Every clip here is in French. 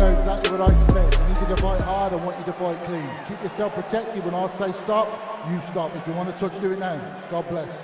Know exactly what I expect. I need you to fight hard, I want you to fight clean. Keep yourself protected when I say stop, you stop. If you want to touch, do it now. God bless.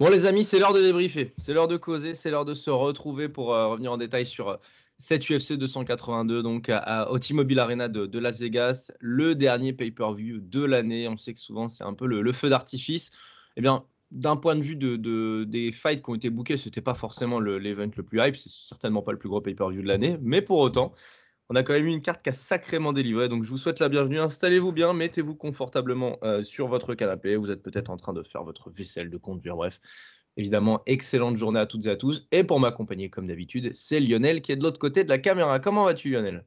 Bon les amis, c'est l'heure de débriefer, c'est l'heure de causer, c'est l'heure de se retrouver pour euh, revenir en détail sur euh, cette UFC 282, donc à, à- au T-Mobile Arena de, Las Vegas, le dernier pay-per-view de l'année. On sait que souvent c'est un peu le, le feu d'artifice. Eh bien, d'un point de vue de, de- des fights qui ont été bookés, c'était pas forcément le- l'event le, plus hype, c'est certainement pas le plus gros pay-per-view de l'année, mais pour autant, on a quand même eu une carte qui a sacrément délivré. Donc je vous souhaite la bienvenue. Installez-vous bien, mettez-vous confortablement euh, sur votre canapé. Vous êtes peut-être en train de faire votre vaisselle, de conduire, bref. Évidemment, excellente journée à toutes et à tous. Et pour m'accompagner, comme d'habitude, c'est Lionel qui est de l'autre côté de la caméra. Comment vas-tu, Lionel?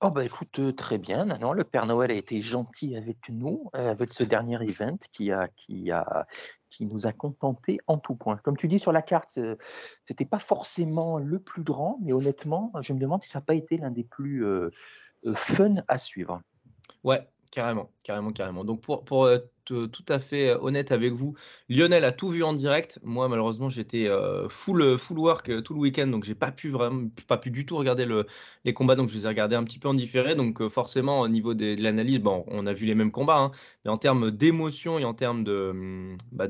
Oh bah écoute, euh, très bien. Non, le Père Noël a été gentil avec nous, euh, avec ce dernier event qui a, qui a, qui nous a contentés en tout point. Comme tu dis sur la carte, euh, c'était pas forcément le plus grand, mais honnêtement, je me demande si ça n'a pas été l'un des plus euh, fun à suivre. Ouais, carrément, carrément, carrément. Donc pour, pour tout à fait euh, honnête avec vous, Lionel a tout vu en direct. Moi, malheureusement, j'étais euh, full, full work euh, tout le week-end, donc j'ai pas pu vraiment, pas pu du tout regarder le, les combats, donc je les ai regardés un petit peu en différé. Donc euh, forcément, au niveau de l'analyse, bon, on a vu les mêmes combats, hein, mais en termes d'émotion et en termes de, hum, bah,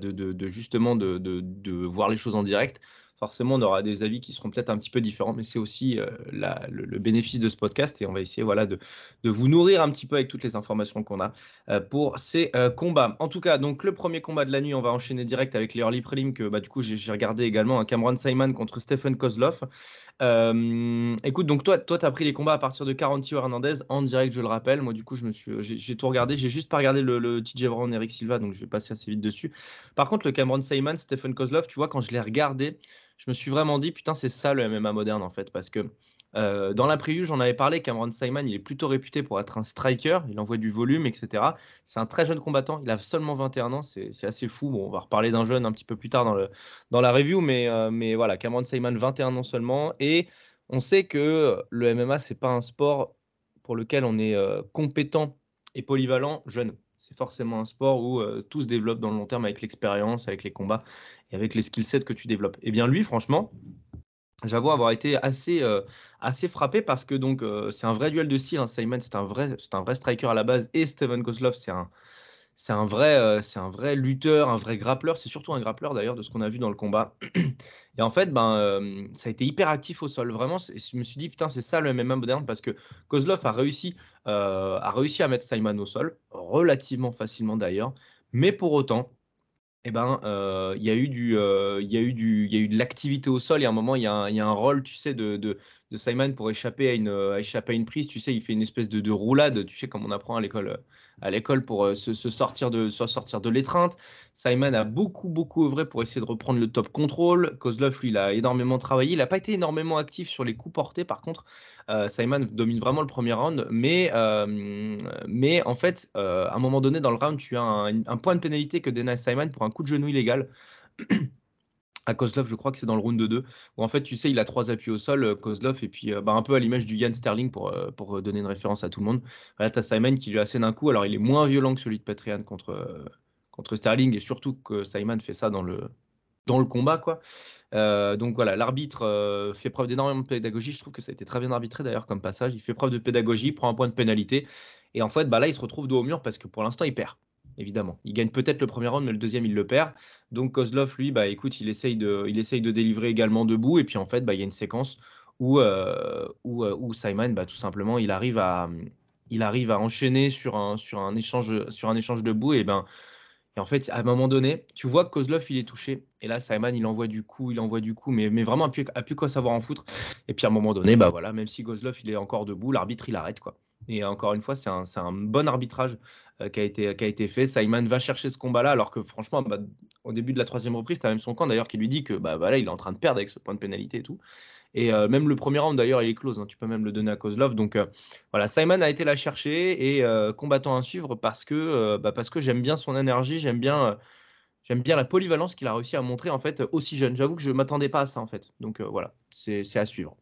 justement de voir les choses en direct. Forcément, on aura des avis qui seront peut-être un petit peu différents, mais c'est aussi euh, le, bénéfice de ce podcast et on va essayer voilà, de, vous nourrir un petit peu avec toutes les informations qu'on a euh, pour ces euh, combats. En tout cas, donc le premier combat de la nuit, on va enchaîner direct avec les early prelims que bah, du coup j'ai regardé également un Cameron Simon contre Stephen Kozlov. Écoute, donc toi, toi, tu as pris les combats à partir de Carantio Hernandez en direct, je le rappelle. Moi, du coup, je me suis, j'ai j'ai tout regardé. J'ai juste pas regardé le, le TJ Brown, Eric Silva, donc je vais passer assez vite dessus. Par contre, le Cameron Simon, Stephen Kozlov, tu vois, quand je l'ai regardé, je me suis vraiment dit, putain, c'est ça le MMA moderne en fait, parce que euh, dans la preview, j'en avais parlé. Cameron Simon, il est plutôt réputé pour être un striker. Il envoie du volume, etc. C'est un très jeune combattant. Il a seulement 21 ans. C'est assez fou. Bon, on va reparler d'un jeune un petit peu plus tard dans, la review. Mais, euh, voilà, Cameron Simon, 21 ans seulement. Et on sait que le MMA, c'est pas un sport pour lequel on est euh, compétent et polyvalent jeune. C'est forcément un sport où tout se développe dans le long terme avec l'expérience, avec les combats et avec les skill sets que tu développes. Et bien lui, franchement, J'avoue avoir été assez, euh, assez frappé parce que donc euh, c'est un vrai duel de style. hein. Simon, c'est un vrai, c'est un vrai striker à la base et Steven Kozlov, c'est un, c'est un vrai, euh, c'est un vrai lutteur, un vrai grappleur. C'est surtout un grappleur d'ailleurs de ce qu'on a vu dans le combat. Et en fait, ben, ça a été hyper actif au sol. Vraiment, je me suis dit putain, c'est ça le MMA moderne parce que Kozlov a réussi, a réussi à mettre Simon au sol relativement facilement d'ailleurs. Mais pour autant, eh ben, euh, il y a eu du, euh, il y a eu du, il y a eu de l'activité au sol. Et à un moment, il y a un, il y a un rôle, tu sais, de, de, de Simon pour échapper à une, euh, échapper à une prise. Tu sais, il fait une espèce de, de roulade. Tu sais, comme on apprend à l'école, euh, à pour euh, se, sortir de, l'étreinte. Simon a beaucoup, beaucoup œuvré pour essayer de reprendre le top contrôle. Kozlov, lui, il a énormément travaillé. Il n'a pas été énormément actif sur les coups portés. Par contre, Simon domine vraiment le premier round. Mais, mais en fait, à un moment donné dans le round, tu as un, point de pénalité que dénage Simon pour un coup de genou illégal. à Kozlov, je crois que c'est dans le round de 2, où en fait, tu sais, il a trois appuis au sol, euh, Kozlov, et puis euh, bah, un peu à l'image du Yann Sterling pour, euh, donner une référence à tout le monde. Là, tu as Simon qui lui assène un coup, alors il est moins violent que celui de Petrian contre, Sterling, et surtout que Simon fait ça dans le, combat, quoi. Donc voilà, l'arbitre fait preuve d'énormément de pédagogie. Je trouve que ça a été très bien arbitré d'ailleurs comme passage. Il fait preuve de pédagogie, prend un point de pénalité. Et en fait, bah, là, il se retrouve dos au mur parce que pour l'instant, il perd. Évidemment. Il gagne peut-être le premier round, mais le deuxième, il le perd. Donc Kozlov, lui, bah, écoute, il essaye, de, il essaye de délivrer également debout. Et puis en fait, bah, il y a une séquence où, euh, euh, où Simon, bah, tout simplement, il arrive à, il arrive à enchaîner sur un, sur un, échange, sur un échange debout. Et ben. Et en fait, à un moment donné, tu vois que Kozlov, il est touché. Et là, Simon, il envoie du coup, il envoie du coup, mais, mais vraiment plus, à plus quoi savoir en foutre. Et puis à un moment donné, bah voilà, même si Kozlov il est encore debout, l'arbitre il arrête quoi. Et encore une fois, c'est un, un, bon arbitrage qui, a été, qui a été fait. Simon va chercher ce combat-là, alors que franchement, bah, au début de la troisième reprise, tu as même son camp d'ailleurs qui lui dit que bah, voilà, il est en train de perdre avec ce point de pénalité et tout. Et euh, même le premier round d'ailleurs, il est close. Hein. tu peux même le donner à Kozlov. Donc euh, voilà, Simon a été la chercher et combattant à suivre parce que, bah, parce que j'aime bien son énergie, j'aime bien. J'aime bien la polyvalence qu'il a réussi à montrer en fait aussi jeune. J'avoue que je m'attendais pas à ça en fait. Donc voilà, c'est à suivre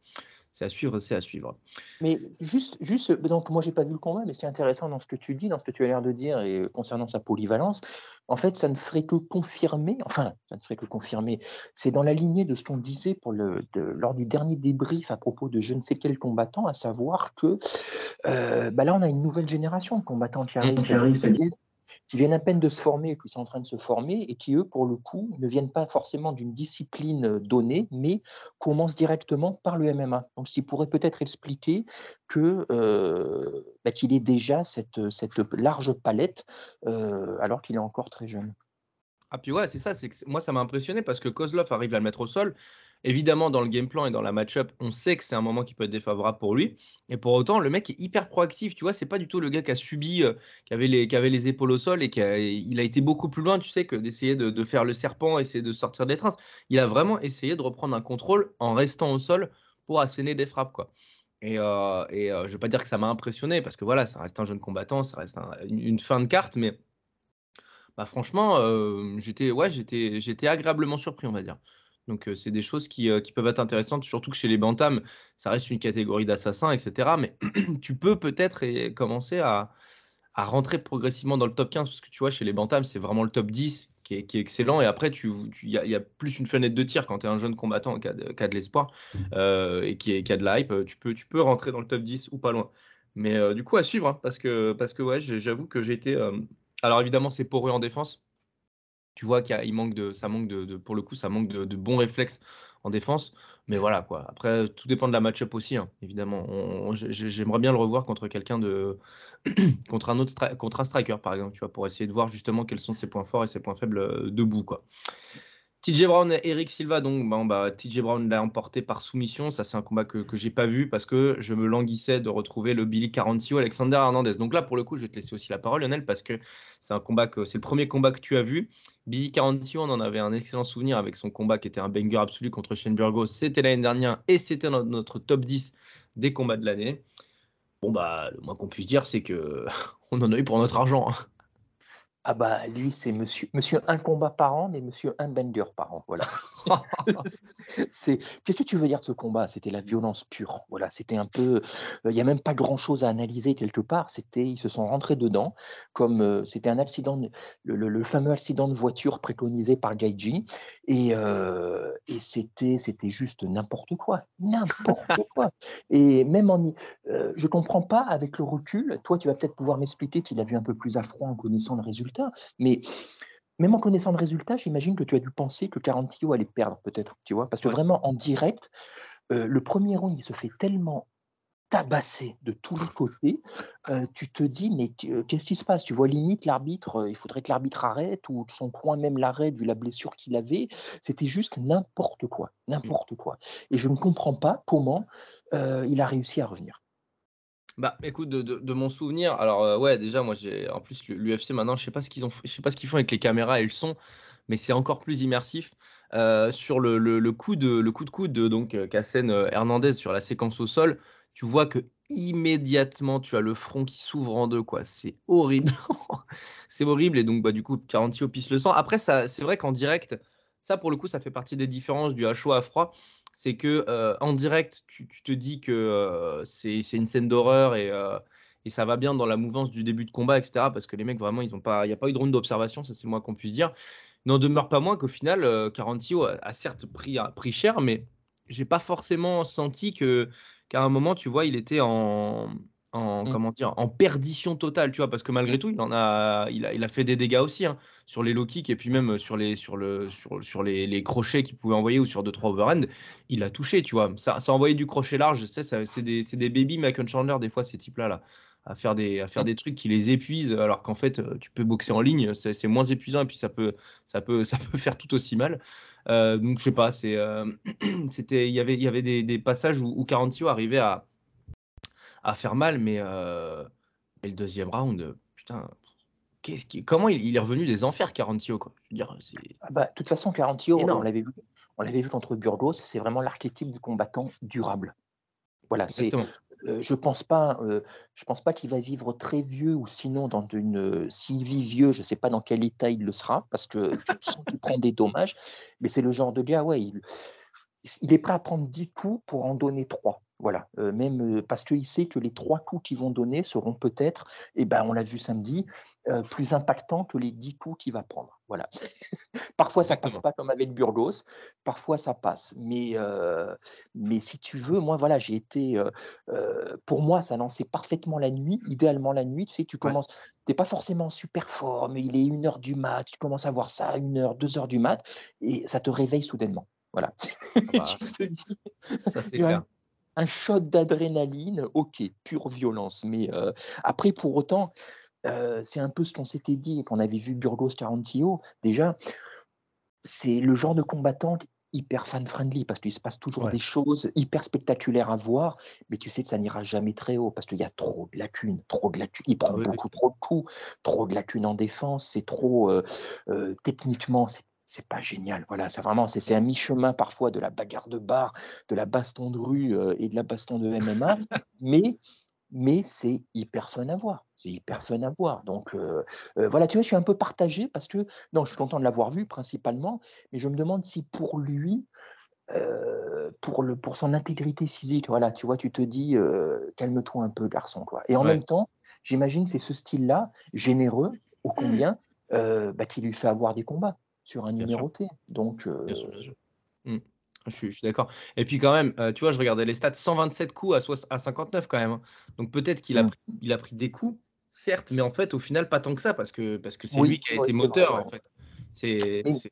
c'est à suivre, c'est à suivre. Mais juste, juste donc moi j'ai pas vu le combat, mais c'est intéressant dans ce que tu dis, dans ce que tu as l'air de dire et concernant sa polyvalence. En fait, ça ne ferait que confirmer, enfin, ça ne ferait que confirmer. C'est dans la lignée de ce qu'on disait pour le, lors du dernier débrief à propos de je ne sais quel combattant, à savoir que euh, bah là on a une nouvelle génération de combattants qui arrivent, mmh qui viennent à peine de se former, qui sont en train de se former, et qui, eux, pour le coup, ne viennent pas forcément d'une discipline euh, donnée, mais commencent directement par le MMA. Donc, s'il pourrait peut-être expliquer que euh, bah, qu'il ait déjà cette, large palette, euh, alors qu'il est encore très jeune. Ah puis ouais, c'est ça, moi ça m'a impressionné parce que Kozlov arrive à le mettre au sol. Évidemment, dans le game plan et dans la match-up, on sait que c'est un moment qui peut être défavorable pour lui. Et pour autant, le mec est hyper proactif. Tu vois, c'est pas du tout le gars qui a subi, euh, qui, avait les, les épaules au sol et qui a, il a été beaucoup plus loin, tu sais, que d'essayer de, faire le serpent, essayer de sortir des trains. Il a vraiment essayé de reprendre un contrôle en restant au sol pour asséner des frappes, quoi. Et, euh, et euh, je veux pas dire que ça m'a impressionné parce que voilà, ça reste un jeune combattant, ça reste une, fin de carte, mais bah, franchement, j'étais ouais, j'étais agréablement surpris, on va dire. Donc, c'est des choses qui, peuvent être intéressantes, surtout que chez les bantams, ça reste une catégorie d'assassins, etc. Mais tu peux peut-être commencer à, rentrer progressivement dans le top 15, parce que tu vois, chez les bantams, c'est vraiment le top 10 qui est, excellent. Et après, il tu, y, a, plus une fenêtre de tir quand tu es un jeune combattant qui a de, l'espoir mmh. et qui, a de la hype. Tu peux, tu peux rentrer dans le top 10 ou pas loin. Mais du coup, à suivre, hein, parce que, parce que ouais, j'avoue que j'ai été. alors évidemment, c'est poreux en défense tu vois qu'il manque de, ça manque de, pour le coup, ça manque de, bons réflexes en défense. Mais voilà, quoi. Après, tout dépend de la match-up aussi, hein, évidemment. J'aimerais bien le revoir contre quelqu'un de, contre un autre, contre un striker, par exemple, tu vois, pour essayer de voir justement quels sont ses points forts et ses points faibles euh, debout, quoi. TJ Brown et Eric Silva, donc bon, bah, TJ Brown l'a emporté par soumission. Ça, c'est un combat que, que j'ai pas vu parce que je me languissais de retrouver le Billy Carantio, Alexander Hernandez. Donc là, pour le coup, je vais te laisser aussi la parole, Lionel, parce que c'est un combat que c'est le premier combat que tu as vu. Billy Carantio, on en avait un excellent souvenir avec son combat qui était un banger absolu contre Shane Burgos. C'était l'année dernière et c'était notre top 10 des combats de l'année. Bon, bah, le moins qu'on puisse dire, c'est que on en a eu pour notre argent. Hein. Ah bah lui, c'est monsieur, monsieur un combat par an, mais monsieur un bender par an. Voilà. c'est qu'est-ce que tu veux dire de ce combat? C'était la violence pure. Voilà, c'était un peu. Il n'y a même pas grand-chose à analyser quelque part. C'était, ils se sont rentrés dedans, comme euh, c'était un accident, le, fameux accident de voiture préconisé par Gaiji, et, euh, et c'était, c'était juste n'importe quoi, n'importe quoi. Et même en, euh, je comprends pas avec le recul. Toi, tu vas peut-être pouvoir m'expliquer qu'il a vu un peu plus à froid en connaissant le résultat mais même en connaissant le résultat, j'imagine que tu as dû penser que Carantio allait perdre, peut-être, tu vois, parce que vraiment, en direct, euh, le premier round, il se fait tellement tabasser de tous les côtés, euh, tu te dis, mais euh, qu'est-ce qui se passe? Tu vois limite l'arbitre, il faudrait que l'arbitre arrête, ou son coin même l'arrête, vu la blessure qu'il avait. C'était juste n'importe quoi, n'importe quoi. Et je ne comprends pas comment il a réussi à revenir. Bah, écoute, de, mon souvenir, alors euh, ouais, déjà, moi, j'ai en plus l'UFC maintenant, je sais pas ce qu'ils ont, je sais pas ce qu'ils font avec les caméras et le son, mais c'est encore plus immersif. Euh, sur le, coup de le coup de coude de donc euh, Cassen Hernandez sur la séquence au sol, tu vois que immédiatement tu as le front qui s'ouvre en deux, quoi. C'est horrible, c'est horrible et donc bah du coup Carantio pisse le sang. Après, ça, c'est vrai qu'en direct, ça pour le coup, ça fait partie des différences du à chaud à froid c'est que euh, en direct, tu, te dis que euh, c'est une scène d'horreur euh, et, ça va bien dans la mouvance du début de combat, etc. Parce que les mecs, vraiment, ils pas, il n'y a pas eu de ronde d'observation, ça c'est moins qu'on puisse dire. N'en demeure pas moins qu'au final, Carantio a, certes pris, pris cher, mais j'ai pas forcément senti que qu'à un moment, tu vois, il était en, en, mmh. comment dire, en perdition totale, tu vois, parce que malgré mmh. tout, il en a, il a, il a fait des dégâts aussi hein, sur les low kicks et puis même sur les, sur le, sur, sur les, les crochets qu'il pouvait envoyer ou sur 2-3 overhand, il a touché, tu vois. Ça, ça a envoyé du crochet large, tu sais, c'est des, des baby Michael Chandler, des fois, ces types-là. Là. à faire des, à faire des trucs qui les épuisent, alors qu'en fait, euh, tu peux boxer en ligne, c'est moins épuisant et puis ça peut, ça peut, ça peut faire tout aussi mal. Euh, donc je sais pas, c'est, euh, c'était, il y avait, il y avait des, des passages où, où Carantio arrivait à, à faire mal, mais, mais le deuxième round, putain, qu'est-ce qui, comment il, il, est revenu des enfers, Carantio quoi? Je veux dire, ah bah, de toute façon, Carantio, on l'avait vu, on l'avait vu contre Burgos, c'est vraiment l'archétype du combattant durable. Voilà, c'est euh, je pense pas, euh, je pense pas qu'il va vivre très vieux ou sinon dans une, euh, s'il vit vieux, je sais pas dans quel état il le sera parce que qu'il prend des dommages. Mais c'est le genre de gars, ouais, il, il est prêt à prendre 10 coups pour en donner 3. Voilà, euh, même euh, parce qu'il sait que les trois coups qu'ils vont donner seront peut-être, et eh ben, on l'a vu samedi, euh, plus impactants que les dix coups qu'il va prendre. Voilà. parfois ça passe pas comme avec Burgos, parfois ça passe. Mais, mais si tu veux, moi voilà, j'ai été, pour moi ça lançait parfaitement la nuit, idéalement la nuit. Tu sais, tu commences, t'es pas forcément super fort, mais il est une heure du mat, tu commences à voir ça à une heure, deux heures du mat, et ça te réveille soudainement. Voilà. ça c'est clair un shot d'adrénaline, ok, pure violence. Mais euh, après, pour autant, euh, c'est un peu ce qu'on s'était dit, qu'on avait vu Burgos Carantillo. Déjà, c'est le genre de combattant hyper fan-friendly parce qu'il se passe toujours des choses hyper spectaculaires à voir, mais tu sais que ça n'ira jamais très haut parce qu'il y a trop de lacunes, trop de lacunes. Il prend beaucoup trop de coups, trop de lacunes en défense, c'est trop euh, techniquement, c'est c'est pas génial. Voilà, c'est vraiment, c'est un mi-chemin parfois de la bagarre de bar, de la baston de rue euh, et de la baston de MMA, mais, mais c'est hyper fun à voir. C'est hyper fun à voir. Donc euh, euh, voilà, tu vois, je suis un peu partagé parce que, non, je suis content de l'avoir vu principalement, mais je me demande si pour lui, pour, le, pour son intégrité physique, voilà, tu vois, tu te dis, calme-toi un peu, garçon. Quoi. Et en même temps, j'imagine c'est ce style-là, généreux, au combien, bah, qui lui fait avoir des combats sur un numéroté. Donc, bien sûr, bien sûr. Mmh. Je suis, d'accord. Et puis quand même, euh, tu vois, je regardais les stats, 127 coups à, à 59 quand même. Hein. Donc peut-être qu'il a, mmh. pris, il a pris des coups, certes, mais en fait, au final, pas tant que ça, parce que parce que c'est lui qui a été moteur, en fait.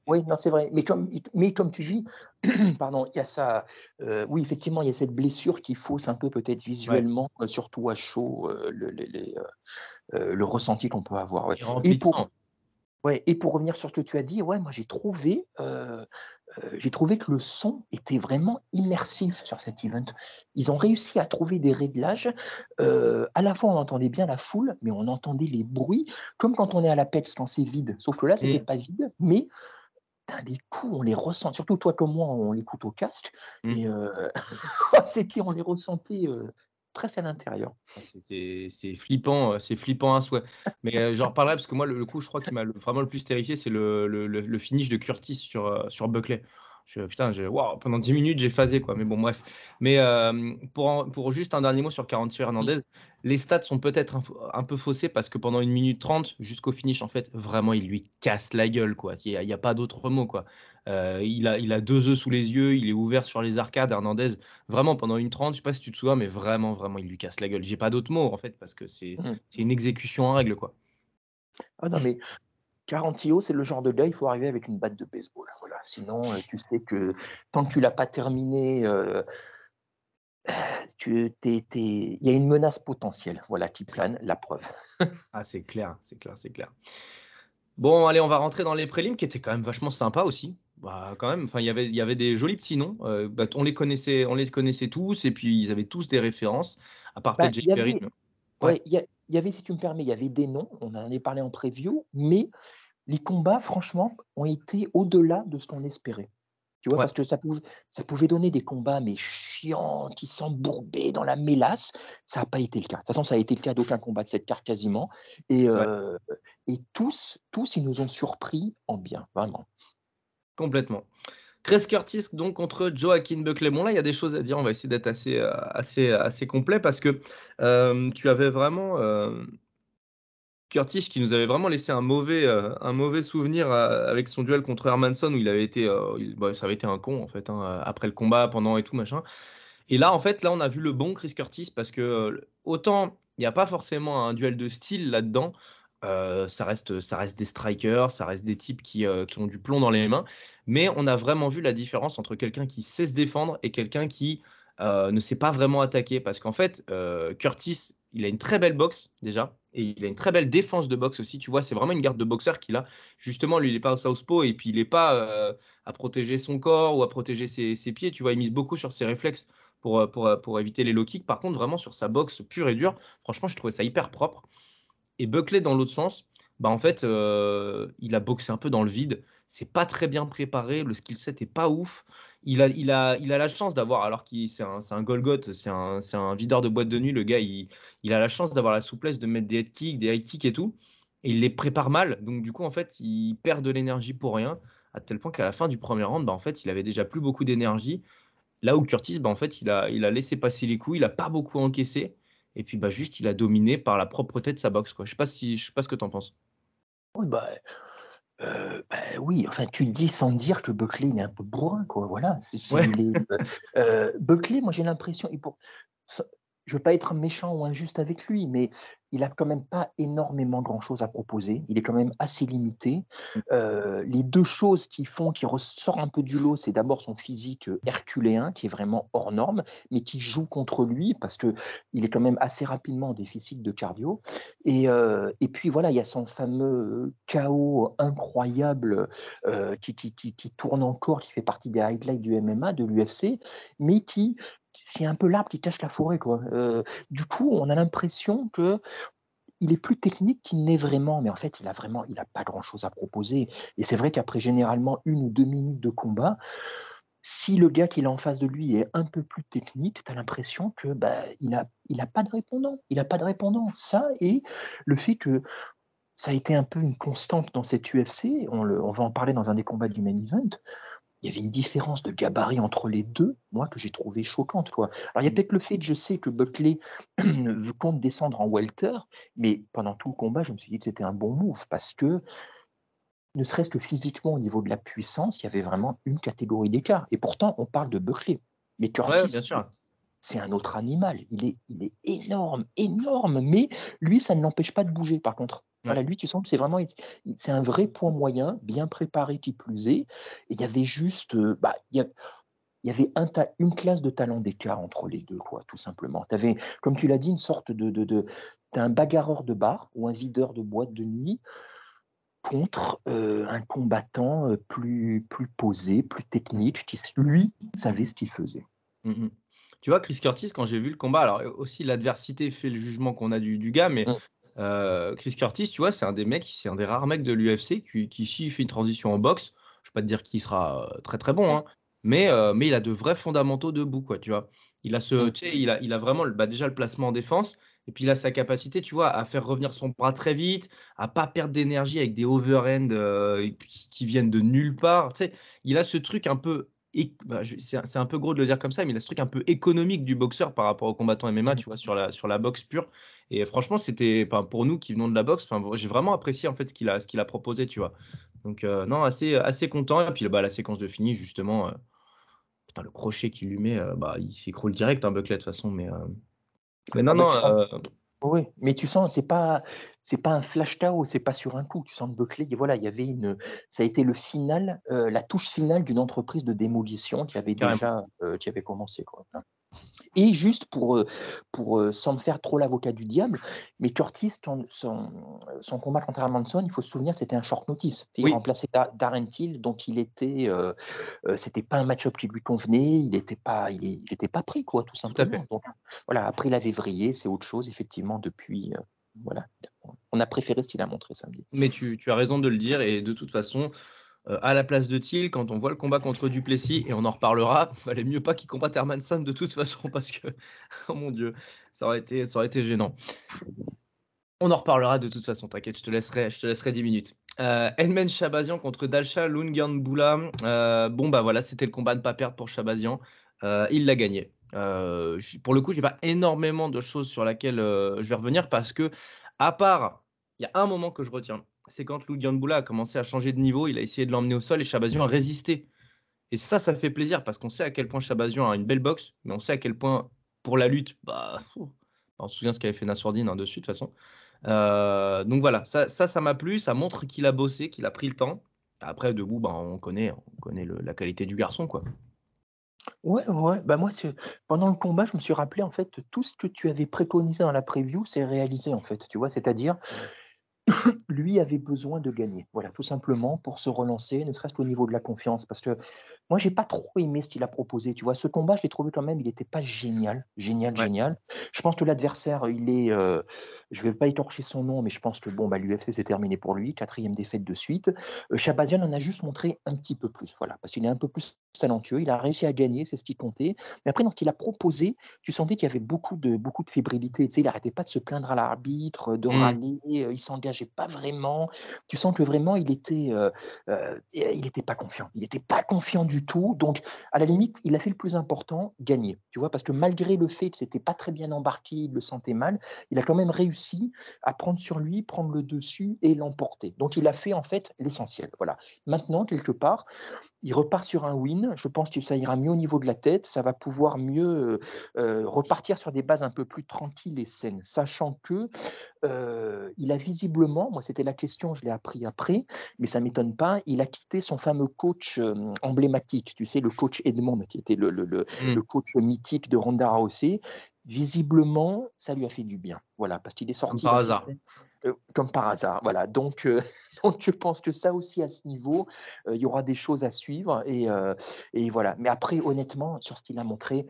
Oui, non, c'est vrai. Mais comme, mais comme tu dis, pardon, il y a ça. Euh, oui, effectivement, il y a cette blessure qui fausse un peu peut-être visuellement, euh, surtout à chaud, le, le, ressenti qu'on peut avoir. Ouais. Et pour, Ouais, et pour revenir sur ce que tu as dit, ouais, moi j'ai trouvé, euh, euh, j'ai trouvé que le son était vraiment immersif sur cet event. Ils ont réussi à trouver des réglages. Euh, à la fois, on entendait bien la foule, mais on entendait les bruits, comme quand on est à la PETS quand c'est vide. Sauf que là, c'était mmh. pas vide, mais les coups, on les ressent. Surtout toi comme moi, on l'écoute au casque. Mmh. Et c'était, on les ressentait presque à l'intérieur. Ah, c'est flippant, euh, c'est flippant à souhait. Mais euh, j'en reparlerai parce que moi, le, coup, je crois qui m'a vraiment le plus terrifié, c'est le, le, le, finish de Curtis sur, euh, sur Buckley. Je, putain, je, pendant 10 minutes, j'ai phasé, quoi. Mais bon, bref. Mais euh, pour, pour juste un dernier mot sur 48 Hernandez, les stats sont peut-être un, peu faussés parce que pendant une minute 30, jusqu'au finish, en fait, vraiment, il lui casse la gueule, quoi. Il n'y a, pas d'autre mot, quoi. Euh, il, a, il a deux œufs sous les yeux, il est ouvert sur les arcades. Hernandez, vraiment, pendant une 30, je sais pas si tu te souviens, mais vraiment, vraiment, il lui casse la gueule. J'ai pas d'autre mot, en fait, parce que c'est mmh. une exécution en règle, quoi. Ah non, mais Carantio, c'est le genre de gars, il faut arriver avec une batte de baseball. Voilà. Sinon, euh, tu sais que tant que tu l'as pas terminé, euh, tu, il y a une menace potentielle voilà, qui plane, la preuve. ah, c'est clair, c'est clair, c'est clair. Bon, allez, on va rentrer dans les prélims qui étaient quand même vachement sympas aussi. Bah, quand même, enfin, y il y avait des jolis petits noms. Euh, bah, on les connaissait, on les connaissait tous et puis ils avaient tous des références, à part bah, peut-être Perry. Ouais, il y, avait, si tu me permets, il y avait des noms, on en a parlé en preview, mais les combats, franchement, ont été au-delà de ce qu'on espérait. Tu vois, parce que ça pouvait, ça pouvait donner des combats, mais chiants, qui s'embourbaient dans la mélasse. Ça n'a pas été le cas. De toute façon, ça a été le cas d'aucun combat de cette carte quasiment. Et, euh, et tous, tous, ils nous ont surpris en bien, vraiment. Complètement. Chris Curtis donc contre Joaquin Buckley. Bon là il y a des choses à dire, on va essayer d'être assez, euh, assez, assez complet parce que euh, tu avais vraiment Curtis qui nous avait vraiment laissé un mauvais, euh, un mauvais souvenir euh, avec son duel contre Hermanson où il avait été, euh, bah, ça avait été un con en fait hein, après le combat, pendant et tout machin. Et là en fait là on a vu le bon Chris Curtis parce que autant il n'y a pas forcément un duel de style là-dedans. Ça, reste, ça reste des strikers, ça reste des types qui, qui, ont du plomb dans les mains. Mais on a vraiment vu la différence entre quelqu'un qui sait se défendre et quelqu'un qui euh, ne s'est pas vraiment attaqué parce qu'en fait, euh, Curtis, il a une très belle boxe déjà et il a une très belle défense de boxe aussi. Tu vois, c'est vraiment une garde de boxeur qu'il a. Justement, lui, il n'est pas au southpaw et puis il n'est pas euh, à protéger son corps ou à protéger ses, pieds. Tu vois, il mise beaucoup sur ses réflexes pour, pour éviter les low kicks. Par contre, vraiment sur sa boxe pure et dure, franchement, je trouvais ça hyper propre. Et Buckley, dans l'autre sens, bah en fait, euh, il a boxé un peu dans le vide. C'est pas très bien préparé. Le skill set est pas ouf. Il a, il a, il a la chance d'avoir, alors qu'il c'est un, un Golgoth, c'est un, un, videur de boîte de nuit. Le gars, il, il a la chance d'avoir la souplesse de mettre des head kicks, des high kicks et tout. Et il les prépare mal. Donc, du coup, en fait, il perd de l'énergie pour rien. À tel point qu'à la fin du premier round, bah, en fait, il avait déjà plus beaucoup d'énergie. Là où Curtis, bah, en fait, il a, il a laissé passer les coups. Il a pas beaucoup encaissé. Et puis, bah, juste, il a dominé par la propreté de sa boxe. Quoi. Je sais pas si, je sais pas ce que tu en penses. Oui, bah, euh, bah, oui, enfin, tu le dis sans dire que Buckley il est un peu bourrin, quoi. Voilà. Est, euh, euh, Buckley, moi j'ai l'impression, et pour, ça- je veux pas être méchant ou injuste avec lui, mais il a quand même pas énormément grand-chose à proposer. Il est quand même assez limité. Euh, les deux choses qui font qu'il ressort un peu du lot, c'est d'abord son physique euh, herculéen, qui est vraiment hors norme, mais qui joue contre lui parce que il est quand même assez rapidement en déficit de cardio. Et, euh, et puis voilà, il y a son fameux chaos incroyable euh, qui, qui, qui, qui tourne encore, qui fait partie des highlights du MMA, de l'UFC, mais qui, qui est un peu l'arbre qui cache la forêt. Quoi. Euh, du coup, on a l'impression que il est plus technique qu'il n'est vraiment, mais en fait, il a vraiment, il a pas grand-chose à proposer. Et c'est vrai qu'après généralement une ou deux minutes de combat, si le gars qu'il a en face de lui est un peu plus technique, tu as l'impression que bah, il a, il a pas de répondant. Il a pas de répondant. Ça et le fait que ça a été un peu une constante dans cette UFC. On, le, on va en parler dans un des combats du main event. Il y avait une différence de gabarit entre les deux, moi, que j'ai trouvé choquante. Quoi. Alors, il y a peut-être le fait que je sais que Buckley compte descendre en welter, mais pendant tout le combat, je me suis dit que c'était un bon move parce que, ne serait-ce que physiquement, au niveau de la puissance, il y avait vraiment une catégorie d'écart. Et pourtant, on parle de Buckley. Mais Curtis, Ouais, bien sûr. c'est un autre animal. Il est, il est énorme, énorme, mais lui, ça ne l'empêche pas de bouger, par contre. Voilà, lui, tu sens que c'est vraiment, c'est un vrai point moyen, bien préparé qui plus est. Et il y avait juste, euh, bah, il y, a- il y avait un ta- une classe de talent d'écart entre les deux, quoi, tout simplement. Tu avais, comme tu l'as dit, une sorte de, de, de t'as un bagarreur de bar ou un videur de boîte de nuit contre euh, un combattant euh, plus, plus posé, plus technique, qui, lui, savait ce qu'il faisait. Mhm. Tu vois, Chris Curtis, quand j'ai vu le combat, alors aussi l'adversité fait le jugement qu'on a du, du gars, mais Mm. Euh, Chris Curtis, tu vois, c'est un des mecs, c'est un des rares mecs de l'UFC qui, qui, s'il fait une transition en boxe, je ne vais pas te dire qu'il sera euh, très très bon, hein, mais, euh, mais il a de vrais fondamentaux debout, quoi, tu vois. Il a, ce, tu sais, il a, il a vraiment bah, déjà le placement en défense, et puis il a sa capacité, tu vois, à faire revenir son bras très vite, à pas perdre d'énergie avec des overhands euh, qui, qui viennent de nulle part. Tu sais, il a ce truc un peu bah, c'est un peu gros de le dire comme ça, mais il a ce truc un peu économique du boxeur par rapport au combattant MMA, tu vois, sur la, sur la boxe pure. Et franchement, c'était pour nous qui venons de la boxe, j'ai vraiment apprécié en fait ce qu'il a, qu'il a proposé, tu vois. Donc, euh, non, assez, assez content. Et puis, bah, la séquence de fini, justement, euh, putain, le crochet qu'il lui met, euh, bah, il s'écroule direct, un Buckley, de toute façon. Mais, mais non, non, sens- Oui, mais tu sens, c'est pas, c'est pas un flash KO, c'est pas sur un coup. Tu sens que Buckley, et voilà, il y avait une, ça a été le final, la touche finale d'une entreprise de démolition qui avait Carrément. déjà, qui avait commencé quoi. Et juste pour, euh, pour euh, sans me faire trop l'avocat du diable, mais Curtis, son, son combat contre Hermanson, il faut se souvenir que c'était un short notice. Il Oui. remplaçait Da- Darren Till, donc il était, euh, c'était pas un match-up qui lui convenait, il n'était pas, il, il était pas pris quoi, tout simplement. fait. Donc voilà, après la février, c'est autre chose effectivement depuis. euh, voilà, on a préféré ce qu'il a montré samedi. Mais tu, tu as raison de le dire, et de toute façon, euh, à la place de Thiel, quand on voit le combat contre Duplessis, et on en reparlera, valait mieux pas qu'il combatte Hermanson de toute façon, parce que, oh mon dieu, ça aurait été, ça aurait été gênant. On en reparlera de toute façon, t'inquiète, je te laisserai, je te laisserai 10 minutes. Euh, Edmen Chabazian contre Dalcha Lunganbula. Euh, bon, bah voilà, c'était le combat à ne pas perdre pour Chabazian. Euh, il l'a gagné. Pour le coup, j'ai pas énormément de choses sur lesquelles je vais revenir parce que, à part, il y a un moment que je retiens, c'est quand Lou Gyanboula a commencé à changer de niveau, il a essayé de l'emmener au sol et Chabazian a résisté. Et ça, ça fait plaisir parce qu'on sait à quel point Chabazian a une belle boxe, mais on sait à quel point, pour la lutte, bah, on se souvient ce qu'avait fait Nassourdine hein, dessus de toute façon. Euh, donc voilà, ça, ça, m'a plu, ça montre qu'il a bossé, qu'il a pris le temps. Après, debout, bah, on connaît, on connaît le- la qualité du garçon, quoi. Ouais, ouais, bah moi, pendant le combat, je me suis rappelé en fait tout ce que tu avais préconisé dans la preview, c'est réalisé en fait, tu vois, c'est-à-dire lui avait besoin de gagner, voilà, tout simplement pour se relancer, ne serait-ce qu'au niveau de la confiance, parce que moi, j'ai pas trop aimé ce qu'il a proposé, tu vois, ce combat, je l'ai trouvé quand même, il n'était pas génial, génial, Ouais. génial. Je pense que l'adversaire, il est, euh, je vais pas étorcher son nom, mais je pense que bon, bah, l'UFC c'est terminé pour lui, quatrième défaite de suite. Euh, Shabazian en a juste montré un petit peu plus, voilà, parce qu'il est un peu plus talentueux, il a réussi à gagner, c'est ce qui comptait. Mais après, dans ce qu'il a proposé, tu sentais qu'il y avait beaucoup de, beaucoup de fébrilité. Tu sais, il n'arrêtait pas de se plaindre à l'arbitre, de Mm. râler, euh, il s'engageait pas vraiment. Tu sens que vraiment, il était, euh, euh, il était pas confiant. Il n'était pas confiant du tout. Donc, à la limite, il a fait le plus important, gagner. Tu vois, parce que malgré le fait que c'était pas très bien embarqué, il le sentait mal, il a quand même réussi à prendre sur lui, prendre le dessus et l'emporter. Donc, il a fait en fait l'essentiel. Voilà. Maintenant, quelque part, il repart sur un win. Je pense que ça ira mieux au niveau de la tête. Ça va pouvoir mieux euh, repartir sur des bases un peu plus tranquilles et saines, sachant que euh, il a visiblement, moi c'était la question, je l'ai appris après, mais ça m'étonne pas, il a quitté son fameux coach euh, emblématique, tu sais, le coach Edmond, qui était le, le- le- le coach mythique de Ronda Rousey. Visiblement, ça lui a fait du bien. Voilà, parce qu'il est sorti. par d'un hasard. euh, comme par hasard, voilà. Donc, donc, je pense que ça aussi, à ce niveau, il y aura des choses à suivre. Et, et voilà. Mais après, honnêtement, sur ce qu'il a montré,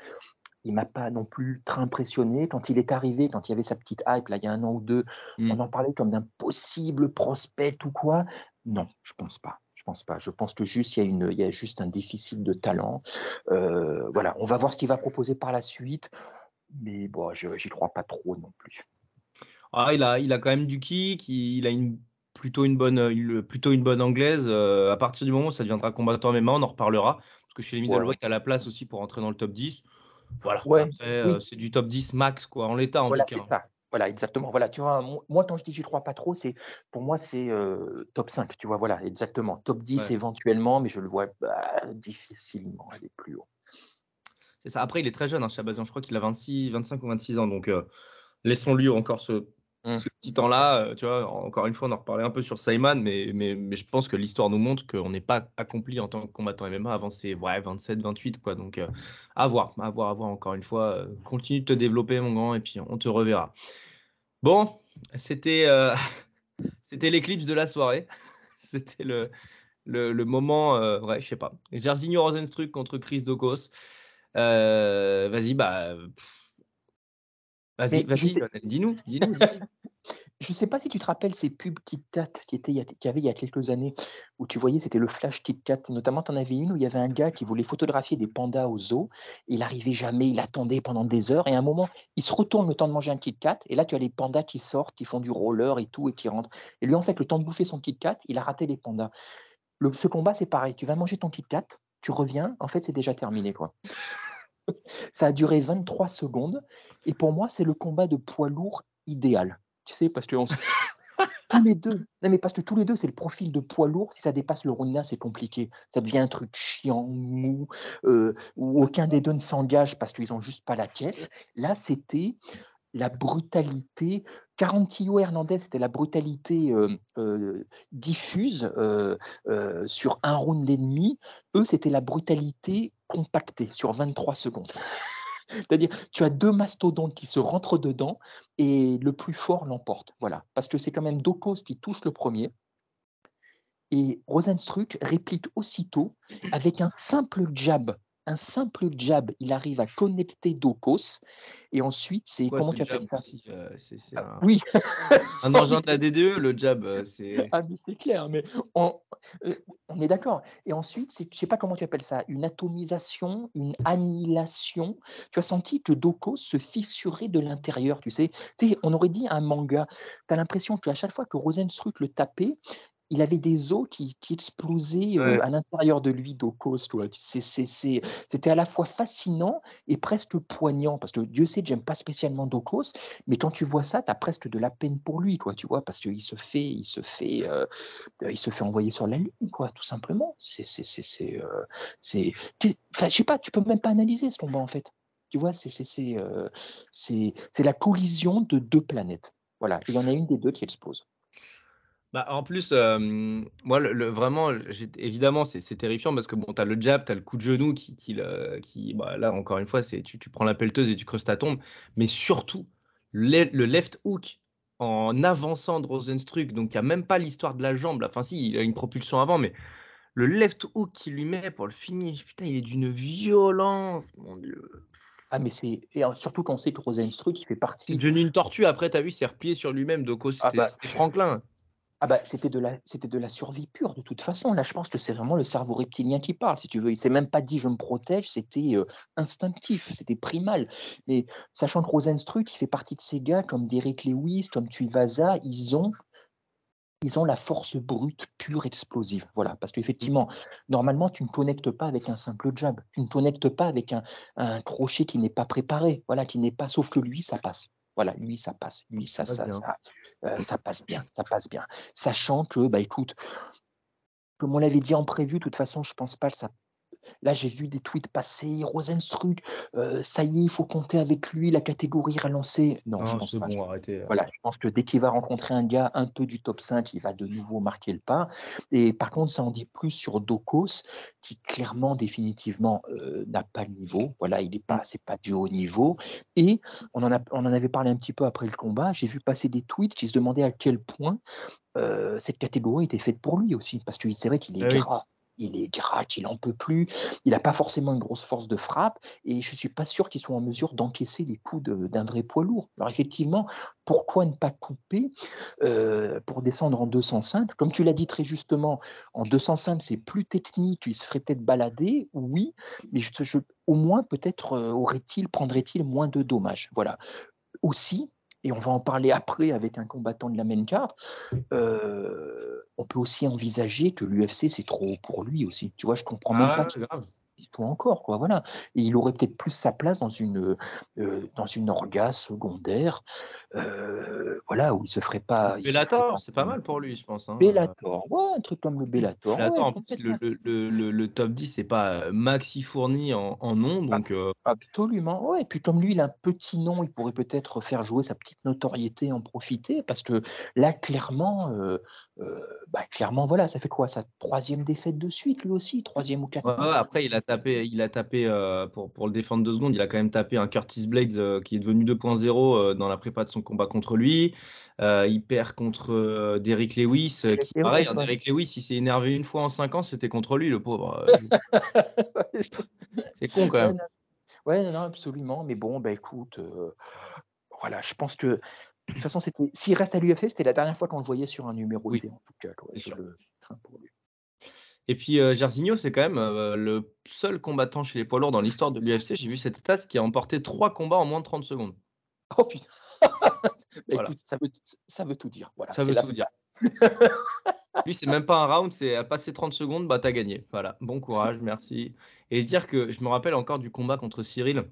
il m'a pas non plus très impressionné. Quand il est arrivé, quand il y avait sa petite hype, là, il y a un an ou deux, Mm. on en parlait comme d'un possible prospect ou quoi? Non, je pense pas. Je pense pas. Je pense que juste il y a une, il y a juste un déficit de talent. Euh, voilà, on va voir ce qu'il va proposer par la suite, mais bon, je j'y crois pas trop non plus. Ah, il a, il a quand même du kick, il, a une, plutôt, une bonne, une- plutôt une bonne anglaise. Euh, à partir du moment où ça deviendra combattant MMA, on en reparlera. Parce que chez les middleweight, tu as la place aussi pour entrer dans le top 10. Voilà. Ouais, euh, oui. c'est du top 10 max, quoi, en l'état en Voilà, tout c'est cas. ça. Voilà, exactement. Voilà, tu vois, mo- moi, quand je dis j'y crois pas trop, c'est pour moi, c'est euh, top 5, tu vois, voilà, exactement. Top 10 Ouais. éventuellement, mais je le vois bah, difficilement aller plus haut. C'est ça. Après, il est très jeune, hein, Chabazian. Je crois qu'il a 26, 25 ou 26 ans. Donc, euh, laissons-lui encore ce, Mm. ce petit temps-là. Euh, tu vois, encore une fois, on en reparlait un peu sur Simon, mais, mais, je pense que l'histoire nous montre qu'on n'est pas accompli en tant que combattant MMA avant ses ouais, 27, 28. Quoi. Donc, euh, à voir, à voir, à voir encore une fois. Euh, continue de te développer, mon grand, et puis on te reverra. Bon, c'était c'était l'éclipse de la soirée. c'était le, le, moment, ouais, je sais pas. Jairzinho Rosenstruck contre Chris Dokos. Vas-y, bah. Vas-y, vas-y, sais- dis-nous, dis-nous. dis-nous. Je sais pas si tu te rappelles ces pubs KitKat qui étaient qu'il y avait il y a quelques années, où tu voyais, c'était le flash KitKat. Notamment, tu en avais une où il y avait un gars qui voulait photographier des pandas au zoo. Il arrivait jamais, il attendait pendant des heures. Et à un moment, il se retourne le temps de manger un KitKat. Et là, tu as les pandas qui sortent, qui font du roller et tout, et qui rentrent. Et lui, en fait, le temps de bouffer son KitKat, il a raté les pandas. Le, ce combat, c'est pareil. Tu vas manger ton KitKat, tu reviens, en fait, c'est déjà terminé. quoi. Ça a duré 23 secondes. Et pour moi, c'est le combat de poids lourd idéal. Tu sais, parce que on tous les deux, non mais parce que tous les deux, c'est le profil de poids lourd. Si ça dépasse le round 1, c'est compliqué. Ça devient un truc chiant, mou, euh, où aucun des deux ne s'engage parce qu'ils ont juste pas la caisse. Là, c'était la brutalité. Carantillo Hernandez, c'était la brutalité euh, euh, diffuse sur un round et demi. Eux, c'était la brutalité compactée sur 23 secondes. C'est-à-dire, tu as deux mastodontes qui se rentrent dedans et le plus fort l'emporte. Voilà. Parce que c'est quand même Dokos qui touche le premier. Et Rosenstruck réplique aussitôt avec un simple jab. Un simple jab, il arrive à connecter Dokos. Et ensuite, c'est. Comment ce tu appelles ça? aussi, euh, Ah, un, Oui, un engin de la DDE, le jab. euh, c'est Ah, mais c'est clair, mais on, euh, on est d'accord. Et ensuite, c'est- je ne sais pas comment tu appelles ça, une atomisation, une annihilation. Tu as senti que Doko se fissurait de l'intérieur, tu sais. Tu sais, on aurait dit un manga. Tu as l'impression qu'à chaque fois que Rosenstruck le tapait, il avait des os qui, qui explosaient euh, Ouais. à l'intérieur de lui, c'est- c'est- C'était à la fois fascinant et presque poignant, parce que Dieu sait que j'aime pas spécialement Dokos, mais quand tu vois ça, tu as presque de la peine pour lui, quoi, tu vois, parce qu'il se fait, il se fait, euh, euh, il se fait envoyer sur la lune, quoi, tout simplement. C'est, c'est, c'est, c'est, c'est, tu- enfin, je sais pas, tu peux même pas analyser ce combat en fait. Tu vois, c'est, c'est, c'est, euh, c'est, c'est la collision de deux planètes. Voilà, il y en a une des deux qui explose. Bah, en plus, euh, moi, le, le- vraiment, évidemment, c'est c'est terrifiant parce que bon, tu as le jab, tu as le coup de genou qui, qui, le- qui bah, là, encore une fois, c'est tu, tu prends la pelleteuse et tu creuses ta tombe. Mais surtout, le, le left hook en avançant de Rosenstruck, donc il n'y a même pas l'histoire de la jambe. Enfin, si, il a une propulsion avant, mais le left hook qu'il lui met pour le finish, putain, il est d'une violence. Mon Dieu. Ah, mais c'est. Surtout qu'on sait que Rosenstruck, il fait C'est partie. devenu une tortue. Après, tu as vu, il s'est replié sur lui-même. Donc, Ah c'était bah. c'était Franklin. Ah bah c'était de la c'était de la survie pure de toute façon. Là, je pense que c'est vraiment le cerveau reptilien qui parle, si tu veux. Il s'est même pas dit je me protège, c'était euh, instinctif, c'était primal. Mais sachant que Rosenstruck, il fait partie de ces gars comme Derek Lewis, comme Tuivasa, ils ont ils ont la force brute pure explosive. Voilà, parce qu'effectivement, normalement, tu ne connectes pas avec un simple jab, tu ne connectes pas avec un, un crochet qui n'est pas préparé, voilà, qui n'est pas, sauf que lui, ça passe. Voilà, lui, ça passe. Lui, ça, ça, ça, euh, ça passe bien, ça passe bien. Sachant que, bah écoute, comme on l'avait dit en prévu, de toute façon, je pense pas que ça. Là, j'ai vu des tweets passer, Rosenstruck, euh, ça y est, il faut compter avec lui, la catégorie relancée. Non, je Non, pense c'est pas. bon, arrêtez. Voilà, je pense que dès qu'il va rencontrer un gars un peu du top 5, il va de nouveau marquer le pas. Et par contre, ça en dit plus sur Dokos, qui clairement, définitivement, euh, n'a pas le niveau. Voilà, il n'est pas, c'est pas du haut niveau. Et on en, a, on en avait parlé un petit peu après le combat. J'ai vu passer des tweets qui se demandaient à quel point euh, cette catégorie était faite pour lui aussi, parce que c'est vrai qu'il est Ah oui. Il est gras, qu'il en peut plus. Il n'a pas forcément une grosse force de frappe, et je suis pas sûr qu'il soit en mesure d'encaisser les coups d'un vrai poids lourd. Alors effectivement, pourquoi ne pas couper euh, pour descendre en 205 Comme tu l'as dit très justement, en 205 c'est plus technique, il se ferait peut-être balader, oui, mais au moins peut-être euh, aurait-il, prendrait-il moins de dommages. Voilà. Aussi, et on va en parler après avec un combattant de la main card, euh, on peut aussi envisager que l'UFC c'est trop haut pour lui aussi. Tu vois, je comprends même Ah, pas toi encore, quoi. Voilà. Et il aurait peut-être plus sa place dans une euh, dans une orga secondaire, euh, voilà, où il se ferait pas. Bellator, c'est pas mal pour lui, je pense. hein. Bellator, ouais, un truc comme le Bellator. Bellator, ouais, en plus, le, le- le- top 10, c'est pas euh, Maxi Fourni en, en nom, donc euh, Absolument, ouais. Et puis comme lui, il a un petit nom, il pourrait peut-être faire jouer sa petite notoriété, en profiter, parce que là, clairement, bah, clairement, voilà, ça fait quoi, sa troisième défaite de suite, lui aussi, troisième ou quatrième. ouais, après, il a tapé, il a tapé euh, pour, pour le défendre deux secondes, il a quand même tapé un Curtis Blades euh, qui est devenu 2.0 euh, dans la prépa de son combat contre lui. Euh, il perd contre euh, Derrick Lewis, euh, qui, Derrick pareil, Lewis, hein. Derrick Lewis, il s'est énervé une fois en cinq ans, c'était contre lui, le pauvre. Euh, c'est con quand même. ouais, non, non, absolument. Mais bon, bah écoute, euh, voilà, je pense que de toute façon, c'était s'il reste à l'UFC, c'était la dernière fois qu'on le voyait sur un numéro Oui, T, en tout cas. quoi. le crains pour lui. Et puis euh, Jairzinho, c'est quand même euh, le seul combattant chez les poids lourds dans l'histoire de l'UFC. J'ai vu cette stat qui a emporté trois combats en moins de 30 secondes. Oh putain. Bah, Voilà. écoute, ça veut, ça veut tout dire. Voilà, Ça veut tout fin. dire. Lui, c'est même pas un round, c'est à passer 30 secondes, bah t'as gagné. Voilà, bon courage, merci. Et dire que je me rappelle encore du combat contre Cyril,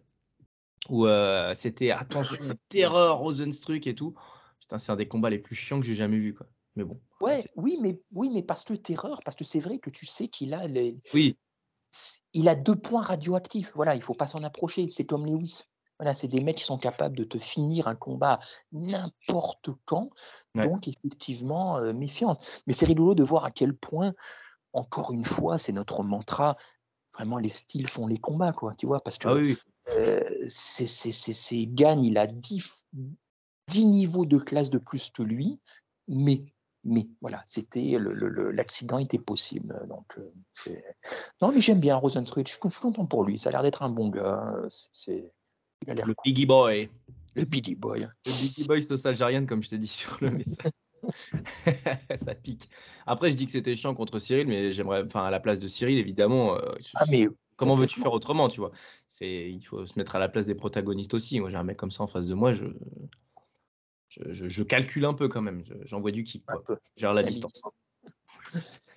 où euh, c'était attention, terreur, Rosenstruck et tout. Putain, c'est un des combats les plus chiants que j'ai jamais vu, quoi. Mais bon. Ouais, oui, mais oui, mais parce que terreur, parce que c'est vrai que tu sais qu'il a les, Oui, il a deux points radioactifs. Voilà, il faut pas s'en approcher. C'est comme Lewis. Voilà, c'est des mecs qui sont capables de te finir un combat n'importe quand. Ouais. Donc, effectivement, euh, méfiance. Mais c'est rigolo de voir à quel point, encore une fois, c'est notre mantra. Vraiment, les styles font les combats, quoi. Tu vois, parce que ah oui, euh, c'est, c'est, c'est, c'est Gagne, il a 10, 10 niveaux de classe de plus que lui, mais, mais voilà, c'était le, le- le- l'accident était possible. Donc, euh, non, mais j'aime bien Rosenstruck, je suis, content pour lui, ça a l'air d'être un bon gars. C'est, le. Biggie Boy. le Biggie Boy. Le Biggie Boy sauce algérienne, comme je t'ai dit sur le message. ça pique. Après, je dis que c'était chiant contre Cyril, mais j'aimerais, enfin, à la place de Cyril, évidemment, euh, je- Ah, mais comment veux-tu faire autrement, tu vois? C'est, il faut se mettre à la place des protagonistes aussi. Moi, j'ai un mec comme ça en face de moi, je, je, je- je calcule un peu quand même. Je- j'envoie du kick. Je gère la distance.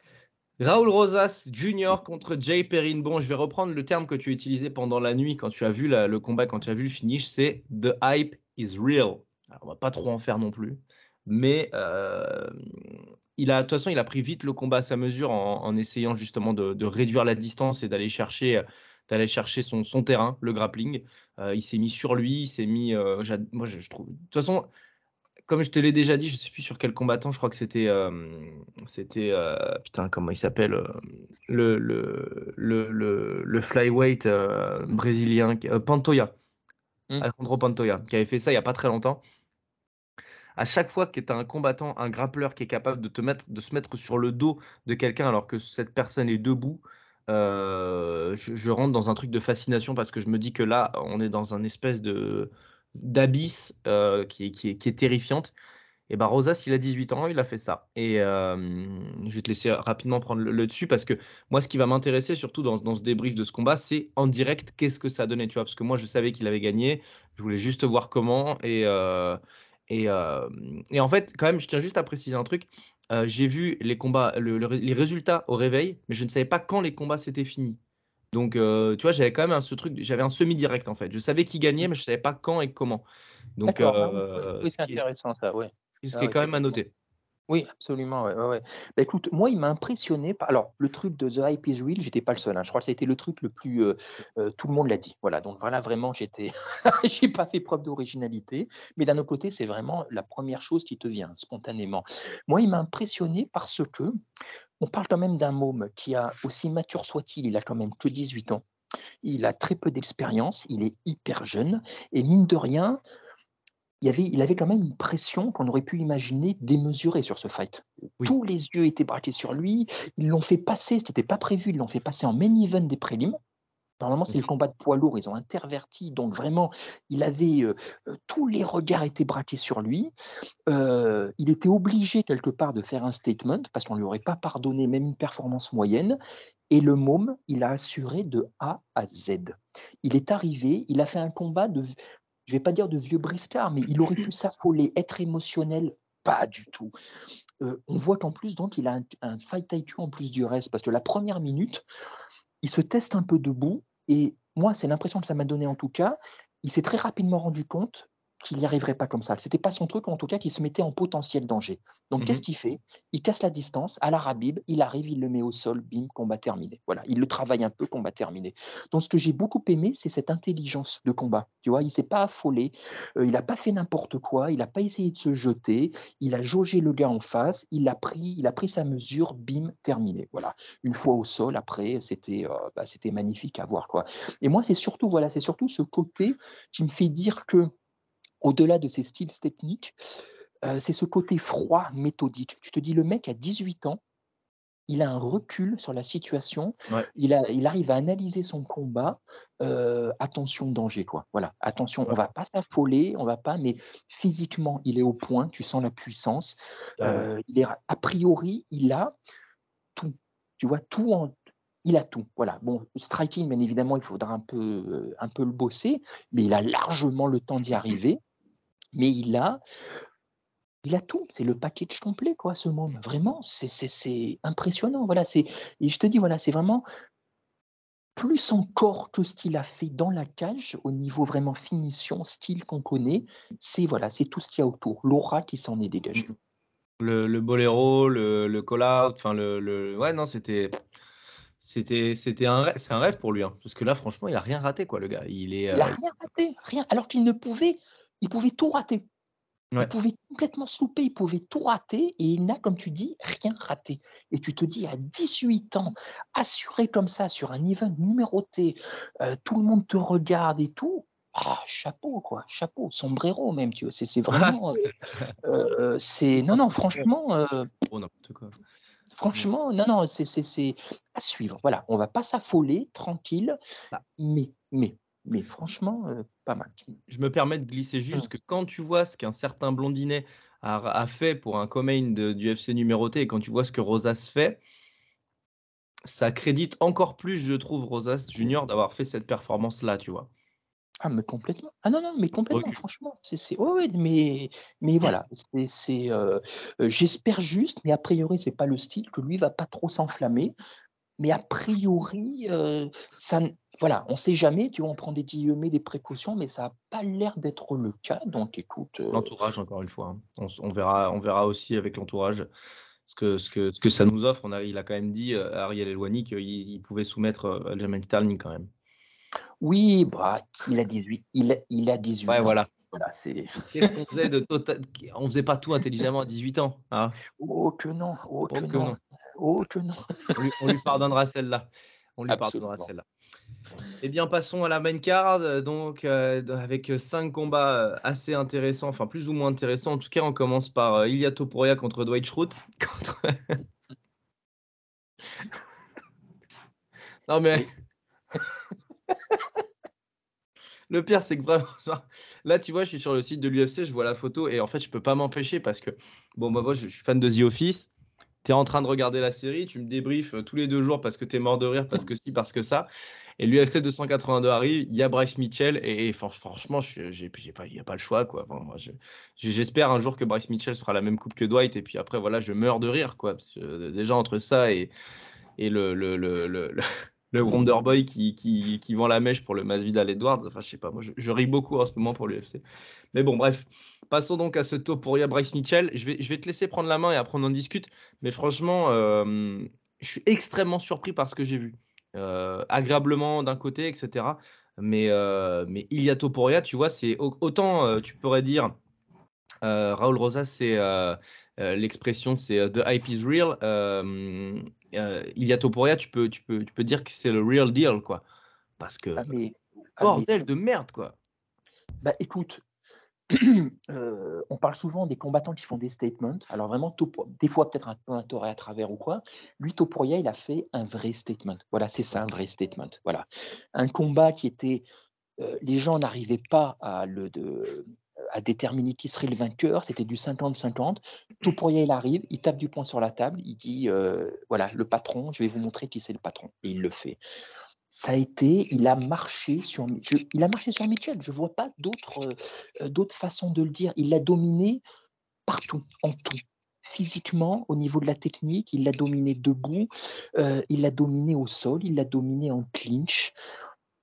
Raoul Rosas Jr. contre Jay Perrin. Bon, je vais reprendre le terme que tu utilisé pendant la nuit quand tu as vu la- le combat, quand tu as vu le finish, c'est The hype is real. Alors, on va pas trop en faire non plus, mais euh, il a, de toute façon, il a pris vite le combat à sa mesure en, en essayant justement de, de réduire la distance et d'aller chercher, d'aller chercher son, son terrain, le grappling. Euh, il s'est mis sur lui, il s'est mis. euh, moi, je, je trouve. De toute façon, comme je te l'ai déjà dit, je ne sais plus sur quel combattant, je crois que c'était. c'était. putain, comment il s'appelle le, le, le, le, le flyweight brésilien, Pantoya. Hmm. Alejandro Pantoya, qui avait fait ça il n'y a pas très longtemps. À chaque fois que tu as un combattant, un grappleur qui est capable de, te mettre, de se mettre sur le dos de quelqu'un alors que cette personne est debout, je, je, rentre dans un truc de fascination parce que je me dis que là, on est dans un espèce de d'abysse euh, qui, qui, est terrifiante. Et ben Rosas, il a 18 ans, il a fait ça. Et euh, je vais te laisser rapidement prendre le, dessus parce que moi, ce qui va m'intéresser surtout dans, dans, ce débrief de ce combat, c'est en direct, qu'est-ce que ça a donné, tu vois? Parce que moi, je savais qu'il avait gagné, je voulais juste voir comment. Et, euh, et, en fait, quand même, je tiens juste à préciser un truc. J'ai vu les combats, les résultats au réveil, mais je ne savais pas quand les combats s'étaient finis. Donc, euh, tu vois, j'avais quand même un, ce truc, j'avais un semi-direct en fait. Je savais qui gagnait, mais je ne savais pas quand et comment. Donc, oui, c'est intéressant ça, ouais. Ce qui est quand même à noter. Oui, absolument. Ouais, Bah, écoute, moi, il m'a impressionné. Alors, le truc de The Hype is Real, j'étais pas le seul. Hein. Je crois que ça a été le truc le plus. Tout le monde l'a dit. Voilà. Donc, voilà, vraiment, j'étais. j'ai pas fait preuve d'originalité. Mais d'un autre côté, c'est vraiment la première chose qui te vient spontanément. Moi, il m'a impressionné parce que on parle quand même d'un môme qui a, aussi mature soit-il, il a quand même que 18 ans. Il a très peu d'expérience. Il est hyper jeune. Et mine de rien, il, avait, il avait quand même une pression qu'on aurait pu imaginer démesurée sur ce fight. Tous les yeux étaient braqués sur lui. Ils l'ont fait passer, ce n'était pas prévu, ils l'ont fait passer en main event des prélims. Normalement, c'est le combat de poids lourd, ils ont interverti, donc vraiment, il avait euh, euh, tous les regards étaient braqués sur lui. Euh, il était obligé quelque part de faire un statement parce qu'on ne lui aurait pas pardonné même une performance moyenne. Et le môme, il a assuré de A à Z. Il est arrivé, il a fait un combat de, je vais pas dire de vieux briscard, mais il aurait pu s'affoler, être émotionnel, pas du tout. Euh, on voit qu'en plus, donc, il a un, fight IQ en plus du reste, parce que la première minute, il se teste un peu debout, et moi, c'est l'impression que ça m'a donné en tout cas. Il s'est très rapidement rendu compte qu'il n'y arriverait pas comme ça. Ce n'était pas son truc, en tout cas, qu'il se mettait en potentiel danger. Donc, mmh qu'est-ce qu'il fait? Il casse la distance, à la Rabib, il arrive, il le met au sol, bim, combat terminé. Voilà, il le travaille un peu, combat terminé. Donc, ce que j'ai beaucoup aimé, c'est cette intelligence de combat. Tu vois, il s'est pas affolé, euh, il n'a pas fait n'importe quoi, il n'a pas essayé de se jeter, il a jaugé le gars en face, il a pris, il a pris sa mesure, bim, terminé. Voilà, une fois au sol, après, c'était, euh, bah, c'était magnifique à voir, quoi. Et moi, c'est surtout, voilà, c'est surtout ce côté qui me fait dire que au-delà de ses styles techniques, euh, c'est ce côté froid, méthodique. Tu te dis, le mec a 18 ans, il a un recul sur la situation, il, a, il, arrive à analyser son combat. Euh, attention, danger, quoi. Voilà, attention, on va pas s'affoler, on va pas, mais physiquement, il est au point, tu sens la puissance. Euh, il est, a priori, il a tout. Tu vois, tout en, il a tout. Voilà. Bon, striking, bien évidemment, il faudra un peu, un peu le bosser, mais il a largement le temps d'y arriver mais il a, il a tout. C'est le package complet, quoi, ce monde. Vraiment, c'est impressionnant. Voilà, c'est et je te dis, voilà, c'est vraiment plus encore que ce qu'il a fait dans la cage, au niveau vraiment finition, style qu'on connaît, c'est voilà, c'est tout ce qu'il y a autour, l'aura qui s'en est dégagée. Le, le boléro, le, le call-out, enfin le, le, ouais non c'était c'était c'était un c'est un rêve pour lui hein, parce que là franchement il a rien raté quoi le gars il est il a euh, rien raté rien alors qu'il ne pouvait il pouvait tout rater. Il pouvait complètement souper, il pouvait tout rater et il n'a, comme tu dis, rien raté. Et tu te dis, à 18 ans, assuré comme ça sur un event numéroté, euh, tout le monde te regarde et tout, ah, chapeau, quoi, chapeau, sombrero même, tu vois, c'est vraiment. Euh, euh, c'est non, non, franchement. Oh, franchement, non, non, c'est à suivre. Voilà, on va pas s'affoler, tranquille, bah. mais, mais mais franchement, euh, pas mal. Je me permets de glisser juste que quand tu vois ce qu'un certain Blondinet a, fait pour un co-main du FC numéroté et quand tu vois ce que Rosas fait, ça crédite encore plus, je trouve, Rosas Junior d'avoir fait cette performance-là, tu vois. Ah, mais complètement. Ah non, non, mais complètement, franchement. C'est, ouais, mais, mais voilà. C'est, euh, euh, j'espère juste, mais a priori, c'est pas le style, que lui va pas trop s'enflammer. Mais a priori, ça, voilà, on ne sait jamais, tu vois, on prend des guillemets, des précautions, mais ça n'a pas l'air d'être le cas. Donc, écoute. Euh, l'entourage, encore une fois. Hein. On, verra, on verra aussi avec l'entourage ce que, ce, que, ce que ça nous offre. On a, il a quand même dit euh, à Ariel Elouani qu'il il pouvait soumettre euh, Aljamain Sterling quand même. Oui, bah, il a 18. Il, il a 18 ouais, voilà. Voilà, c'est. Qu'est-ce qu'on faisait de total... On faisait pas tout intelligemment à 18 ans. Hein? Oh que non, oh que, Oh que non. non. oh que non. on, lui, on lui pardonnera celle-là. On lui Absolument. pardonnera celle-là. Eh bien, passons à la main card, euh, donc euh, avec cinq combats euh, assez intéressants, enfin plus ou moins intéressants. En tout cas, on commence par euh, Ilya Topuria contre Dwight Schrute. Contre... non mais le pire, c'est que vraiment, là, tu vois, je suis sur le site de l'UFC, je vois la photo et en fait, je peux pas m'empêcher parce que bon, moi, je, suis fan de The Office. Tu es en train de regarder la série, tu me débriefes euh, tous les deux jours parce que tu mort de rire, parce que si, parce que ça. Et l'UFC 282 arrive, il y a Bryce Mitchell et, et fran- franchement, il n'y a pas le choix. quoi. J'espère un jour que Bryce Mitchell sera la même coupe que Dwight et puis après, voilà, je meurs de rire. quoi. Euh, déjà, entre ça et, le, le, le, le- Wonder Boy qui, vend la mèche pour le Masvidal Edwards, enfin, je sais pas, moi, je, ris beaucoup en ce moment pour l'UFC. Mais bon, bref, passons donc à ce top pour Bryce Mitchell. Je vais, te laisser prendre la main et après on en discute. Mais franchement, euh, je suis extrêmement surpris par ce que j'ai vu. Euh, agréablement d'un côté, etc. Mais, euh, mais Ilia Topuria, tu vois, c'est au- autant euh, tu pourrais dire euh, Raoul Rosas, c'est l'expression, c'est The hype is real. Euh, Ilia Topuria, tu peux, tu, peux, tu peux dire que c'est le real deal, quoi. Parce que Ah, mais, ah, mais- bordel de merde, quoi. Bah écoute, euh, on parle souvent des combattants qui font des statements. Alors vraiment, Topo- des fois peut-être un peu un tort à travers ou quoi. Lui, Topuria, il a fait un vrai statement. Voilà, c'est ça, un vrai statement. Voilà, un combat qui était, euh, les gens n'arrivaient pas à le de- à déterminer qui serait le vainqueur. C'était du 50-50. Topuria, il arrive, il tape du poing sur la table, il dit, euh, voilà, le patron, je vais vous montrer qui c'est le patron. Et il le fait ça a été, il a marché sur, je- il a marché sur Mitchell. Je vois pas d'autres, euh, d'autres façons de le dire. Il l'a dominé partout, en tout. Physiquement, au niveau de la technique, il l'a dominé debout, euh, il l'a dominé au sol, il l'a dominé en clinch,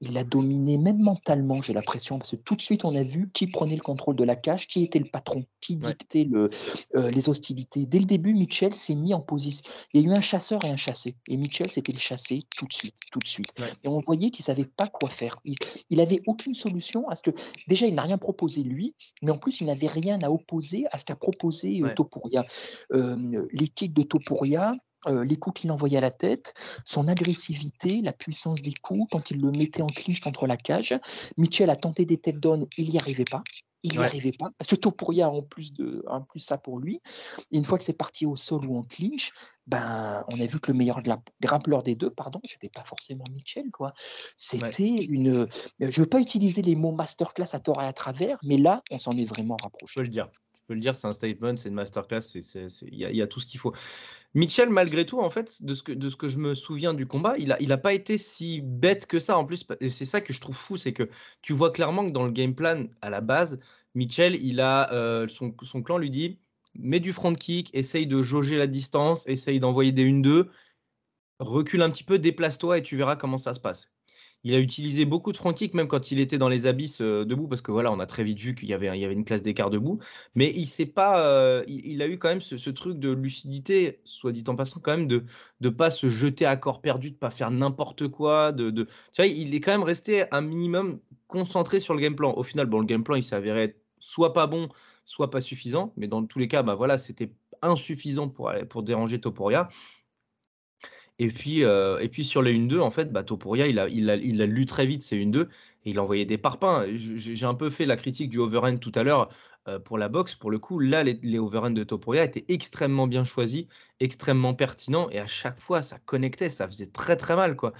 il l'a dominé même mentalement, j'ai l'impression, parce que tout de suite, on a vu qui prenait le contrôle de la cage, qui était le patron, qui Ouais. dictait le, euh, les hostilités. Dès le début, Mitchell s'est mis en position. Il y a eu un chasseur et un chassé. Et Mitchell, c'était le chassé tout de suite, tout de suite. Ouais. Et on voyait qu'il ne savait pas quoi faire. Il, il avait aucune solution à ce que. Déjà, il n'a rien proposé lui, mais en plus, il n'avait rien à opposer à ce qu'a proposé euh, Ouais. Topuria. Euh, les kicks de Topuria, euh, les coups qu'il envoyait à la tête, son agressivité, la puissance des coups, quand il le mettait en clinch contre la cage. Mitchell a tenté des takedowns, il n'y arrivait pas. Il n'y Ouais. arrivait pas, parce que Topuria a en plus, de, en plus ça pour lui. Et une fois que c'est parti au sol ou en clinch, ben, on a vu que le meilleur de la- grappleur des deux, pardon, c'était pas forcément Mitchell. quoi. C'était une. euh, Je ne veux pas utiliser les mots masterclass à tort et à travers, mais là, on s'en est vraiment Je rapproché. peux le dire. Je peux le dire, c'est un statement, c'est une masterclass, y, il y a tout ce qu'il faut. Mitchell, malgré tout, en fait, de ce que, je me souviens du combat, il n'a pas été si bête que ça. En plus, c'est ça que je trouve fou, c'est que tu vois clairement que dans le game plan, à la base, Mitchell, il a, euh, son, son clan lui dit mets du front kick, essaye de jauger la distance, essaye d'envoyer des 1-2, recule un petit peu, déplace-toi et tu verras comment ça se passe. Il a utilisé beaucoup de kick, même quand il était dans les abysses euh, debout, parce que voilà, on a très vite vu qu'il y avait, il avait une classe d'écart debout. Mais il s'est pas, euh, il, a eu quand même ce, truc de lucidité, soit dit en passant, quand même de de pas se jeter à corps perdu, de pas faire n'importe quoi. De, de, tu vois, il est quand même resté un minimum concentré sur le game plan. Au final, bon, le game plan, il être soit pas bon, soit pas suffisant. Mais dans tous les cas, bah voilà, c'était insuffisant pour aller- pour déranger Topuria. Et puis, euh, et puis sur les 1-2, en fait, bah, Topuria, il a, il, a, il a lu très vite ces 1-2 et il a envoyé des parpaings. J'ai un peu fait la critique du overhand tout à l'heure euh, pour la boxe. Pour le coup, là, les, les overhands de Topuria étaient extrêmement bien choisis, extrêmement pertinents et à chaque fois, ça connectait, ça faisait très très mal. quoi.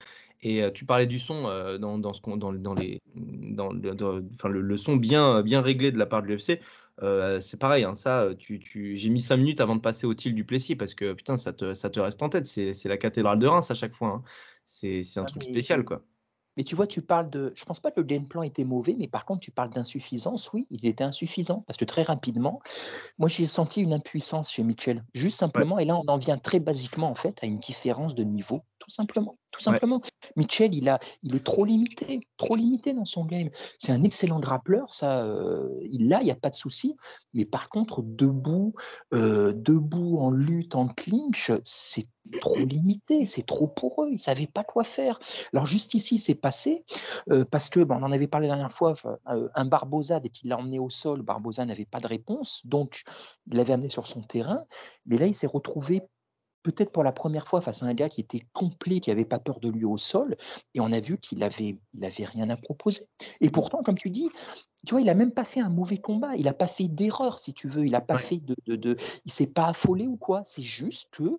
Et euh, tu parlais du son dans, dans, ce, dans, les, dans, le son bien, bien réglé de la part de l'UFC. Euh, c'est pareil, hein, ça, tu, tu, j'ai mis 5 minutes avant de passer au til du Plessis parce que putain, ça te, ça te reste en tête. C'est, la cathédrale de Reims à chaque fois. hein. C'est, un Ah, truc spécial, quoi. Mais tu vois, tu parles de. Je pense pas que le game plan était mauvais, mais par contre, tu parles d'insuffisance. Oui, il était insuffisant parce que très rapidement, moi, j'ai senti une impuissance chez Mitchell. Juste simplement, et là, on en vient très basiquement, en fait, à une différence de niveau tout simplement. Tout simplement. Mitchell, il, a, il est trop limité, trop limité dans son game. C'est un excellent grappleur, ça, euh, il l'a, il n'y a pas de souci. Mais par contre, debout, euh, debout en lutte, en clinch, c'est trop limité, c'est trop pour eux. Ils ne savaient pas quoi faire. Alors juste ici, c'est passé euh, parce que, bon, on en avait parlé la dernière fois, un Barbosa, dès qu'il l'a emmené au sol, Barbosa n'avait pas de réponse, donc il l'avait amené sur son terrain. Mais là, il s'est retrouvé peut-être pour la première fois face à un gars qui était complet, qui n'avait pas peur de lui au sol, et on a vu qu'il avait, il avait rien à proposer. Et pourtant, comme tu dis, tu vois, il a même pas fait un mauvais combat, il n'a pas fait d'erreur, si tu veux, il n'a pas fait de, de, de il s'est pas affolé ou quoi. C'est juste que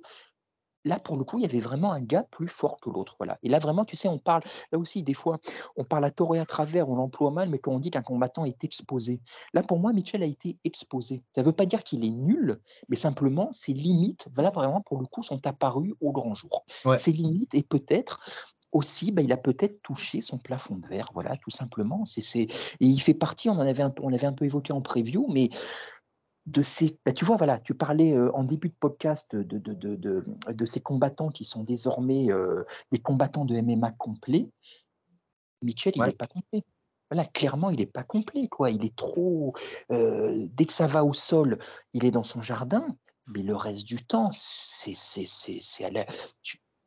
là, pour le coup, il y avait vraiment un gars plus fort que l'autre. Voilà. Et là, vraiment, tu sais, on parle, là aussi, des fois, on parle à tort et à travers, on l'emploie mal, mais quand on dit qu'un combattant est exposé. Là, pour moi, Mitchell a été exposé. Ça ne veut pas dire qu'il est nul, mais simplement, ses limites, voilà, vraiment, pour le coup, sont apparues au grand jour. Ses limites, et peut-être, aussi, bah, il a peut-être touché son plafond de verre, voilà, tout simplement. C'est, Et il fait partie, on en avait un peu, on avait un peu évoqué en preview, mais de ces. Bah, tu vois, voilà, tu parlais euh, en début de podcast de, de, de, de, ces combattants qui sont désormais euh, des combattants de MMA complets. Mitchell, il n'est pas complet. Voilà, clairement, il n'est pas complet. Quoi. Il est trop. Euh, dès que ça va au sol, il est dans son jardin. Mais le reste du temps, c'est, c'est, c'est, c'est à la,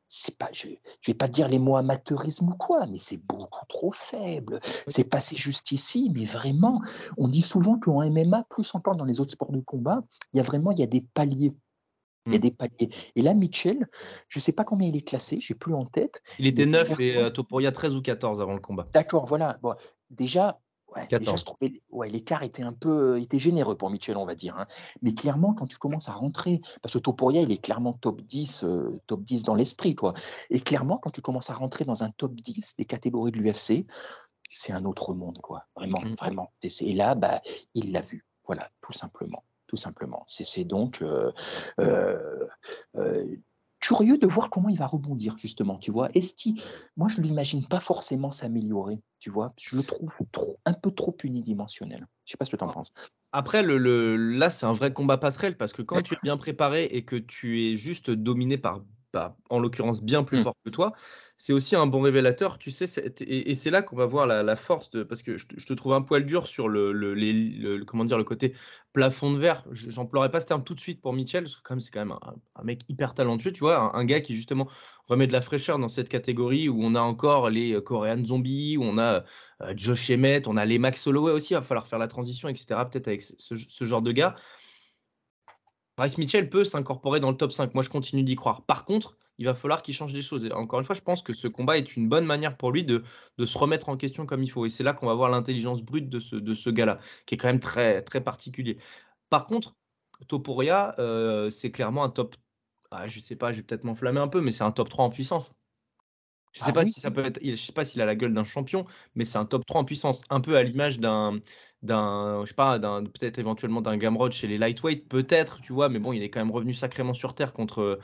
c'est pas, je, ne vais pas dire les mots amateurisme ou quoi, mais c'est beaucoup trop faible. C'est passé juste ici, mais vraiment, on dit souvent qu'en MMA, plus encore dans les autres sports de combat, il y a vraiment, il y a des paliers. Il y a mmh. des paliers. Et là, Mitchell, je ne sais pas combien il est classé, j'ai plus en tête. Il était 9 et euh, Topuria 13 ou 14 avant le combat. D'accord, voilà. Bon, déjà, Ouais, l'écart était un peu était généreux pour Mitchell, on va dire. Hein. Mais clairement, quand tu commences à rentrer, parce que Topuria, il est clairement top 10, euh, top 10 dans l'esprit, quoi. Et clairement, quand tu commences à rentrer dans un top 10 des catégories de l'UFC, c'est un autre monde, quoi. Vraiment, mmh. vraiment. Et là, bah, il l'a vu. Voilà, tout simplement. Tout simplement. C'est donc. Euh, euh, curieux de voir comment il va rebondir, justement, tu vois. Est-ce qu'il, moi, je ne l'imagine pas forcément s'améliorer, tu vois. Je le trouve trop, un peu trop unidimensionnel. Je sais pas ce que tu en penses. Après, le, là, c'est un vrai combat passerelle parce que quand tu es bien préparé et que tu es juste dominé par, bah, en l'occurrence, bien plus mmh. fort que toi, c'est aussi un bon révélateur, tu sais, et, c'est là qu'on va voir la, force de, parce que je, te trouve un poil dur sur le, le, comment dire, le côté plafond de verre. J'emploierai pas ce terme tout de suite pour Mitchell, parce que c'est quand même un, mec hyper talentueux, tu vois, un, gars qui justement remet de la fraîcheur dans cette catégorie où on a encore les euh, Korean Zombies, où on a euh, Josh Emmett, on a les Max Holloway aussi, il va falloir faire la transition, etc. Peut-être avec ce, ce genre de gars. Bryce Mitchell peut s'incorporer dans le top 5. Moi, je continue d'y croire. Par contre, il va falloir qu'il change des choses. Et encore une fois, je pense que ce combat est une bonne manière pour lui de, se remettre en question comme il faut. Et c'est là qu'on va voir l'intelligence brute de ce, gars-là, qui est quand même très, très particulier. Par contre, Topuria, euh, c'est clairement un top. Ah, je sais pas, je vais peut-être m'enflammer un peu, mais c'est un top 3 en puissance. Je sais ah pas si ça peut être. Je sais pas s'il a la gueule d'un champion, mais c'est un top 3 en puissance, un peu à l'image d'un d'un, je sais pas, d'un, peut-être éventuellement d'un Gamrod chez les lightweight, peut-être, tu vois, mais bon, il est quand même revenu sacrément sur terre contre,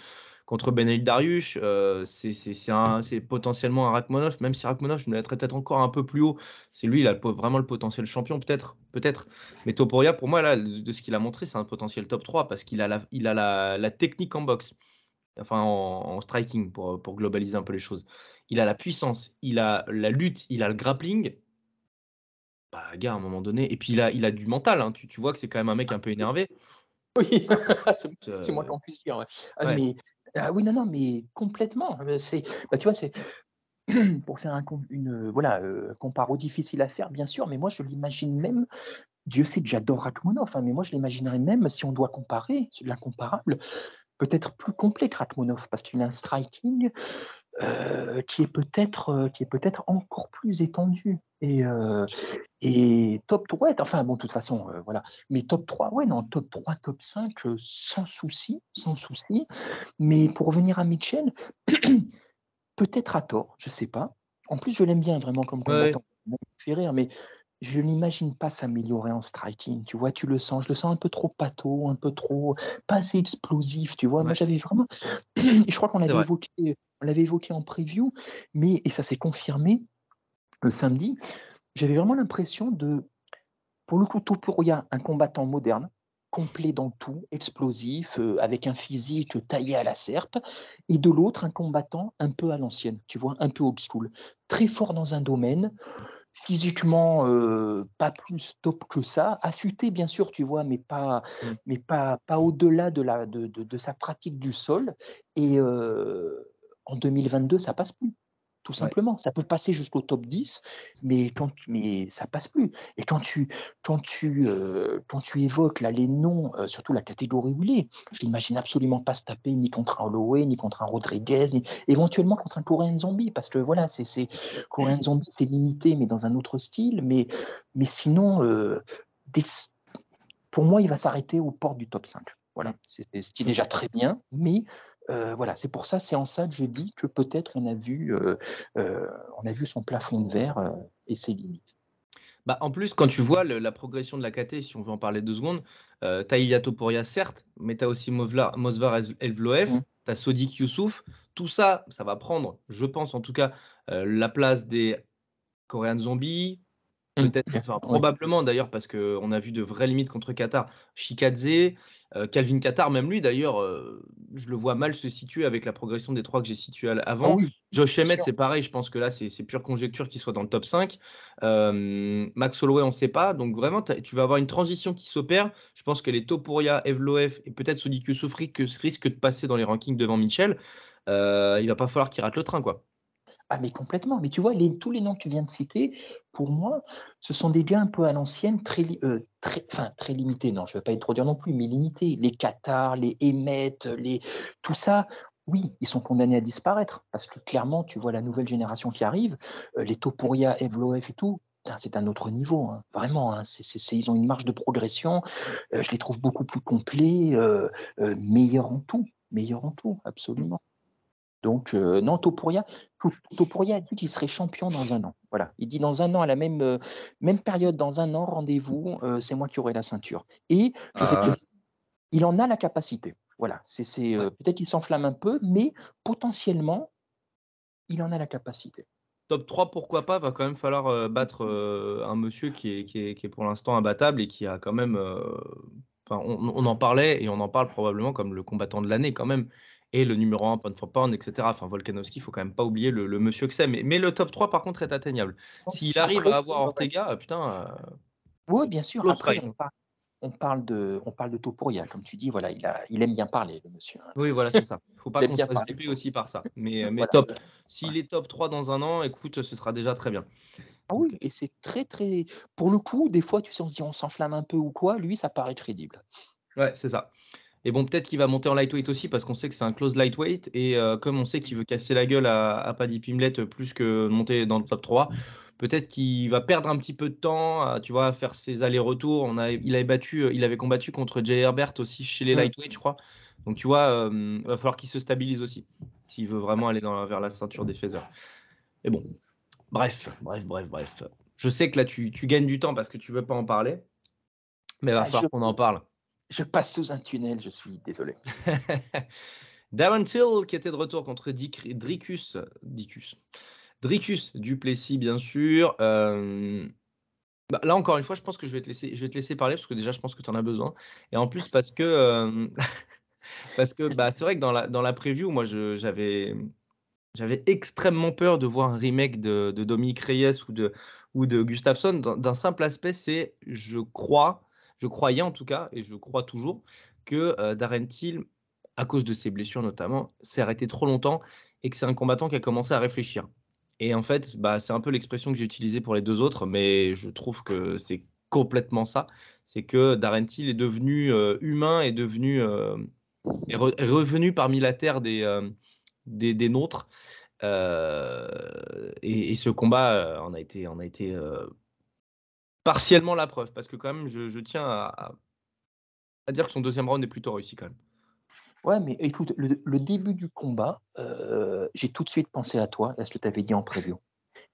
contre Benel Darius. Euh, c'est, potentiellement un Rachmanov, même si Rachmanov, je me mettrais peut-être encore un peu plus haut. C'est lui, il a vraiment le potentiel champion, peut-être. peut-être. Mais Toporia pour moi, là, de ce qu'il a montré, c'est un potentiel top 3 parce qu'il a la, il a la, technique en boxe. Enfin, en, striking, pour, pour globaliser un peu les choses. Il a la puissance, il a la lutte, il a le grappling bah, gars, à un moment donné. Et puis, il a, il a du mental. Hein. Tu, tu, vois que c'est quand même un mec un peu énervé. Oui, c'est moi qui en puisse dire. Ah, mais, ah oui, non, non, mais complètement. Euh, c'est, bah, tu vois, c'est pour faire un, une voilà, euh, comparo difficile à faire, bien sûr, mais moi, je l'imagine même. Dieu sait que j'adore Rachmanov, hein, mais moi, je l'imaginerais même, si on doit comparer, l'incomparable, peut-être plus complet que Rachmanov, parce qu'il a un striking euh, qui est peut-être euh, qui est peut-être encore plus étendu. Et, euh, et top 3 enfin bon de toute façon voilà. Mais top 3 ouais non top 3 top 5 sans souci sans souci. Mais pour revenir à Mitchell peut-être à tort je sais pas. En plus je l'aime bien vraiment comme combattant. Ouais. fait rire mais je n'imagine pas s'améliorer en striking, tu vois, tu le sens, je le sens un peu trop pâteau, un peu trop, pas assez explosif, tu vois. Moi, j'avais vraiment, je crois qu'on l'avait évoqué, on l'avait évoqué en preview, mais, et ça s'est confirmé le samedi, j'avais vraiment l'impression de, pour le coup, Topuria, un combattant moderne, complet dans tout, explosif, euh, avec un physique taillé à la serpe, et de l'autre, un combattant un peu à l'ancienne, tu vois, un peu old school, très fort dans un domaine, physiquement euh, pas plus top que ça, affûté bien sûr, tu vois, mais pas, Mm. mais pas, pas au-delà de, la, de, de- de sa pratique du sol. Et euh, en 2022, ça passe plus. Tout simplement, ça peut passer jusqu'au top 10, mais, quand, mais ça passe plus. Et quand tu, quand tu, euh, quand tu évoques là, les noms, euh, surtout la catégorie où il est, je l'imagine absolument pas se taper ni contre un Holloway, ni contre un Rodriguez, ni éventuellement contre un Korean Zombie, parce que voilà, c'est c'est- Korean Zombie, c'est limité, mais dans un autre style. Mais, mais sinon, euh, dès pour moi, il va s'arrêter aux portes du top 5. Voilà, c'est déjà très bien, mais euh, voilà, c'est pour ça, c'est en ça que je dis que peut-être on a vu, euh, euh, on a vu son plafond de verre et ses limites. Bah, en plus, quand tu vois le- la progression de la KT, si on veut en parler deux secondes, euh, tu as Topuria, certes, mais tu as aussi Movlar- Mosvar Ez- Evloev, Mm. tu as Sodik Youssouf. Tout ça, ça va prendre, je pense en tout cas, euh, la place des Korean Zombies. Mm. Peut-être, enfin, probablement d'ailleurs, parce qu'on a vu de vraies limites contre Qatar. Shikadze, euh, Calvin Qatar, même lui d'ailleurs, euh, je le vois mal se situer avec la progression des trois que j'ai situés avant. Ah oui, Josh Emmett, c'est pareil, je pense que là, c'est pure conjecture qu'il soit dans le top 5. Euh, Max Holloway, on ne sait pas. Donc vraiment, tu vas avoir une transition qui s'opère. Je pense que les Topuria, Evloev et peut-être Sodiq Youssoufri que risquent de passer dans les rankings devant Mitchell. Euh, il va pas falloir qu'il rate le train, quoi. Ah mais complètement. Mais tu vois, tous les noms que tu viens de citer, pour moi, ce sont des gars un peu à l'ancienne, euh, très, enfin très limités. Non, je ne vais pas être trop dur non plus, mais limités. Les Qatar, les Emmett, les tout ça. Oui, ils sont condamnés à disparaître parce que clairement, tu vois la nouvelle génération qui arrive, euh, les Topuria, Evloev et tout. C'est un autre niveau, hein. vraiment. hein. Ils ont une marge de progression. Euh, je les trouve beaucoup plus complets, meilleurs en tout, meilleurs en tout, absolument. Donc, euh, non, Topuria, To- Topuria a dit qu'il serait champion dans un an. Voilà. Il dit dans un an, à la même, euh, même période, dans un an, rendez-vous, euh, c'est moi qui aurai la ceinture. Et je sais Ah. il en a la capacité. Voilà. C'est, c'est, euh, peut-être qu'il s'enflamme un peu, mais potentiellement, il en a la capacité. Top 3, pourquoi pas, va quand même falloir battre un monsieur qui est, qui, est, qui est pour l'instant imbattable et qui a quand même. Enfin, on, on en parlait et on en parle probablement comme le combattant de l'année quand même. Et le numéro 1 pound for pound, etc. Enfin, Volkanovski, il faut quand même pas oublier le, le monsieur que c'est. Mais, mais le top 3, par contre, est atteignable. S'il arrive à avoir. Ortega, putain. euh, Oui, bien sûr. Après, on parle, on parle de, on parle de Topuria, comme tu dis. Voilà, il, a, il aime bien parler, le monsieur. hein. Oui, voilà, c'est ça. Il faut pas qu'on se fasse aussi par ça. Mais, mais Voilà. top. S'il est top 3 dans un an, écoute, ce sera déjà très bien. Ah oui, et c'est très, très. Pour le coup, des fois, tu sais, on se dit on s'enflamme un peu ou quoi. Lui, ça paraît crédible. Ouais, c'est ça. Et bon, peut-être qu'il va monter en lightweight aussi parce qu'on sait que c'est un close lightweight. Et euh, comme on sait qu'il veut casser la gueule à, à Paddy Pimlet euh, plus que monter dans le top 3, peut-être qu'il va perdre un petit peu de temps, à, tu vois, à faire ses allers-retours. On a, il, avait battu, euh, il avait combattu contre Jay Herbert aussi chez les Ouais. lightweight, je crois. Donc, tu vois, euh, il va falloir qu'il se stabilise aussi s'il veut vraiment aller dans, vers la ceinture des Feathers. Mais bon, bref, bref, bref, bref. Je sais que là, tu, tu gagnes du temps parce que tu veux pas en parler. Mais il va Ah, falloir je- qu'on en parle. Je passe sous un tunnel, je suis désolé. Darren Till qui était de retour contre Dic- Dricus, Dicus, Dricus Duplessis bien sûr. Euh, bah, là encore une fois, je pense que je vais te laisser, je vais te laisser parler parce que déjà je pense que tu en as besoin. Et en plus parce que euh, parce que bah, c'est vrai que dans la dans la preview, moi j'avais j'avais extrêmement peur de voir un remake de, de Dominique Reyes ou de ou de Gustafsson d'un simple aspect, c'est je crois, je croyais en tout cas et je crois toujours que euh, Darren à cause de ses blessures notamment, s'est arrêté trop longtemps et que c'est un combattant qui a commencé à réfléchir. Et en fait, bah, c'est un peu l'expression que j'ai utilisée pour les deux autres, mais je trouve que c'est complètement ça. C'est que Darren est devenu euh, humain, est devenu euh, est, re- est revenu parmi la terre des, euh, nôtres. Et, et ce combat en a été, en a été partiellement la preuve, parce que quand même, je, tiens à, dire que son deuxième round est plutôt réussi quand même. Ouais, mais écoute, le, début du combat, euh, j'ai tout de suite pensé à toi, à ce que tu avais dit en preview.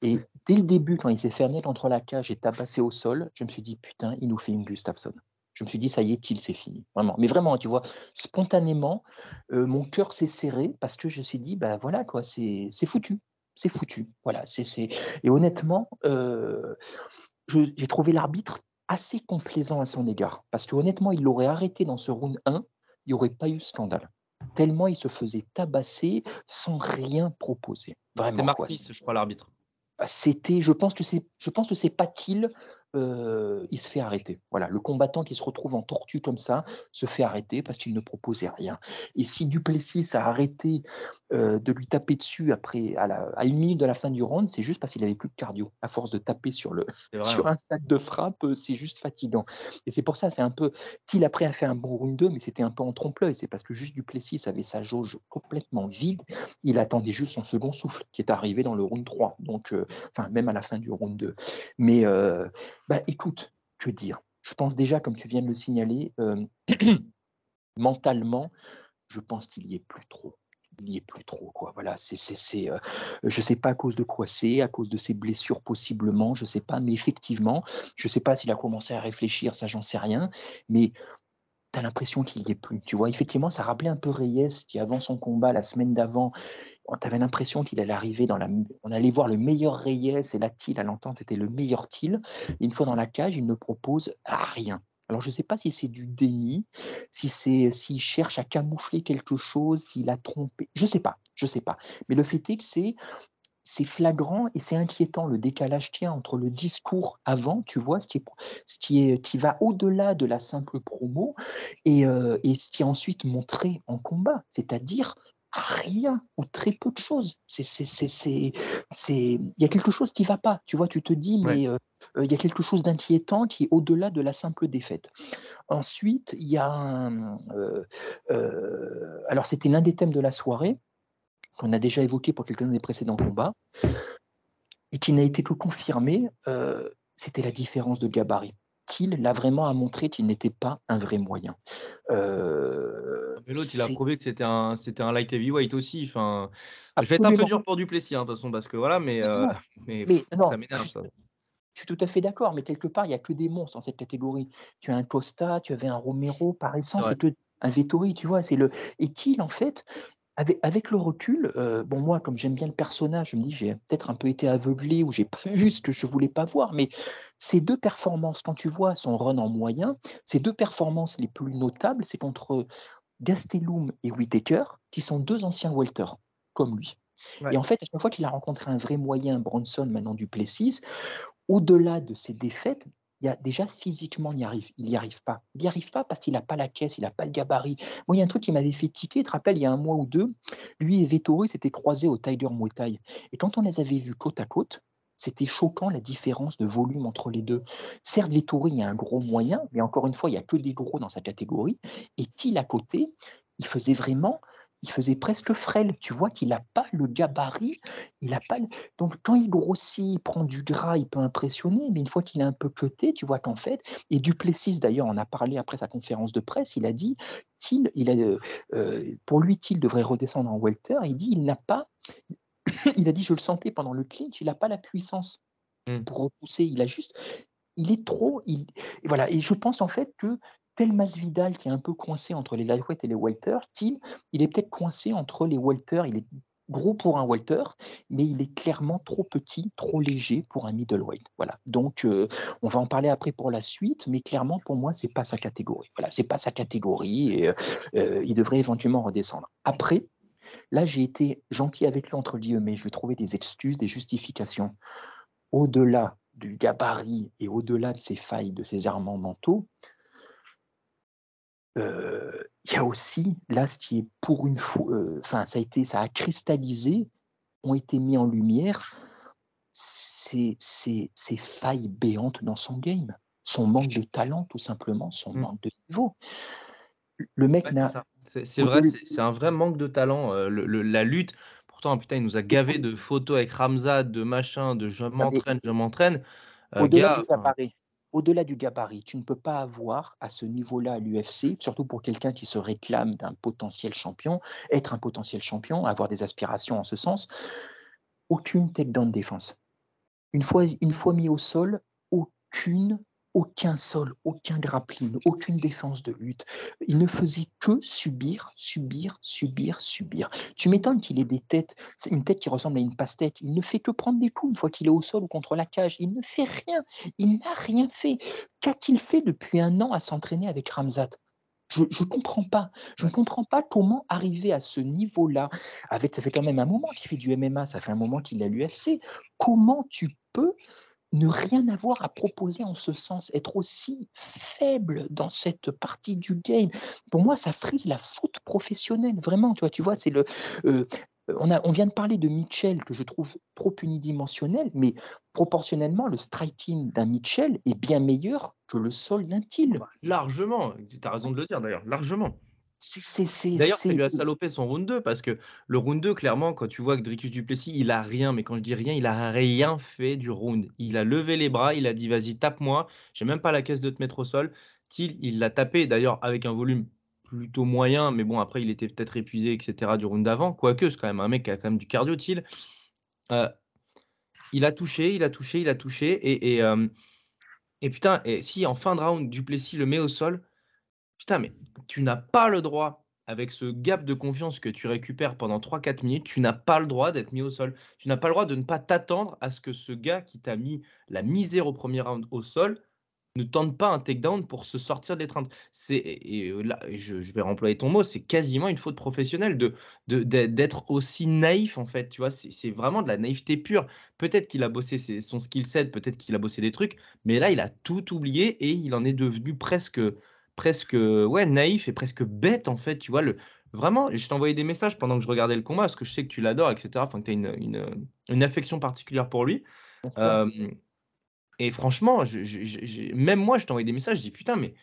Et dès le début, quand il s'est contre la cage et tabassé au sol, je me suis dit, putain, il nous fait une Gustafsson. Je me suis dit, ça y est, il c'est fini. Vraiment. Mais vraiment, tu vois, spontanément, euh, mon cœur s'est serré parce que je me suis dit, ben voilà, quoi, c'est foutu. C'est foutu. Voilà. c'est Et honnêtement, euh, j'ai trouvé l'arbitre assez complaisant à son égard. Parce que honnêtement, il l'aurait arrêté dans ce round 1, il n'y aurait pas eu scandale. Tellement il se faisait tabasser sans rien proposer. Vraiment. Quoi. Smith, je crois, l'arbitre. C'était, je pense que c'est, je pense que c'est Patil euh, il se fait arrêter. Voilà, le combattant qui se retrouve en tortue comme ça se fait arrêter parce qu'il ne proposait rien. Et si Duplessis a arrêté euh, de lui taper dessus après à, la, à, une minute de la fin du round, c'est juste parce qu'il avait plus de cardio. À force de taper sur le sur hein. un stade de frappe, euh, c'est juste fatigant. Et c'est pour ça, c'est un peu. Till après a fait un bon round 2, mais c'était un peu en trompe-l'œil. C'est parce que juste Duplessis avait sa jauge complètement vide. Il attendait juste son second souffle qui est arrivé dans le round 3. Donc, euh, enfin, même à la fin du round 2. Mais bah, écoute, que dire Je pense déjà, comme tu viens de le signaler, euh, mentalement, je pense qu'il y est plus trop. Il y est plus trop, quoi. Voilà, c'est, c'est, euh, je sais pas à cause de quoi c'est, à cause de ses blessures possiblement, je sais pas, mais effectivement, je sais pas s'il a commencé à réfléchir, ça j'en sais rien, mais l'impression qu'il y est plus. Tu vois, effectivement, ça rappelait un peu Reyes qui, avant son combat, la semaine d'avant, on avait l'impression qu'il allait arriver dans la. On allait voir le meilleur Reyes et la à l'entente était le meilleur. Et une fois dans la cage, il ne propose rien. Alors, je ne sais pas si c'est du déni, si c'est s'il cherche à camoufler quelque chose, s'il a trompé. Je ne sais pas, je ne sais pas. Mais le fait est que c'est c'est flagrant et c'est inquiétant le décalage tient entre le discours avant, tu vois, ce qui, est, ce qui, est, qui va au-delà de la simple promo et, euh, et ce qui est ensuite montré en combat, c'est-à-dire rien ou très peu de choses. Il y a quelque chose qui va pas. Tu vois, tu te dis, mais euh, euh, il y a quelque chose d'inquiétant qui est au-delà de la simple défaite. Ensuite, il y a un, alors c'était l'un des thèmes de la soirée qu'on a déjà évoqué pour quelques-uns des précédents combats, et qui n'a été que confirmé, euh, c'était la différence de gabarit. Till l'a vraiment à montrer qu'il n'était pas un vrai moyen. Euh, Mais l'autre, il a prouvé que c'était un, c'était un light heavyweight aussi. Enfin, je vais être un peu dur pour Duplessis, hein, de toute façon, parce que voilà, mais, euh, Non, mais, mais pff, non, ça m'énerve ça. Je suis tout à fait d'accord, mais quelque part, il n'y a que des monstres dans cette catégorie. Tu as un Costa, tu avais un Romero, par essence, vrai. c'est que un Vettori, tu vois. C'est le... Et Till, en fait, avec, avec le recul, euh, bon, moi, comme j'aime bien le personnage, je me dis, j'ai peut-être un peu été aveuglé ou j'ai pas vu ce que je voulais pas voir, mais ces deux performances, quand tu vois son run en moyen, ces deux performances les plus notables, c'est contre Gastelum et Whitaker, qui sont deux anciens welter, comme lui. Ouais. Et en fait, à chaque fois qu'il a rencontré un vrai moyen, Bronson, maintenant Duplessis, au-delà de ses défaites, il y a déjà physiquement, il n'y arrive, il y arrive pas. Il n'y arrive pas parce qu'il n'a pas la caisse, il n'a pas le gabarit. Moi, il y a un truc qui m'avait fait tiquer, tu te rappelles, il y a un mois ou deux, lui et Vettori s'étaient croisés au Tiger Muay. Et quand on les avait vus côte à côte, c'était choquant la différence de volume entre les deux. Certes, Vettori a un gros moyen, mais encore une fois, il n'y a que des gros dans sa catégorie. Et Till à côté, il faisait vraiment, il faisait presque frêle. Tu vois qu'il n'a pas le gabarit, il a pas. le- Donc quand il grossit, il prend du gras, il peut impressionner, mais une fois qu'il est un peu cuté, tu vois qu'en fait, et Duplessis d'ailleurs en a parlé après sa conférence de presse, il a dit, Till, il a, euh, euh, pour lui, Till devrait redescendre en welter. Il dit, il n'a pas, il a dit, je le sentais pendant le clinch, il n'a pas la puissance Mm. pour repousser. Il a juste, il est trop, il, et voilà. Et je pense en fait que tel Masvidal qui est un peu coincé entre les lightweight et les welter, Till, il est peut-être coincé entre les welter. Il est gros pour un welter, mais il est clairement trop petit, trop léger pour un middleweight. Voilà. Donc, euh, on va en parler après pour la suite, mais clairement pour moi, c'est pas sa catégorie. Voilà, c'est pas sa catégorie et euh, euh, il devrait éventuellement redescendre. Après, là, j'ai été gentil avec lui entre guillemets. Je vais trouver des excuses, des justifications. Au-delà du gabarit et au-delà de ses failles, de ses armements mentaux, il y a aussi là ce qui est pour une fois, euh, enfin ça a été, ça a cristallisé, ont été mis en lumière ces, ces, ces failles béantes dans son game, son manque de talent tout simplement, son Mm. manque de niveau. Le mec Ouais, n'a c'est vrai, c'est un vrai manque de talent. euh, le- le- la lutte, pourtant, putain, il nous a gavé de photos avec Ramzat, de machin, de je m'entraîne, je m'entraîne. Euh, Au-delà du enfin, au-delà du gabarit, tu ne peux pas avoir à ce niveau-là l'UFC, surtout pour quelqu'un qui se réclame d'un potentiel champion, être un potentiel champion, avoir des aspirations en ce sens, aucune tête de défense. Une fois, une fois mis au sol, aucune, aucun sol, aucun grappling, aucune défense de lutte. Il ne faisait que subir, subir, subir, subir. Tu m'étonnes qu'il ait des têtes, une tête qui ressemble à une pastèque. Il ne fait que prendre des coups une fois qu'il est au sol ou contre la cage. Il ne fait rien. Il n'a rien fait. Qu'a-t-il fait depuis un an à s'entraîner avec Ramzat? Je ne comprends pas. Je ne comprends pas comment arriver à ce niveau-là. Avec, ça fait quand même un moment qu'il fait du MMA, ça fait un moment qu'il a l'UFC. Comment tu peux ne rien avoir à proposer en ce sens, être aussi faible dans cette partie du game. Pour moi, ça frise la faute professionnelle, vraiment. Tu vois, tu vois c'est le. Euh, on, a, on vient de parler de Mitchell, que je trouve trop unidimensionnel, mais proportionnellement, le striking d'un Mitchell est bien meilleur que le sol d'un Thiel. Largement, tu as raison de le dire d'ailleurs, largement. D'ailleurs, ça lui a salopé son round 2 parce que le round 2, clairement, quand tu vois que Dricus Duplessis, il a rien, mais quand je dis rien, il a rien fait du round. Il a levé les bras, il a dit vas-y, tape-moi, j'ai même pas la caisse de te mettre au sol. Thiel, il l'a tapé d'ailleurs avec un volume plutôt moyen, mais bon, après, il était peut-être épuisé, etc. du round d'avant. Quoique, c'est quand même un mec qui a quand même du cardio, Thiel. Euh, il a touché, il a touché, il a touché. Et, et, euh, et putain, et si en fin de round, Duplessis le met au sol, Putain, mais tu n'as pas le droit, avec ce gap de confiance que tu récupères pendant 3-4 minutes, tu n'as pas le droit d'être mis au sol. Tu n'as pas le droit de ne pas t'attendre à ce que ce gars qui t'a mis la misère au premier round au sol ne tente pas un takedown pour se sortir de l'étreinte. C'est, et là, je, vais remployer ton mot, c'est quasiment une faute professionnelle d'être aussi naïf en fait. Tu vois, c'est, vraiment de la naïveté pure. Peut-être qu'il a bossé son skill set, peut-être qu'il a bossé des trucs, mais là, il a tout oublié et il en est devenu presque presque ouais, naïf et presque bête en fait. Tu vois, le, vraiment, je t'envoyais des messages pendant que je regardais le combat parce que je sais que tu l'adores, etc. Enfin, que tu as une, une, une, affection particulière pour lui. Euh, et franchement, je, même moi, je t'envoyais des messages, je dis putain, mais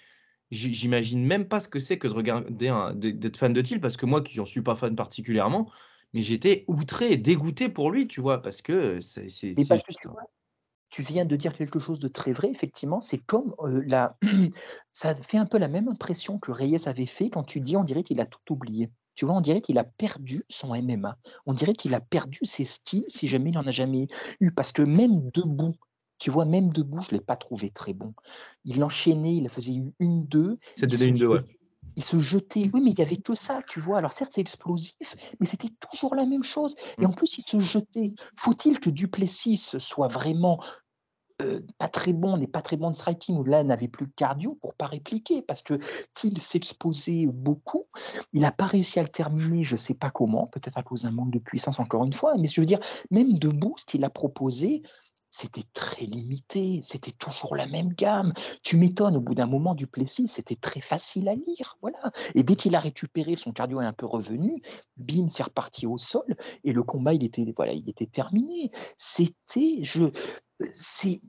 j'imagine même pas ce que c'est que de regarder d'être fan de Thiel parce que moi qui en suis pas fan particulièrement, mais j'étais outré et dégoûté pour lui, tu vois, parce que c'est. Tu viens de dire quelque chose de très vrai, effectivement, c'est comme la... ça fait un peu la même impression que Reyes avait fait quand tu dis on dirait qu'il a tout oublié. Tu vois, on dirait qu'il a perdu son MMA. On dirait qu'il a perdu ses skills si jamais il n'en a jamais eu. Parce que même debout, tu vois, même debout, je ne l'ai pas trouvé très bon. Il enchaînait, il faisait une, deux. C'était une, deux, ouais. Il se jetait, oui, mais il n'y avait que ça, tu vois. Alors certes, c'est explosif, mais c'était toujours la même chose. Et en mmh. plus, il se jetait. Faut-il que Duplessis soit vraiment euh, pas très bon, n'est pas très bon de striking, ou là n'avait plus de cardio pour pas répliquer, parce que Thiel s'exposait beaucoup, il n'a pas réussi à le terminer, je ne sais pas comment, peut-être à cause d'un manque de puissance encore une fois, mais je veux dire, même debout, ce qu'il a proposé, c'était très limité, c'était toujours la même gamme. Tu m'étonnes, au bout d'un moment, du Plessis, c'était très facile à lire. Voilà. Et dès qu'il a récupéré, son cardio est un peu revenu, bim, c'est reparti au sol, et le combat, il était, voilà, il était terminé. C'était, je, c'est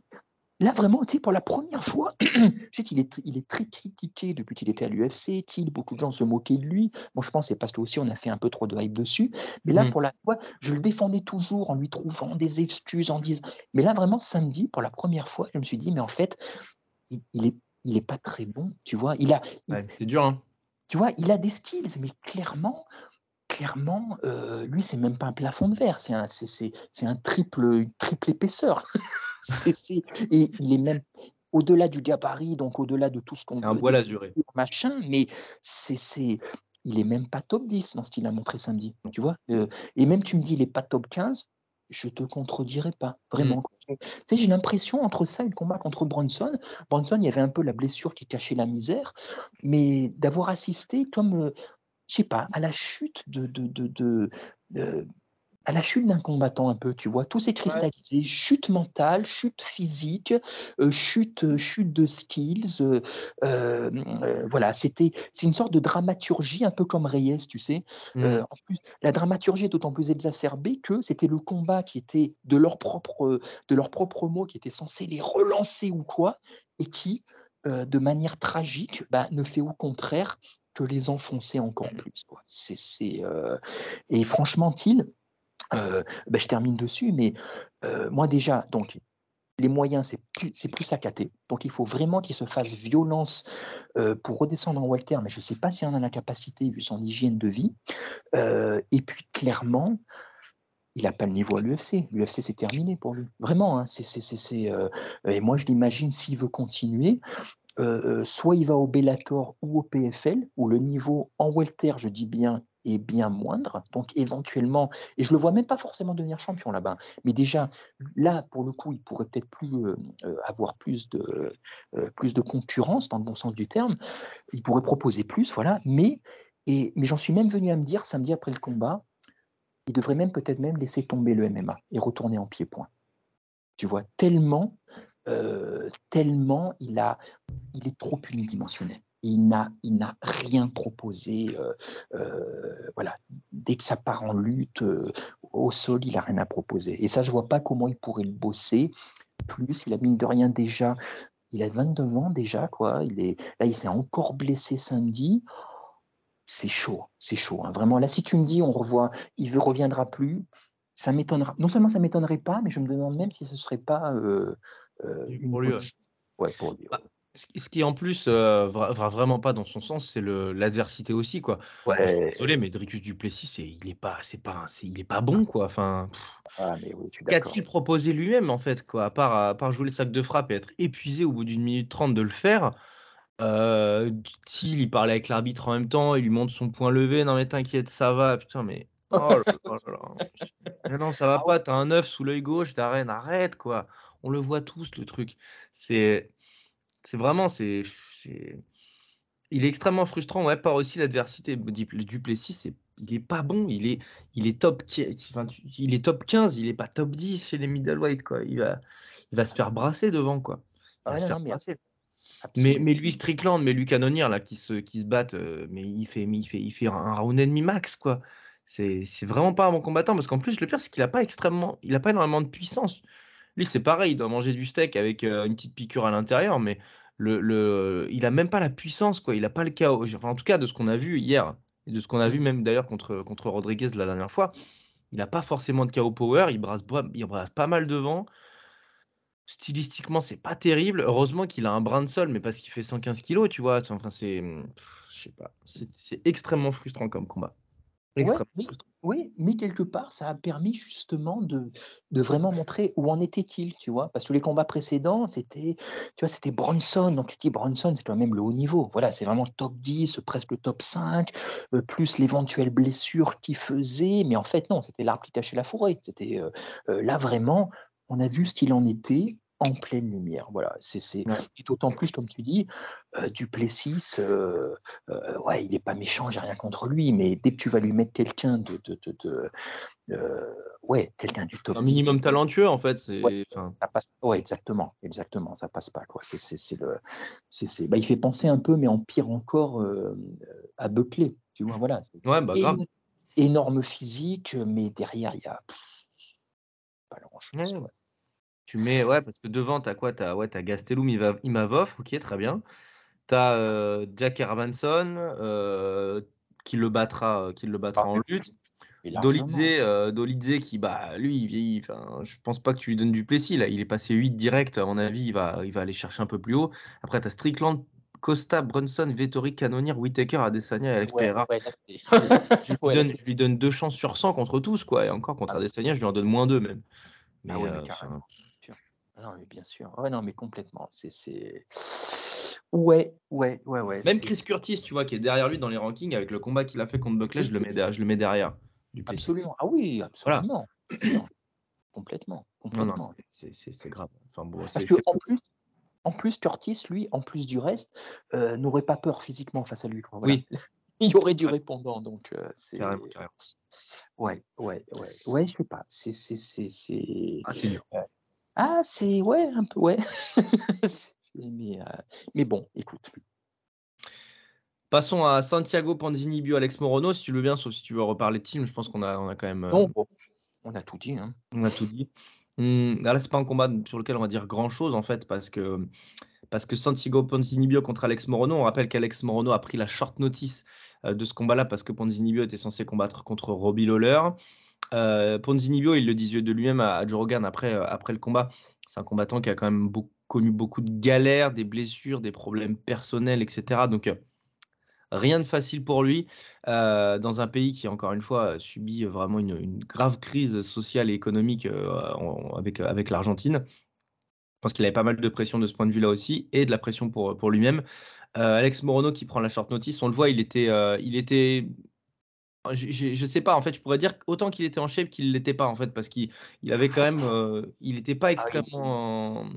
Là, vraiment, tu sais, pour la première fois, je sais qu'il est, il est très critiqué depuis qu'il était à l'UFC. Beaucoup de gens se moquaient de lui. Moi, je pense que c'est parce que aussi on a fait un peu trop de hype dessus. Mais là, mmh. pour la fois, je le défendais toujours en lui trouvant des excuses, en disant. Mais là, vraiment, samedi, pour la première fois, je me suis dit, mais en fait, il, il est, il est pas très bon. Tu vois, il a. c'est dur, hein. Tu vois, il a des styles, mais clairement, clairement, euh, lui, c'est même pas un plafond de verre, c'est un, c'est, un triple, une triple épaisseur. et il est même au-delà du gabarit, donc au-delà de tout ce qu'on C'est un voile azuré. Machin, mais c'est, c'est, il est même pas top 10 dans ce qu'il a montré samedi, tu vois. Euh, et même tu me dis, il est pas top 15, je te contredirai pas, vraiment. Mmh. Tu sais, j'ai l'impression entre ça et le combat contre Bronson, Bronson, il y avait un peu la blessure qui cachait la misère, mais d'avoir assisté comme euh, je sais pas, à la chute de, de, à la chute d'un combattant un peu, tu vois, tout s'est cristallisé, chute mentale, chute physique, euh, chute, euh, chute de skills, euh, voilà, c'était, c'est une sorte de dramaturgie un peu comme Reyes, tu sais. Mmh. en plus, la dramaturgie est d'autant plus exacerbée que c'était le combat qui était de leur propre, de leur propre mot, qui était censé les relancer ou quoi, et qui, de manière tragique, bah, ne fait au contraire que les enfoncer encore plus. Quoi. C'est, Et franchement, Thiel, euh, ben, je termine dessus, mais euh, moi déjà, donc les moyens, c'est plus, c'est plus. Donc il faut vraiment qu'il se fasse violence pour redescendre en Walter, mais je ne sais pas s'il en a la capacité vu son hygiène de vie. et puis clairement, il n'a pas le niveau à l'UFC. L'UFC, c'est terminé pour lui. Vraiment. Hein, euh, et moi, je l'imagine, s'il veut continuer, euh, euh, soit il va au Bellator ou au PFL, où le niveau en welter, je dis bien, est bien moindre. Donc éventuellement, et je le vois même pas forcément devenir champion là-bas, mais déjà là, pour le coup, il pourrait peut-être plus avoir plus de, plus de concurrence dans le bon sens du terme. Il pourrait proposer plus, voilà. Mais, et, mais j'en suis même venu à me dire samedi après le combat, il devrait même peut-être même laisser tomber le MMA et retourner en pied-point. Tu vois, tellement, euh, tellement il, a, il est trop unidimensionnel. Il n'a, il n'a rien proposé. Euh, euh, voilà, dès que ça part en lutte au sol, il n'a rien à proposer. Et ça, je vois pas comment il pourrait le bosser. Plus, il a mine de rien déjà. Il a 29 ans déjà, quoi. Il est là, il s'est encore blessé samedi c'est chaud, c'est chaud. Hein. Vraiment, là, si tu me dis, on revoit, il ne reviendra plus, ça m'étonnera. Non seulement ça m'étonnerait pas, mais je me demande même si ce serait pas euh, euh, une pour lui, ouais. pour lui. Bah, ce qui en plus euh, va, vraiment pas dans son sens, c'est l'adversité aussi quoi. Ouais. je suis désolé, mais Dricus Duplessis, il est pas, c'est pas, il est pas bon quoi. Enfin, ah, qu'a-t-il proposé lui-même en fait quoi, à part, à part jouer le sac de frappe et être épuisé au bout d'une minute trente de le faire. Euh, s'il il parlait avec l'arbitre en même temps, il lui montre son point levé. Non, mais t'inquiète, ça va. Putain, mais. Oh non, ça va ah pas. T'as un œuf sous l'œil gauche d'arène. Arrête, quoi. On le voit tous, le truc. C'est. C'est vraiment. C'est. Il est extrêmement frustrant. Ouais, par aussi l'adversité. Duplessis, il est pas bon. Il est, il est top, il est top 15. Il est pas top 10 chez les middleweight, quoi. Il va, il va se faire brasser devant, quoi. Il va se faire brasser. Mais, mais, lui Strickland, mais lui Canonier là qui se qui se battent, euh, mais il fait il fait il fait un round ennemi max quoi. C'est c'est vraiment pas un bon combattant parce qu'en plus le pire c'est qu'il a pas extrêmement il a pas énormément de puissance. Lui c'est pareil, il doit manger du steak avec euh, une petite piqûre à l'intérieur, mais il a même pas la puissance quoi. Il a pas le chaos. En tout cas de ce qu'on a vu hier et de ce qu'on a vu même d'ailleurs contre Rodriguez la dernière fois, il a pas forcément de chaos power. Il brasse il brasse pas mal devant. Stylistiquement, c'est pas terrible. Heureusement qu'il a un brin de sol, mais parce qu'il fait 115 kilos, tu vois. Enfin, c'est, je sais pas, c'est extrêmement frustrant comme combat. Oui, mais quelque part, ça a permis justement de, de vraiment montrer où en était-il, tu vois? Parce que les combats précédents, c'était, tu vois, c'était Bronson. Donc tu dis Bronson, c'est quand même le haut niveau. Voilà, c'est vraiment top 10, presque le top 5, euh, plus l'éventuelle blessure qu'il faisait. Mais en fait, non, c'était l'arbre qui tachait la forêt. C'était euh, euh, là vraiment, on a vu ce qu'il en était en pleine lumière. Voilà, c'est et d'autant plus, comme tu dis, euh, Duplessis, euh, euh, ouais, il n'est pas méchant, j'ai rien contre lui, mais dès que tu vas lui mettre quelqu'un de, de, ouais, quelqu'un du top, un minimum talentueux en fait, c'est, ouais, ça passe, ouais, exactement, exactement, ça passe pas quoi. C'est, le, c'est, bah, il fait penser un peu, mais en pire encore, à Buckley, tu vois, voilà. Ouais, bah grave. Énorme physique, mais derrière il y a pas grand chose. Tu mets, ouais, parce que devant, tu as quoi? Tu as, ouais, as Gastelum, Imavov, ok, très bien. Tu as euh, Jack Hermanson euh, qui le battra, qui le battra en lutte. Dolidze, euh, Dolidze qui, bah, lui, il vieillit. Enfin, je pense pas que tu lui donnes du Plessis. Là. Il est passé 8 direct. À mon avis, il va, il va aller chercher un peu plus haut. Après, tu as Strickland, Costa, Brunson, Vettori, Canonier, Whitaker, Adesanya et Alex Pereira. je, lui donne, deux chances sur 100 contre tous. quoi. Et encore contre ah. Adesanya, je lui en donne moins deux même. Mais, ah ouais, non, mais bien sûr. Ouais, non, mais complètement. C'est. Ouais, ouais, ouais, ouais. Même Chris Curtis, tu vois, qui est derrière lui dans les rankings, avec le combat qu'il a fait contre Buckley, je le mets, derrière, je le mets derrière. absolument. Ah oui, absolument. complètement. complètement. Non, c'est grave. Enfin, bon, Parce que en, plus, en plus, Curtis, lui, en plus du reste, euh, n'aurait pas peur physiquement face à lui. Oui. Il y aurait du répondant, donc euh, c'est. Carrément, carrément. Ouais, ouais, ouais. Ouais, je sais pas. C'est. Ah, c'est dur. Ah, c'est ouais, un peu, ouais. mais, euh, mais bon, écoute. Passons à Santiago Panzinibio, Alex Morono, si tu le veux bien, sauf si tu veux reparler de team, je pense qu'on a, on a quand même. Euh, non, on a tout dit. Hein. On a tout dit. Hum, là, c'est pas un combat sur lequel on va dire grand chose en fait, parce que, parce que Santiago Panzinibio contre Alex Morono, on rappelle qu'Alex Morono a pris la short notice euh, de ce combat-là parce que Panzinibio était censé combattre contre Robbie Lawler. Euh, Ponzinibio, il le disait de lui-même à, Joe Rogan après, euh, après le combat. C'est un combattant qui a quand même connu beaucoup de galères, des blessures, des problèmes personnels, etc. Donc, euh, Rien de facile pour lui euh, dans un pays qui, encore une fois, subit vraiment une, une grave crise sociale et économique avec, avec l'Argentine. Je pense qu'il avait pas mal de pression de ce point de vue-là aussi et de la pression pour, pour lui-même. Alex Morono qui prend la short notice, on le voit, il était, il était je, je sais pas, en fait, je pourrais dire autant qu'il était en shape qu'il l'était pas, en fait, parce qu'il il avait quand même, euh, il n'était pas extrêmement euh,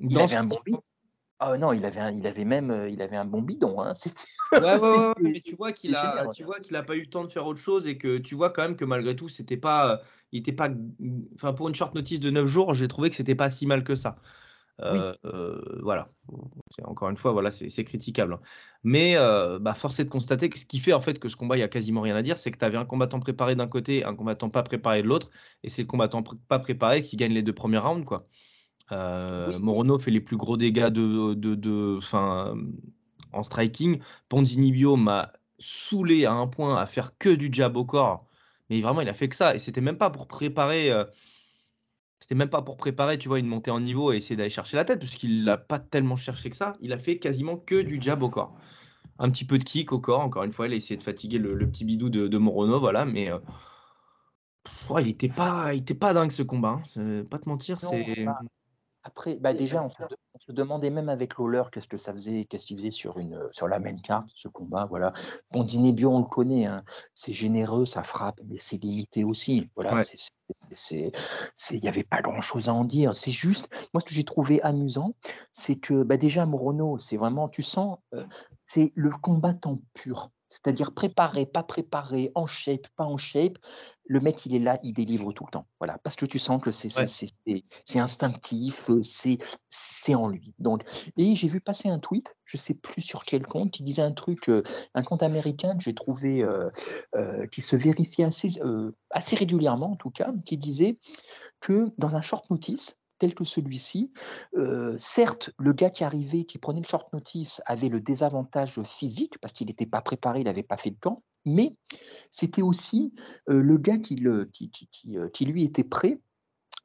Il avait un bon bidon. Ah non, il avait, un- il avait même, euh, il avait un bon bidon. Hein. Ouais, ouais, ouais, mais tu vois qu'il a, tu vois qu'il a pas eu le temps de faire autre chose et que tu vois quand même que malgré tout, c'était pas, il était pas, enfin pour une short notice de 9 jours, j'ai trouvé que c'était pas si mal que ça. Euh, euh, voilà, encore une fois, voilà, c'est critiquable. hein. Mais euh, bah, force est de constater que ce qui fait en fait que ce combat, il y a quasiment rien à dire, c'est que tu avais un combattant préparé d'un côté, un combattant pas préparé de l'autre, et c'est le combattant pr- pas préparé qui gagne les deux premiers rounds, quoi. Euh, Oui. Morono fait les plus gros dégâts de, de, en striking. Ponzinibio m'a saoulé à un point à faire que du jab au corps. Mais vraiment, il a fait que ça. Et c'était même pas pour préparer. C'était même pas pour préparer, tu vois, une montée en niveau et essayer d'aller chercher la tête, parce qu'il l'a pas tellement cherché que ça. Il a fait quasiment que du jab au corps. Un petit peu de kick au corps, encore une fois, il a essayé de fatiguer le, le petit bidou de, de Morono, voilà, mais euh, pff, ouais, il était pas, il était pas dingue ce combat. hein. Euh, Pas te mentir, c'est. bah, Après, bah déjà, on se, de- on se demandait même avec Lawler qu'est-ce que ça faisait, qu'est-ce qu'il faisait sur une sur la main carte, ce combat. Voilà. Ponzinibio, on le connaît, hein, c'est généreux, ça frappe, mais c'est limité aussi. Voilà, Ouais. c'est- il n'y avait pas grand-chose à en dire. C'est juste, moi, ce que j'ai trouvé amusant, c'est que bah, déjà, Morono, c'est vraiment, tu sens, euh, c'est le combattant pur. C'est-à-dire préparé, pas préparé, en shape, pas en shape. Le mec, il est là, il délivre tout le temps. Voilà, parce que tu sens que c'est Ouais. instinctif, euh, c'est c'est lui. Donc, et j'ai vu passer un tweet, je sais plus sur quel compte, qui disait un truc, euh, un compte américain que j'ai trouvé euh, euh, qui se vérifiait assez, régulièrement en tout cas, qui disait que dans un short notice tel que celui-ci, certes, le gars qui arrivait, qui prenait le short notice, avait le désavantage physique parce qu'il n'était pas préparé, il n'avait pas fait le camp, mais c'était aussi le gars qui lui était prêt.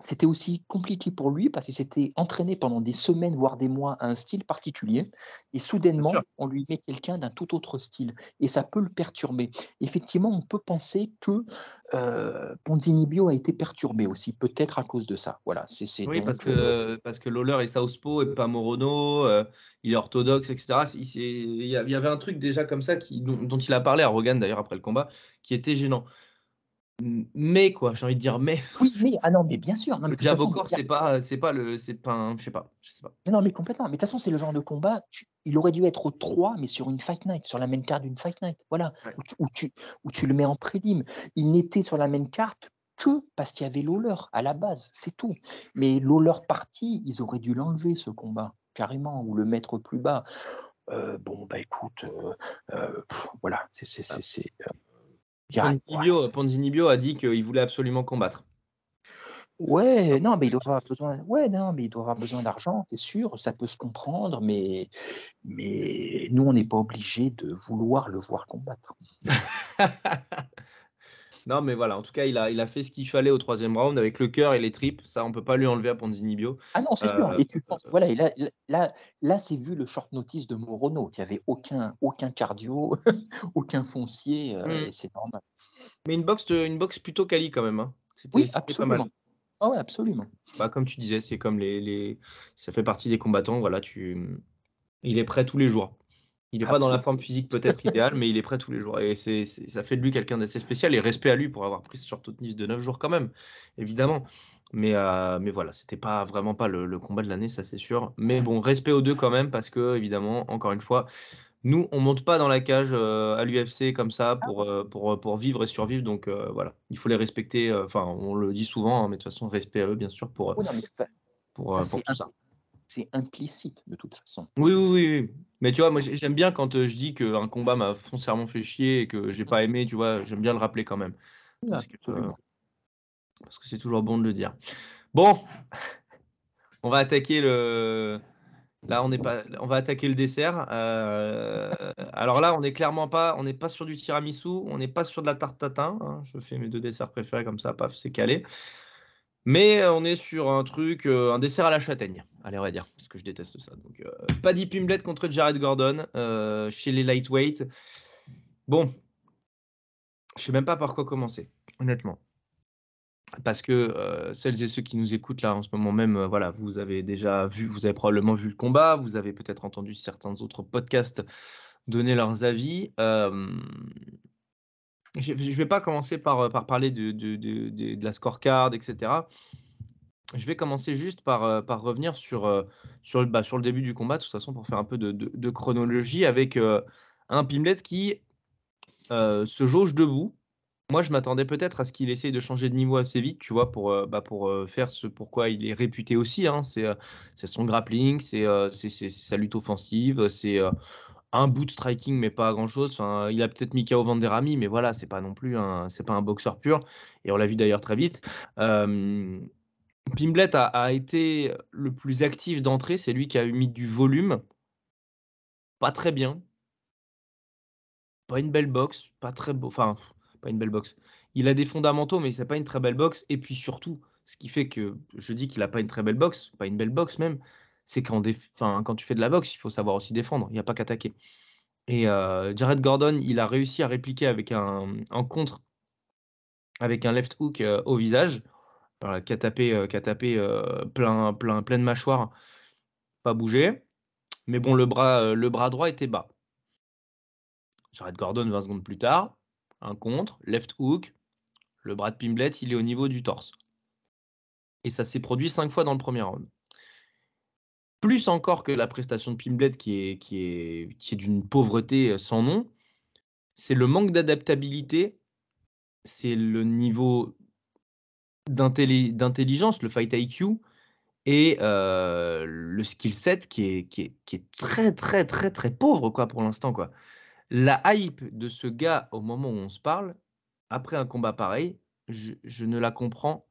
C'était aussi compliqué pour lui parce qu'il s'était entraîné pendant des semaines, voire des mois, à un style particulier. Et soudainement, on lui met quelqu'un d'un tout autre style. Et ça peut le perturber. Effectivement, on peut penser que euh, Ponzinibio a été perturbé aussi, peut-être à cause de ça. Voilà, c'est Oui, parce euh, que, parce que Lawler est Southpaw et pas Morono, euh, il est orthodoxe, etc. Il, y a- il y avait un truc déjà comme ça qui, dont, dont il a parlé à Rogan d'ailleurs après le combat, qui était gênant. Mais quoi, j'ai envie de dire, mais Oui, mais, ah non, mais bien sûr. Non, mais le c'est pas, c'est pas le, c'est pas, un- je sais pas, je sais pas. Non, mais complètement. Mais de toute façon, c'est le genre de combat, tu- il aurait dû être au 3, mais sur une fight night, sur la même carte d'une fight night. Voilà, Ouais. où, tu, où, tu, où tu le mets en prélim. Il n'était sur la même carte que parce qu'il y avait Lawler à la base, c'est tout. Mais Lawler parti, ils auraient dû l'enlever, ce combat, carrément, ou le mettre plus bas. Euh, bon, bah écoute, euh, euh, pff, voilà, c'est. Ponzinibio, Ponzinibio a dit qu'il voulait absolument combattre. Ouais, non, mais il doit avoir besoin. Ouais, non, mais il doit avoir besoin d'argent, c'est sûr, ça peut se comprendre, mais, mais nous, on n'est pas obligé de vouloir le voir combattre. Non, mais voilà, en tout cas, il a, il a fait ce qu'il fallait au troisième round avec le cœur et les tripes. Ça, on peut pas lui enlever à Ponzinibio. Ah non, c'est sûr. Euh, Et tu penses, voilà, et là, là, là c'est vu le short notice de Morono, qui avait aucun, aucun cardio, aucun foncier, euh, Mm. et c'est normal. Mais une boxe, une boxe plutôt quali quand même. hein. C'était Oui, c'était pas mal. absolument. Ah ouais, absolument. Bah, comme tu disais, c'est comme les, les, ça fait partie des combattants. Voilà, tu, il est prêt tous les jours. Il n'est pas dans la forme physique peut-être idéale, mais il est prêt tous les jours. Et ça fait de lui quelqu'un d'assez spécial. Et respect à lui pour avoir pris ce short notice de 9 jours quand même, évidemment. Mais, euh, mais voilà, c'était pas vraiment pas le, le combat de l'année, ça c'est sûr. Mais bon, respect aux deux quand même, parce que évidemment, encore une fois, nous, on monte pas dans la cage euh, à l'UFC comme ça pour, euh, pour, pour vivre et survivre. Donc euh, voilà, il faut les respecter. Enfin, on le dit souvent, hein, mais de toute façon, respect à eux, bien sûr, pour, non, ça- pour, ça, pour c'est tout ça. C'est implicite de toute façon. Oui, oui, oui, oui. Mais tu vois, moi j'ai- j'aime bien quand euh, je dis qu'un combat m'a foncièrement fait chier et que j'ai pas aimé, tu vois, j'aime bien le rappeler quand même. Oui, Parce que, absolument. euh, parce que c'est toujours bon de le dire. Bon, on va attaquer le. Là, on n'est pas. On va attaquer le dessert. Euh, Alors là, on n'est clairement pas. On n'est pas sur du tiramisu. On n'est pas sur de la tarte tatin. hein. Je fais mes deux desserts préférés comme ça, paf, c'est calé. Mais euh, on est sur un truc, euh, un dessert à la châtaigne. Allez, on va dire, parce que je déteste ça. Donc, euh, Paddy contre Jared Gordon chez les lightweight. Bon, je sais même pas par quoi commencer, honnêtement. Parce que celles et ceux qui nous écoutent là en ce moment même, voilà, vous avez déjà vu, vous avez probablement vu le combat, vous avez peut-être entendu certains autres podcasts donner leurs avis. Je ne vais pas commencer par, par parler de, la scorecard, etc. Je vais commencer juste par, par revenir le, bah, sur le début du combat, de toute façon, pour faire un peu de, chronologie, avec un Pimlet qui se jauge debout. Moi, je m'attendais peut-être à ce qu'il essaye de changer de niveau assez vite, tu vois, pour, bah, pour faire ce pourquoi il est réputé aussi. Hein. C'est son grappling, c'est sa lutte offensive, c'est un bout de striking, mais pas grand-chose. Enfin, il a peut-être mis KO Vanderami, mais voilà, c'est pas non plus un, c'est pas un boxeur pur. Et on l'a vu d'ailleurs très vite. Euh, Pimblet a, été le plus actif d'entrée. C'est lui qui a mis du volume. Pas très bien. Pas une belle boxe. Pas très beau. Enfin, pas une belle boxe. Il a des fondamentaux, mais c'est pas une très belle boxe. Et puis surtout, ce qui fait que je dis qu'il a pas une très belle boxe, pas une belle boxe même, c'est quand, quand tu fais de la boxe, il faut savoir aussi défendre, il n'y a pas qu'attaquer. Et euh, Jared Gordon, il a réussi à répliquer avec un, contre, avec un left hook euh, au visage, qui a tapé, euh, plein, plein, plein de mâchoires, pas bougé. Mais bon, le bras, le bras droit était bas. Jared Gordon, 20 secondes plus tard, un contre, left hook, le bras de Pimblet, il est au niveau du torse. Et ça s'est produit cinq fois dans le premier round plus encore que la prestation de Pimblet qui est, d'une pauvreté euh, sans nom, c'est le manque d'adaptabilité, c'est le niveau d'intelligence, le fight IQ et euh, le skill set qui est, très très très très pauvre quoi pour l'instant quoi. La hype de ce gars au moment où on se parle, après un combat pareil, je ne la comprends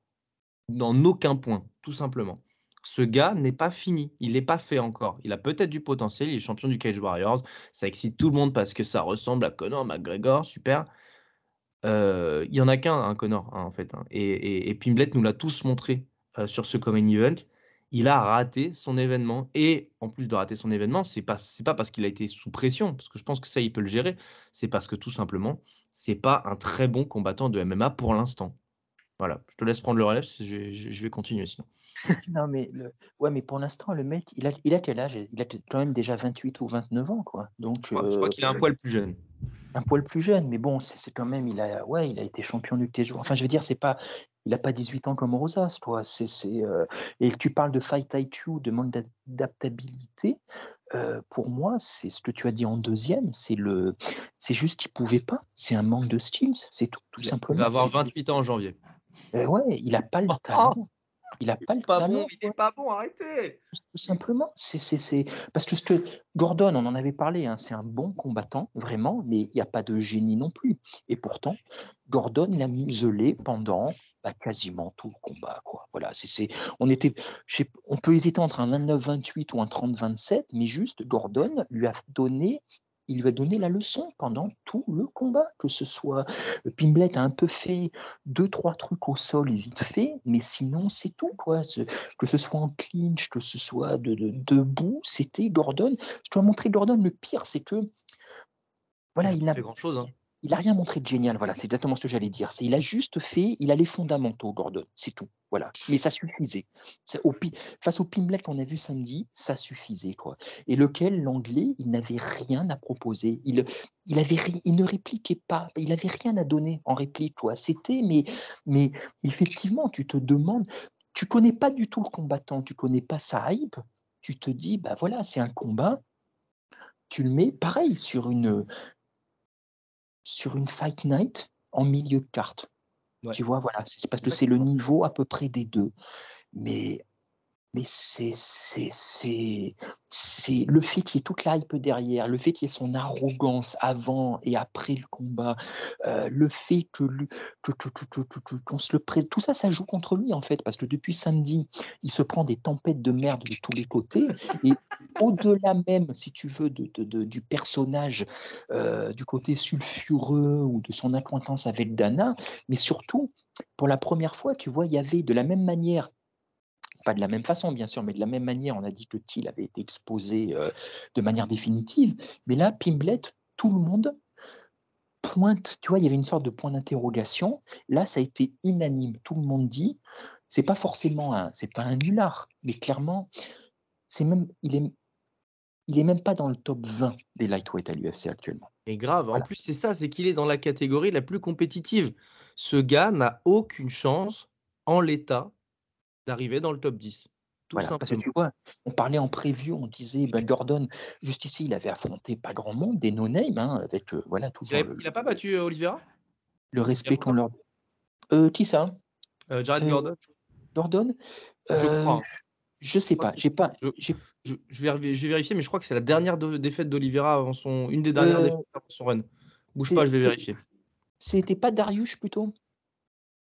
dans aucun point, tout simplement ce gars n'est pas fini, il n'est pas fait encore. Il a peut-être du potentiel, il est champion du Cage Warriors, ça excite tout le monde parce que ça ressemble à Conor McGregor, super. Euh, il y en a qu'un, un Conor, hein, en fait. Hein. Et, et, Pimblet nous l'a tous montré euh, sur ce Common Event. Il a raté son événement. Et en plus de rater son événement, c'est pas, pas parce qu'il a été sous pression, parce que je pense que ça, il peut le gérer. C'est parce que tout simplement, c'est pas un très bon combattant de MMA pour l'instant. Voilà, je te laisse prendre le relais, je, je vais continuer sinon. Non, mais le... ouais, mais pour l'instant, le mec, il a, il a quel âge? Il a quand même déjà 28 ou 29 ans, quoi. Donc, je crois, qu'il a un euh, poil plus jeune. Un poil plus jeune, mais bon, c'est quand même, il a, ouais, il a été champion du TJ. Enfin, je veux dire, c'est pas, il n'a pas 18 ans comme Rosas, toi. C'est, euh, Et tu parles de fight IQ, de manque d'adaptabilité. Euh, pour moi, c'est ce que tu as dit en deuxième, c'est le, c'est juste qu'il pouvait pas. C'est un manque de skills, c'est tout, tout simplement. Il va avoir 28 ans en janvier. ouais, il n'a pas le talent. Il n'a pas le pas Bon, il n'est pas bon, arrêtez Tout simplement. C'est, Parce que, que Gordon, on en avait parlé, hein, c'est un bon combattant, vraiment, mais il n'y a pas de génie non plus. Et pourtant, Gordon l'a muselé pendant bah, quasiment tout le combat. Quoi. Voilà, c'est, on, était, on peut hésiter entre un 29-28 ou un 30-27, mais juste Gordon lui a donné il lui a donné la leçon pendant tout le combat, que ce soit euh, Pimblet a un peu fait deux trois trucs au sol vite fait, mais sinon c'est tout quoi. Que ce soit en clinch, que ce soit de, debout, c'était Gordon. Je dois montrer Gordon. Le pire, c'est que voilà, il, n'a grand chose. Hein il n'a rien montré de génial. Voilà, c'est exactement ce que j'allais dire. Il a juste fait, il a les fondamentaux, Gordon, c'est tout. Voilà, mais ça suffisait. Au, face au Pimlet qu'on a vu samedi, ça suffisait quoi. Et lequel l'anglais, il n'avait rien à proposer. Il, il avait, il ne répliquait pas. Il n'avait rien à donner en réplique quoi. C'était, mais, mais effectivement, tu te demandes, tu connais pas du tout le combattant, tu connais pas sa hype. Tu te dis, bah voilà, c'est un combat tu le mets pareil sur une, sur une Fight Night en milieu de carte. Tu vois, voilà, c'est parce que c'est le niveau à peu près des deux. Mais mais c'est le fait qu'il y ait toute la hype derrière, le fait qu'il y ait son arrogance avant et après le combat, euh, le fait que, qu'on se le prête, tout ça, ça joue contre lui en fait, parce que depuis samedi, il se prend des tempêtes de merde de tous les côtés, et au-delà même, si tu veux, de, de, du personnage, euh, du côté sulfureux ou de son acquaintance avec Dana, mais surtout, pour la première fois, tu vois, il y avait de la même manière pas de la même façon, bien sûr, mais de la même manière, on a dit que Thiel avait été exposé euh, de manière définitive. Mais là, Pimblet, tout le monde pointe, tu vois, il y avait une sorte de point d'interrogation. Là, ça a été unanime. Tout le monde dit, c'est pas forcément un, c'est pas un nulard, mais clairement, c'est même, il est, il est même pas dans le top 20 des lightweight à l'UFC actuellement. Et grave. En plus, c'est ça, c'est qu'il est dans la catégorie la plus compétitive. Ce gars n'a aucune chance, en l'état, d'arriver dans le top 10. Tout Voilà, parce que tu vois, on parlait en preview, on disait, ben, Gordon, juste ici, il avait affronté pas grand monde, des no-name, hein, avec euh, voilà Il toujours le, il a pas battu euh, Oliveira? Le respect qu'on leur. Euh, qui ça? Euh, Jared Gordon Gordon? Je crois. Je sais pas, j'ai pas, Je- je, je vais, rev- je vais vérifier, mais je crois que c'est la dernière de- défaite d'Oliveira avant son. Une des dernières défaites avant son run. Bouge pas, je vais vérifier. C'était pas Darius plutôt?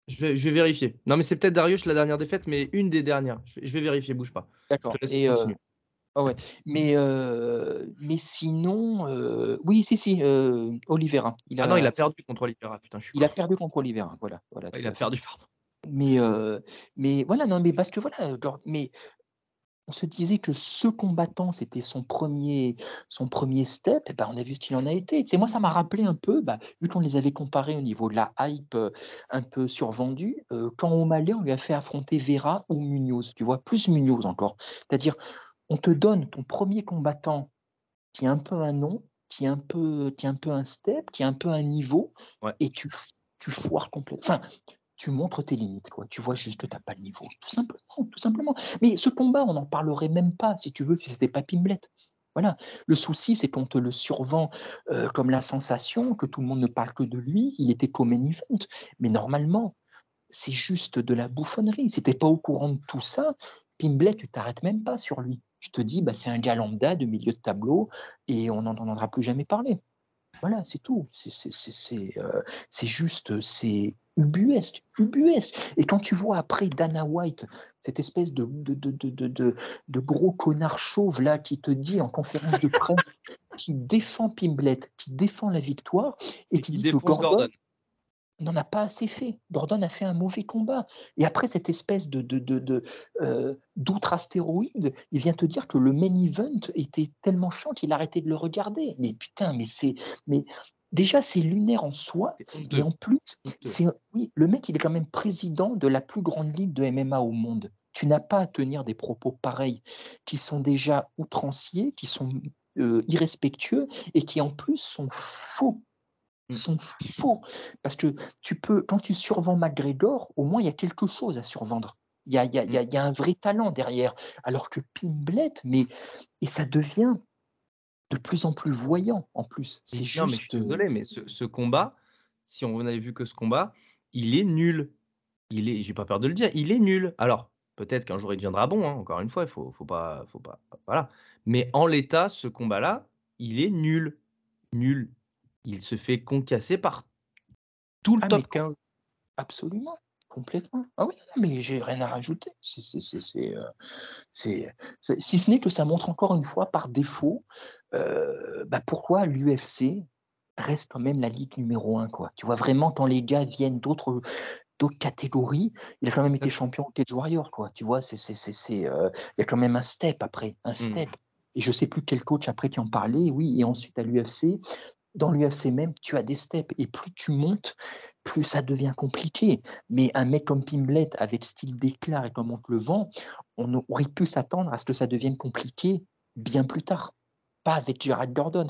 Je vais, je vais vérifier. Non, mais c'est peut-être Darius la dernière défaite, mais une des dernières. Je vais, je vais vérifier, bouge pas. Je D'accord. te laisse Et, euh, continuer. ah ouais. Mais, euh, mais sinon, euh, oui, si, si, euh, Oliveira. Il a, Ah non, il a perdu contre Oliveira. Putain, je suis il a perdu contre Oliveira. Voilà. voilà Il a perdu, pardon. Mais, euh, mais voilà, non, mais parce que voilà, mais on se disait que ce combattant, c'était son premier, son premier step, et ben on a vu ce qu'il en a été. C'est moi, ça m'a rappelé un peu, bah, vu qu'on les avait comparés au niveau de la hype euh, un peu survendue, euh, quand O'Malley, on lui a fait affronter Vera ou Munoz, tu vois, plus Munoz encore. C'est-à-dire, on te donne ton premier combattant qui a un peu un nom, qui a un peu, qui un peu un step, qui a un peu un niveau, Ouais. et tu, tu foires complètement. Enfin, tu montres tes limites, quoi. Tu vois juste que tu n'as pas le niveau, tout simplement, tout simplement. Mais ce combat, on n'en parlerait même pas, si tu veux, si c'était pas Pimblet. Voilà. Le souci, c'est qu'on te le survend euh, comme la sensation, que tout le monde ne parle que de lui. Il était main event. Mais normalement, c'est juste de la bouffonnerie. Si tu pas au courant de tout ça, Pimblet, tu t'arrêtes même pas sur lui. Tu te dis, bah, c'est un gars lambda de milieu de tableau et on n'en entendra plus jamais parler. Voilà, c'est tout. C'est- euh, c'est juste, c'est ubuesque, ubuesque. Et quand tu vois après Dana White, cette espèce de, de, de, de, de, de- de gros connard chauve là qui te dit en conférence de presse, qui défend Pimblet, qui défend la victoire, et qui Il dit que Gordon, N'en a pas assez fait. Gordon a fait un mauvais combat. Et après cette espèce de, de, de, de, euh, d'outre-astéroïde, il vient te dire que le main event était tellement chiant qu'il a arrêté de le regarder. Mais putain, mais c'est. Mais déjà, c'est lunaire en soi. Et en plus, c'est oui, le mec, il est quand même président de la plus grande ligue de MMA au monde. Tu n'as pas à tenir des propos pareils qui sont déjà outranciers, qui sont euh, irrespectueux et qui en plus sont faux. Mm. Sont faux. Parce que tu peux, quand tu survends McGregor, au moins il y a quelque chose à survendre. Il y a, il y a- il y a- il y a un vrai talent derrière. Alors que Pimblet, mais et ça devient de plus en plus voyant en plus. C'est Non, juste. mais je suis désolé, mais ce, ce combat, si on n'avait vu que ce combat, il est nul. Il est, j'ai pas peur de le dire, il est nul. Alors, peut-être qu'un jour il deviendra bon, hein, encore une fois, il faut, faut pas, faut pas, voilà. Mais en l'état, ce combat-là, il est nul. Nul. Il se fait concasser par tout le Ah, top mais- 15. Absolument, complètement. Ah oui, mais j'ai rien à rajouter. C'est, c'est, c'est, c'est, euh, si ce n'est que ça montre encore une fois par défaut euh, bah, pourquoi l'UFC reste quand même la ligue numéro un. Quoi. Tu vois, vraiment, quand les gars viennent d'autres, d'autres catégories, il a quand même été champion au Cage Warrior. Quoi. Tu vois, c'est, c'est, euh, il y a quand même un step après, un step. Et je sais plus quel coach après qui en parlait, oui, et ensuite à l'UFC, dans l'UFC même, tu as des steps. Et plus tu montes, plus ça devient compliqué. Mais un mec comme Pimblet, avec style d'éclair et comme on te le vend, on aurait pu s'attendre à ce que ça devienne compliqué bien plus tard. Pas avec Gerard Gordon.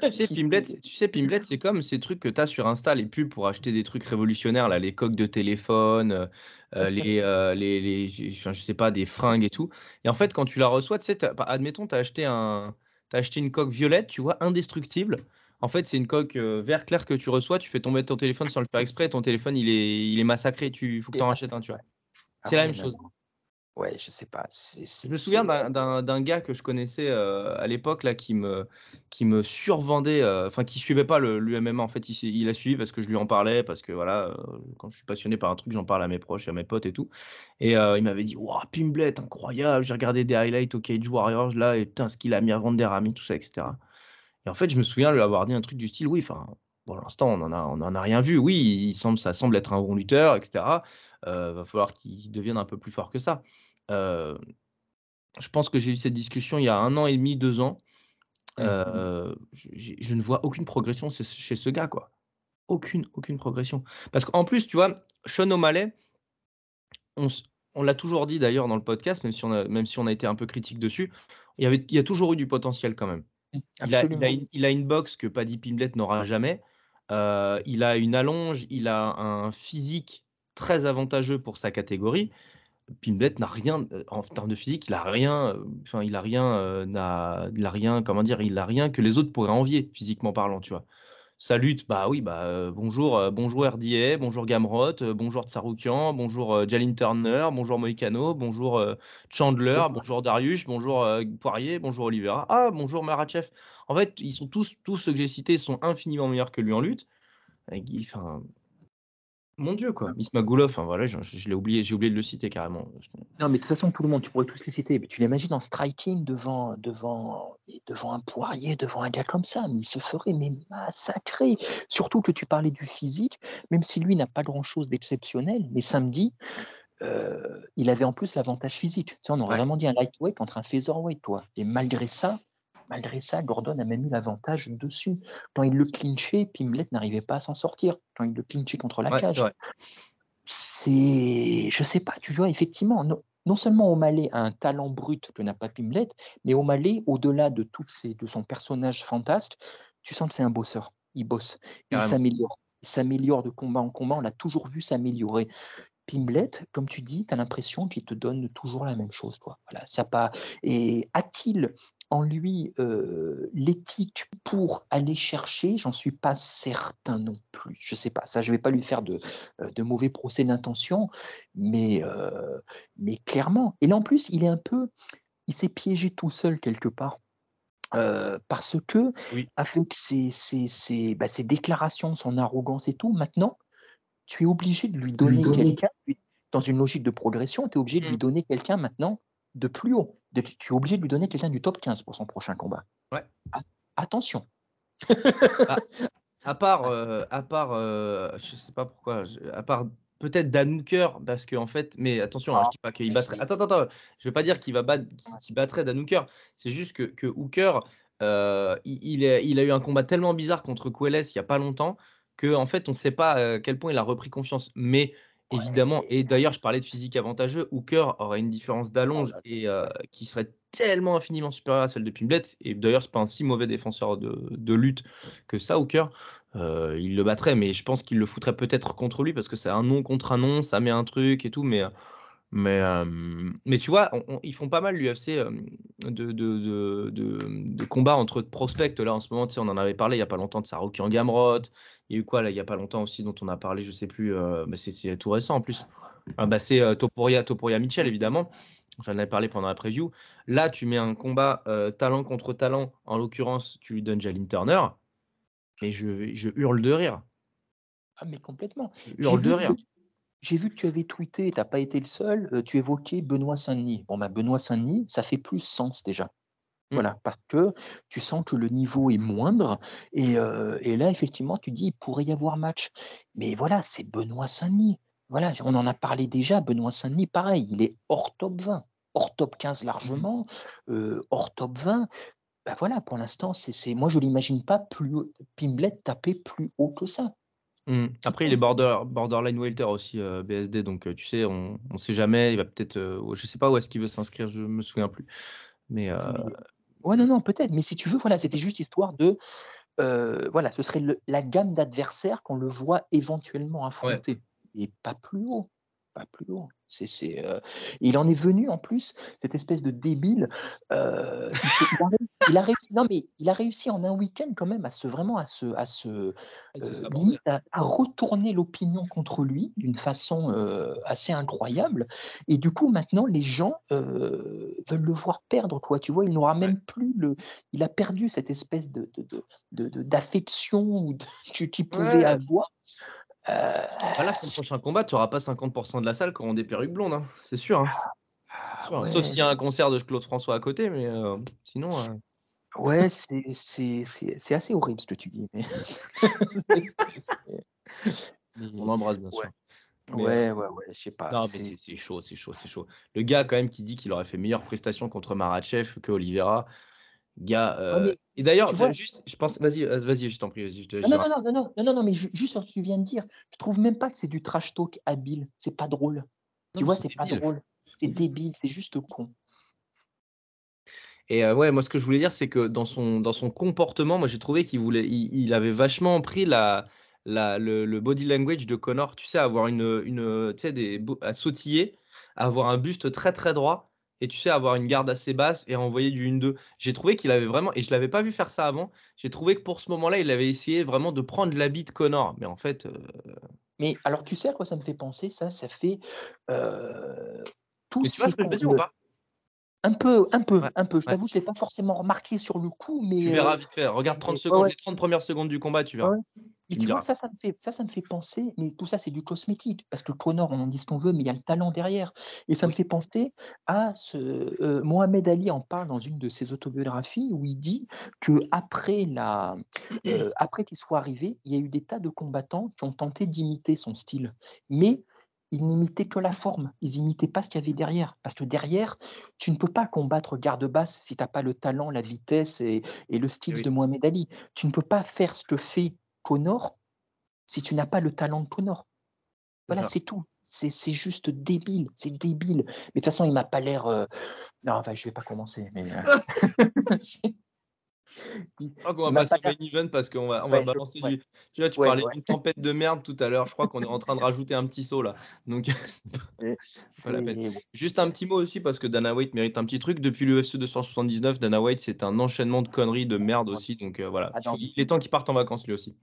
Tu sais, Pimblet, c'est- tu sais, Pimblet, c'est comme ces trucs que tu as sur Insta, les pubs pour acheter des trucs révolutionnaires, là, les coques de téléphone, euh, euh, les, euh, les, les- je sais pas, des fringues et tout. Et en fait, quand tu la reçois, tu sais, t'as- admettons, tu as acheté un, t'as acheté une coque violette, tu vois, indestructible. En fait, c'est une coque euh, vert clair que tu reçois, tu fais tomber ton téléphone sans le faire exprès, ton téléphone, il est, il est massacré, il faut que tu en rachètes un, tu vois. C'est la Ah même chose. Ouais, je sais pas. Je me souviens d'un- gars que je connaissais euh, à l'époque là qui me, qui me survendait, euh, enfin qui suivait pas l'UMMA en fait, il, il a suivi parce que je lui en parlais, parce que voilà, euh, quand je suis passionné par un truc, j'en parle à mes proches, à mes potes et tout. Et il m'avait dit, waouh, Pimblet, incroyable, j'ai regardé des highlights au Cage Warriors là, et putain, ce qu'il a mis à vendre des ramis, tout ça, etc. Et en fait, je me souviens lui avoir dit un truc du style, oui, enfin, pour l'instant, on en a, on en a rien vu. Oui, il semble, ça semble être un bon lutteur, etc. Euh, va falloir qu'il devienne un peu plus fort que ça. Euh, je pense que j'ai eu cette discussion il y a un an et demi, deux ans. Mhm. Euh, je, ne vois aucune progression chez, chez ce gars, quoi. aucune, aucune progression. Parce qu'en plus, tu vois, Sean O'Malley, on, on l'a toujours dit d'ailleurs dans le podcast, même si, on a, même si on a été un peu critique dessus, il y, avait, il y a toujours eu du potentiel quand même. Il a, il, a une, il a, une, boxe que Paddy Pimblet n'aura jamais. Euh, il a une allonge, il a un physique très avantageux pour sa catégorie. Pimblet n'a rien euh, en termes de physique, il a rien, euh, enfin il a rien, n'a, il a rien, comment dire, il a rien que les autres pourraient envier physiquement parlant, tu vois. Sa lutte, bah oui, bah euh, bonjour, euh, bonjour RDA, bonjour Gamrot, euh, bonjour Tsaroukian, bonjour Jalin Turner, bonjour Moïcano, bonjour Chandler, bonjour Darius, bonjour Poirier, bonjour Oliveira, ah bonjour Marachev. En fait, ils sont tous, tous ceux que j'ai cités sont infiniment meilleurs que lui en lutte. Enfin, mon Dieu, quoi. Ismagoulov, enfin, voilà, je, l'ai oublié, j'ai oublié de le citer carrément. Non, mais de toute façon, tout le monde, tu pourrais tous les citer. Mais tu l'imagines en striking devant, devant, devant un poirier, devant un gars comme ça, mais il se ferait mais massacrer. Surtout que tu parlais du physique, même si lui n'a pas grand-chose d'exceptionnel, mais samedi, euh, il avait en plus l'avantage physique. Tu sais, on aurait vraiment dit un lightweight contre un featherweight, toi. Et malgré ça, Malgré ça, Gordon a même eu l'avantage dessus. Quand il le clinchait, Pimlet n'arrivait pas à s'en sortir. Quand il le clinchait contre la cage. C'est, je sais pas, tu vois, effectivement, non, seulement O'Malley a un talent brut que n'a pas Pimlet, mais O'Malley, au-delà de, toutes ces, de son personnage fantasque, tu sens que c'est un bosseur. Il bosse, il s'améliore. Il s'améliore de combat en combat, on l'a toujours vu s'améliorer. Pimlet, comme tu dis, tu as l'impression qu'il te donne toujours la même chose. Toi. Voilà, ça pas... Et a-t-il en lui euh, l'éthique pour aller chercher, j'en suis pas certain non plus. Je sais pas, ça je vais pas lui faire de, euh, de mauvais procès d'intention, mais, euh, mais clairement. Et là en plus, il est un peu, il s'est piégé tout seul quelque part. parce que, avec ses, ses, bah, ses, déclarations, son arrogance et tout, maintenant, tu es obligé de lui donner, quelqu'un, dans une logique de progression, tu es obligé de lui mmh. donner quelqu'un maintenant de plus haut. Tu es obligé de lui donner quelqu'un du top 15 pour son prochain combat. Ouais. attention. à, part, euh, à part euh, je sais pas pourquoi, à part peut-être Dan Hooker, parce qu'en en fait, mais attention, hein, je dis pas qu'il battrait. Attends, attends, attends, je veux pas dire qu'il va battre, qu'il battrait Dan Hooker. C'est juste que, que Hooker, euh, il, il, a eu un combat tellement bizarre contre Quelles il y a pas longtemps que en fait, on ne sait pas à quel point il a repris confiance. Mais Évidemment, et d'ailleurs, je parlais de physique avantageux. Hooker aurait une différence d'allonge oh et euh, qui serait tellement infiniment supérieure à celle de Pimblet. Et d'ailleurs, c'est pas un si mauvais défenseur de, lutte que ça, Hooker. Euh, il le battrait, mais je pense qu'il le foutrait peut-être contre lui parce que c'est un nom contre un nom, ça met un truc et tout. Mais mais, euh, mais tu vois, ils font pas mal l'UFC euh, de, de, de, combats entre prospects. Là, en ce moment, tu sais, on en avait parlé il y a pas longtemps de Saruki en Gamrot. Il y a eu quoi là, il y a pas longtemps aussi dont on a parlé, je sais plus, euh, c'est tout récent en plus. Ah, bah, c'est Topuria, Topuria Mitchell, évidemment. J'en avais parlé pendant la preview. Là, tu mets un combat talent contre talent. En l'occurrence, tu lui donnes Jalin Turner. Mais je, je hurle de rire. Ah, mais complètement. Je hurle de rire. J'ai vu que tu avais tweeté, tu n'as pas été le seul, euh, tu évoquais Benoît Saint-Denis. Bon, ben, Benoît Saint-Denis, ça fait plus sens déjà. Mmh. Voilà, parce que tu sens que le niveau est moindre. Euh, et, là, effectivement, tu dis, il pourrait y avoir match. Mais voilà, c'est Benoît Saint-Denis. Voilà, on en a parlé déjà. Benoît Saint-Denis, pareil, il est hors top 20, hors top 15 largement, mmh. euh, hors top 20. Ben voilà, pour l'instant, c'est, moi, je ne l'imagine pas plus Pimblet taper plus haut que ça. Mmh. Après, il est border, borderline welter aussi, euh, BSD, donc euh, tu sais, on ne sait jamais, il va peut-être, euh, je sais pas où est-ce qu'il veut s'inscrire, je me souviens plus. Mais Ouais, non, non, peut-être, mais si tu veux, voilà, c'était juste histoire de, voilà, ce serait la gamme d'adversaires qu'on le voit éventuellement affronter, et pas plus haut, pas plus haut. C'est, euh, Il en est venu en plus, cette espèce de débile. Euh, il, a réussi, non mais il a réussi en un week-end quand même à se vraiment à se, à se euh, à, retourner l'opinion contre lui d'une façon assez incroyable. Et du coup maintenant les gens veulent le voir perdre quoi. Tu vois, il n'aura même plus le, il a perdu cette espèce de, d'affection qu'il pouvait avoir euh, ah, là, son prochain combat, tu n'auras pas 50% de la salle qui auront des perruques blondes, hein. c'est sûr. Hein. Hein. Sauf s'il y a un concert de Claude François à côté, mais euh, sinon. Euh, ouais, c'est assez horrible ce que tu dis. Mais... On embrasse bien sûr. Ouais, ouais, ouais, je sais pas. Non, mais c'est chaud, c'est chaud, c'est chaud. Le gars, quand même, qui dit qu'il aurait fait meilleure prestation contre Marachev que Oliveira, Gars. euh, Et d'ailleurs, juste, je pense, vas-y, euh, vas-y, je t'en prie, je te- Non, non, non, non, non, non, non, non, mais ju- juste sur ce que tu viens de dire, je trouve même pas que c'est du trash talk habile. C'est pas drôle. Tu vois, c'est pas drôle. C'est débile, c'est juste con. Et euh, ouais, moi, ce que je voulais dire, c'est que dans son, dans son comportement, moi, j'ai trouvé qu'il voulait, il, il avait vachement pris la, la, le, le body language de Connor. Tu sais, avoir une, une, tu sais, des, à sautiller, avoir un buste très très droit, et tu sais, avoir une garde assez basse et envoyer du 1-2. J'ai trouvé qu'il avait vraiment, et je l'avais pas vu faire ça avant. J'ai trouvé que pour ce moment-là, il avait essayé vraiment de prendre l'habit de Connor. Mais en fait, euh, Mais alors, tu sais à quoi ça me fait penser, ça? Ça fait euh, tous mais tu vois ce que je veux dire ou pas? Un peu, un peu, Ouais, un peu. Je ouais. t'avoue, je l'ai pas forcément remarqué sur le coup, mais Tu euh, verras vite fait. Regarde 30 ouais, secondes, ouais. les 30 premières secondes du combat, tu verras. Ouais. Mais Tu me tu vois, ça, ça me fait, ça, ça me fait penser, mais tout ça, c'est du cosmétique, parce que Connor, on en dit ce qu'on veut, mais il y a le talent derrière. Et ça me fait penser à ce. euh, Mohamed Ali en parle dans une de ses autobiographies où il dit que après, la, euh, après qu'il soit arrivé, il y a eu des tas de combattants qui ont tenté d'imiter son style. Mais ils n'imitaient que la forme, ils n'imitaient pas ce qu'il y avait derrière. Parce que derrière, tu ne peux pas combattre garde basse si tu n'as pas le talent, la vitesse et, et le style oui. de Mohamed Ali. Tu ne peux pas faire ce que fait Connor si tu n'as pas le talent de Connor. Voilà, c'est tout. C'est juste débile, c'est débile. Mais de toute façon, il m'a pas l'air. euh, Non, enfin, je vais pas commencer. Mais euh, crois qu'on va passer au main event parce qu'on va, on va Ouais, je- balancer du. Tu vois, tu Ouais, parlais ouais. d'une tempête de merde tout à l'heure. Je crois qu'on est en train de rajouter un petit saut là. Donc, c'est pas la peine. Juste un petit mot aussi parce que Dana White mérite un petit truc. Depuis l'UFC 279, Dana White, c'est un enchaînement de conneries de merde aussi. Donc euh, voilà. Ah il est temps qu'il parte en vacances lui aussi.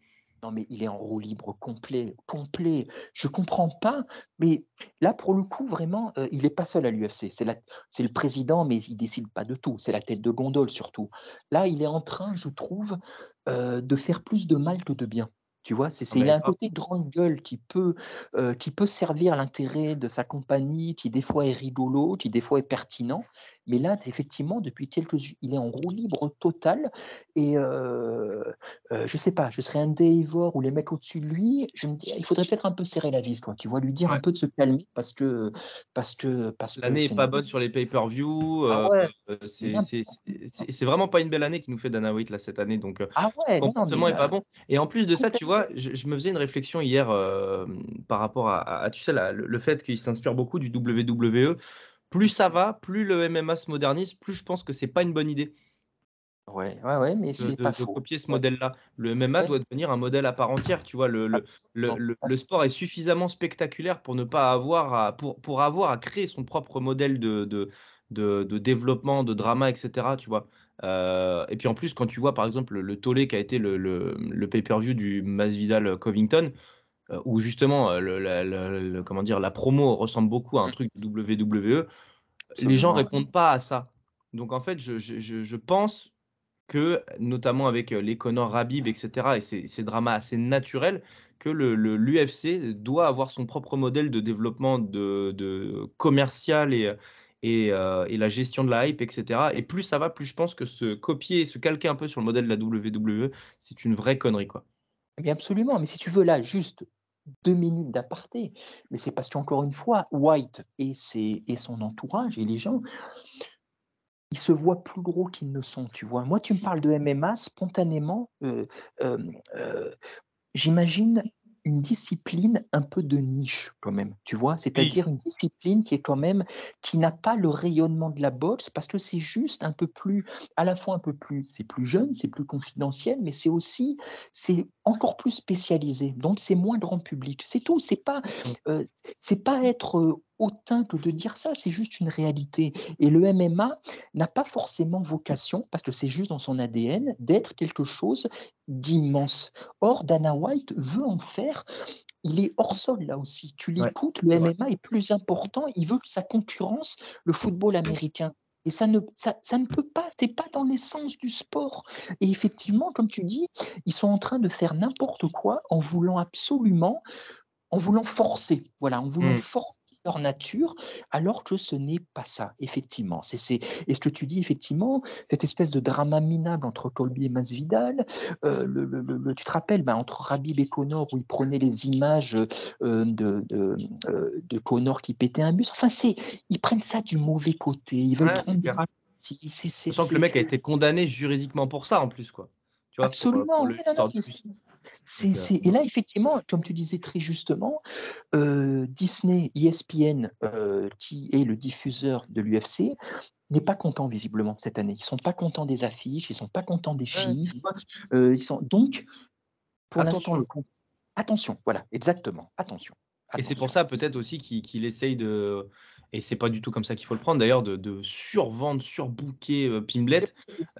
Non, mais il est en roue libre complet, complet. Je comprends pas, mais là, pour le coup, vraiment, euh, il n'est pas seul à l'UFC. C'est le président, mais il décide pas de tout. C'est la tête de gondole surtout. Là, il est en train, je trouve, euh, de faire plus de mal que de bien. Tu vois, c'est, Ah, il a un grave. côté grande gueule qui peut, euh, qui peut servir l'intérêt de sa compagnie, qui des fois est rigolo, qui des fois est pertinent. Mais là, effectivement, depuis quelques, il est en roue libre totale. Et euh, euh, je sais pas, je serais un Davor ou les mecs au-dessus de lui, je me dis, il faudrait peut-être un peu serrer la vis, quoi. Tu vois, lui dire Ouais. un peu de se calmer parce que, parce que, parce L'année est c'est- pas bonne sur les pay-per-view. Ah euh, ouais. euh, c'est, vraiment pas une belle année qui nous fait Dana White là cette année. Donc Ah ouais, Le non, non, comportement mais, est pas bon. Et en plus de ça, tu vois, je, je me faisais une réflexion hier euh, par rapport à, à- tu sais, la- le, le fait qu'il s'inspire beaucoup du WWE. Plus ça va, plus le MMA se modernise, plus je pense que c'est pas une bonne idée Ouais, ouais, ouais, mais c'est de- pas de faux. copier ce Ouais. modèle-là. Le MMA Ouais. doit devenir un modèle à part entière. Tu vois, le, le, le, non. le- le sport est suffisamment spectaculaire pour ne pas avoir à, pour, pour avoir à créer son propre modèle de, de, de, de développement, de drama, etc. Tu vois. Euh, et puis en plus, quand tu vois par exemple le, tollé qui a été le, le, le pay-per-view du Masvidal Covington, euh, où justement euh, le, la- comment dire, la promo ressemble beaucoup à un truc de WWE, les gens Absolument. répondent pas à ça. Donc en fait, je, je, je, je pense que, notamment avec les Conor Rabib, etc., et ces, ces dramas assez naturels, que le, le- l'UFC doit avoir son propre modèle de développement de, de commercial et, et, euh, et la gestion de la hype, etc. Et plus ça va, plus je pense que se copier, se calquer un peu sur le modèle de la WWE, c'est une vraie connerie, quoi. Mais absolument, mais si tu veux là, juste deux minutes d'aparté, mais c'est parce qu'encore une fois, White et, ses, et son entourage et les gens, ils se voient plus gros qu'ils ne sont, tu vois. Moi, tu me parles de MMA, spontanément, euh, euh, j'imagine une discipline un peu de niche quand même, tu vois, c'est-à-dire une discipline qui est quand même, qui n'a pas le rayonnement de la boxe parce que c'est juste un peu plus, à la fois un peu plus, c'est plus jeune, c'est plus confidentiel, mais c'est aussi, c'est encore plus spécialisé, donc c'est moins grand public, c'est tout, c'est pas, euh, c'est pas être hautain que de dire ça, c'est juste une réalité. Et le MMA n'a pas forcément vocation, parce que c'est juste dans son ADN, d'être quelque chose d'immense. Or, Dana White veut en faire. Il est hors sol là aussi. Tu Ouais, l'écoutes, le vrai. MMA est plus important. Il veut que sa concurrence, le football américain. Et ça ne, ça, ça ne peut pas, c'est pas dans l'essence du sport. Et effectivement, comme tu dis, ils sont en train de faire n'importe quoi en voulant absolument, en voulant forcer, voilà, en voulant Mm. forcer leur nature, alors que ce n'est pas ça, effectivement. C'est, c'est, et ce que tu dis, effectivement, cette espèce de drama minable entre Colby et Masvidal, euh, le, le- tu te rappelles, ben, entre Rabib et Connor, où ils prenaient les images euh, de, de, euh, de Connor qui pétait un bus, enfin, c'est, ils prennent ça du mauvais côté, ils veulent Ouais, c'est C'est- c'est- c'est- Sachant que le mec a été condamné juridiquement pour ça en plus, quoi. Tu vois, Absolument. pour oui, non, l'histoire non, euh, Et là, effectivement, comme tu disais très justement, euh, Disney, ESPN, euh, qui est le diffuseur de l'UFC, n'est pas content visiblement cette année. Ils sont pas contents des affiches, ils sont pas contents des chiffres. euh, ils sont donc pour l'instant Attention. le compte. Attention, voilà, exactement. Attention. Et c'est pour ça peut-être aussi qu'il qu'il essaye de, et c'est pas du tout comme ça qu'il faut le prendre d'ailleurs, de, de survendre, surbooker euh, Pimblet.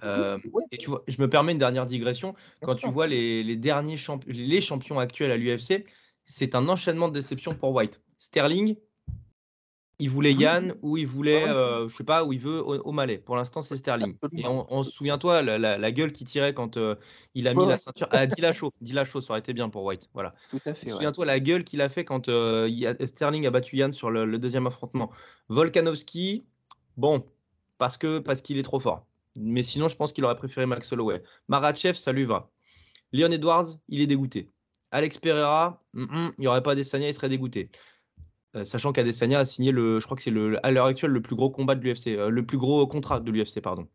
Euh, et tu vois, je me permets une dernière digression. bien Quand tu sûr. vois les, les derniers les champions actuels à l'UFC, c'est un enchaînement de déceptions pour White. Sterling, il voulait Mhm. Yann ou il voulait, Ah euh, je sais pas, où il veut au, au Malais. Pour l'instant, c'est Sterling. Et on, on se souvient-toi la, la- la gueule qu'il tirait quand euh, il a mis la ceinture à Dillashaw. Dillashaw, ça aurait été bien pour White. Voilà. Tout à fait. ouais. Souviens-toi la gueule qu'il a fait quand euh, il y a- Sterling a battu Yann sur le, le deuxième affrontement. Volkanovski, bon, parce que parce qu'il est trop fort. Mais sinon, je pense qu'il aurait préféré Max Holloway. Marachev, ça lui va. Leon Edwards, il est dégoûté. Alex Pereira, il n'y aurait pas Adesanya, il serait dégoûté. Euh, sachant qu'Adesanya a signé le, je crois que c'est le, à l'heure actuelle le plus gros combat de l'UFC, euh, le plus gros contrat de l'UFC, pardon.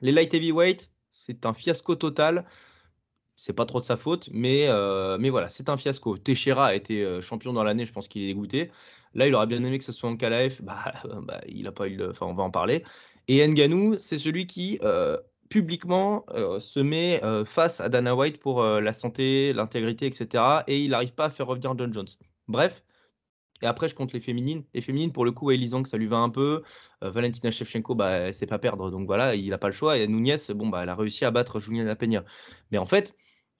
Les light heavyweight, c'est un fiasco total. C'est pas trop de sa faute, mais, euh, mais voilà, c'est un fiasco. Teixeira a été champion dans l'année, je pense qu'il est dégoûté. Là, il aurait bien aimé que ce soit en KLF, bah, bah, il a pas eu. Enfin, on va en parler. Et Nganou, c'est celui qui publiquement se met face à Dana White pour la santé, l'intégrité, etc. Et il n'arrive pas à faire revenir John Jones. Bref. Et après, je compte les féminines. Les féminines, pour le coup, Weili Zhang, ça lui va un peu. Euh, Valentina Shevchenko, bah, elle sait pas perdre. Donc voilà, il n'a pas le choix. Et Nunez, bon, bah, elle a réussi à battre Juliana Peña. Mais en fait,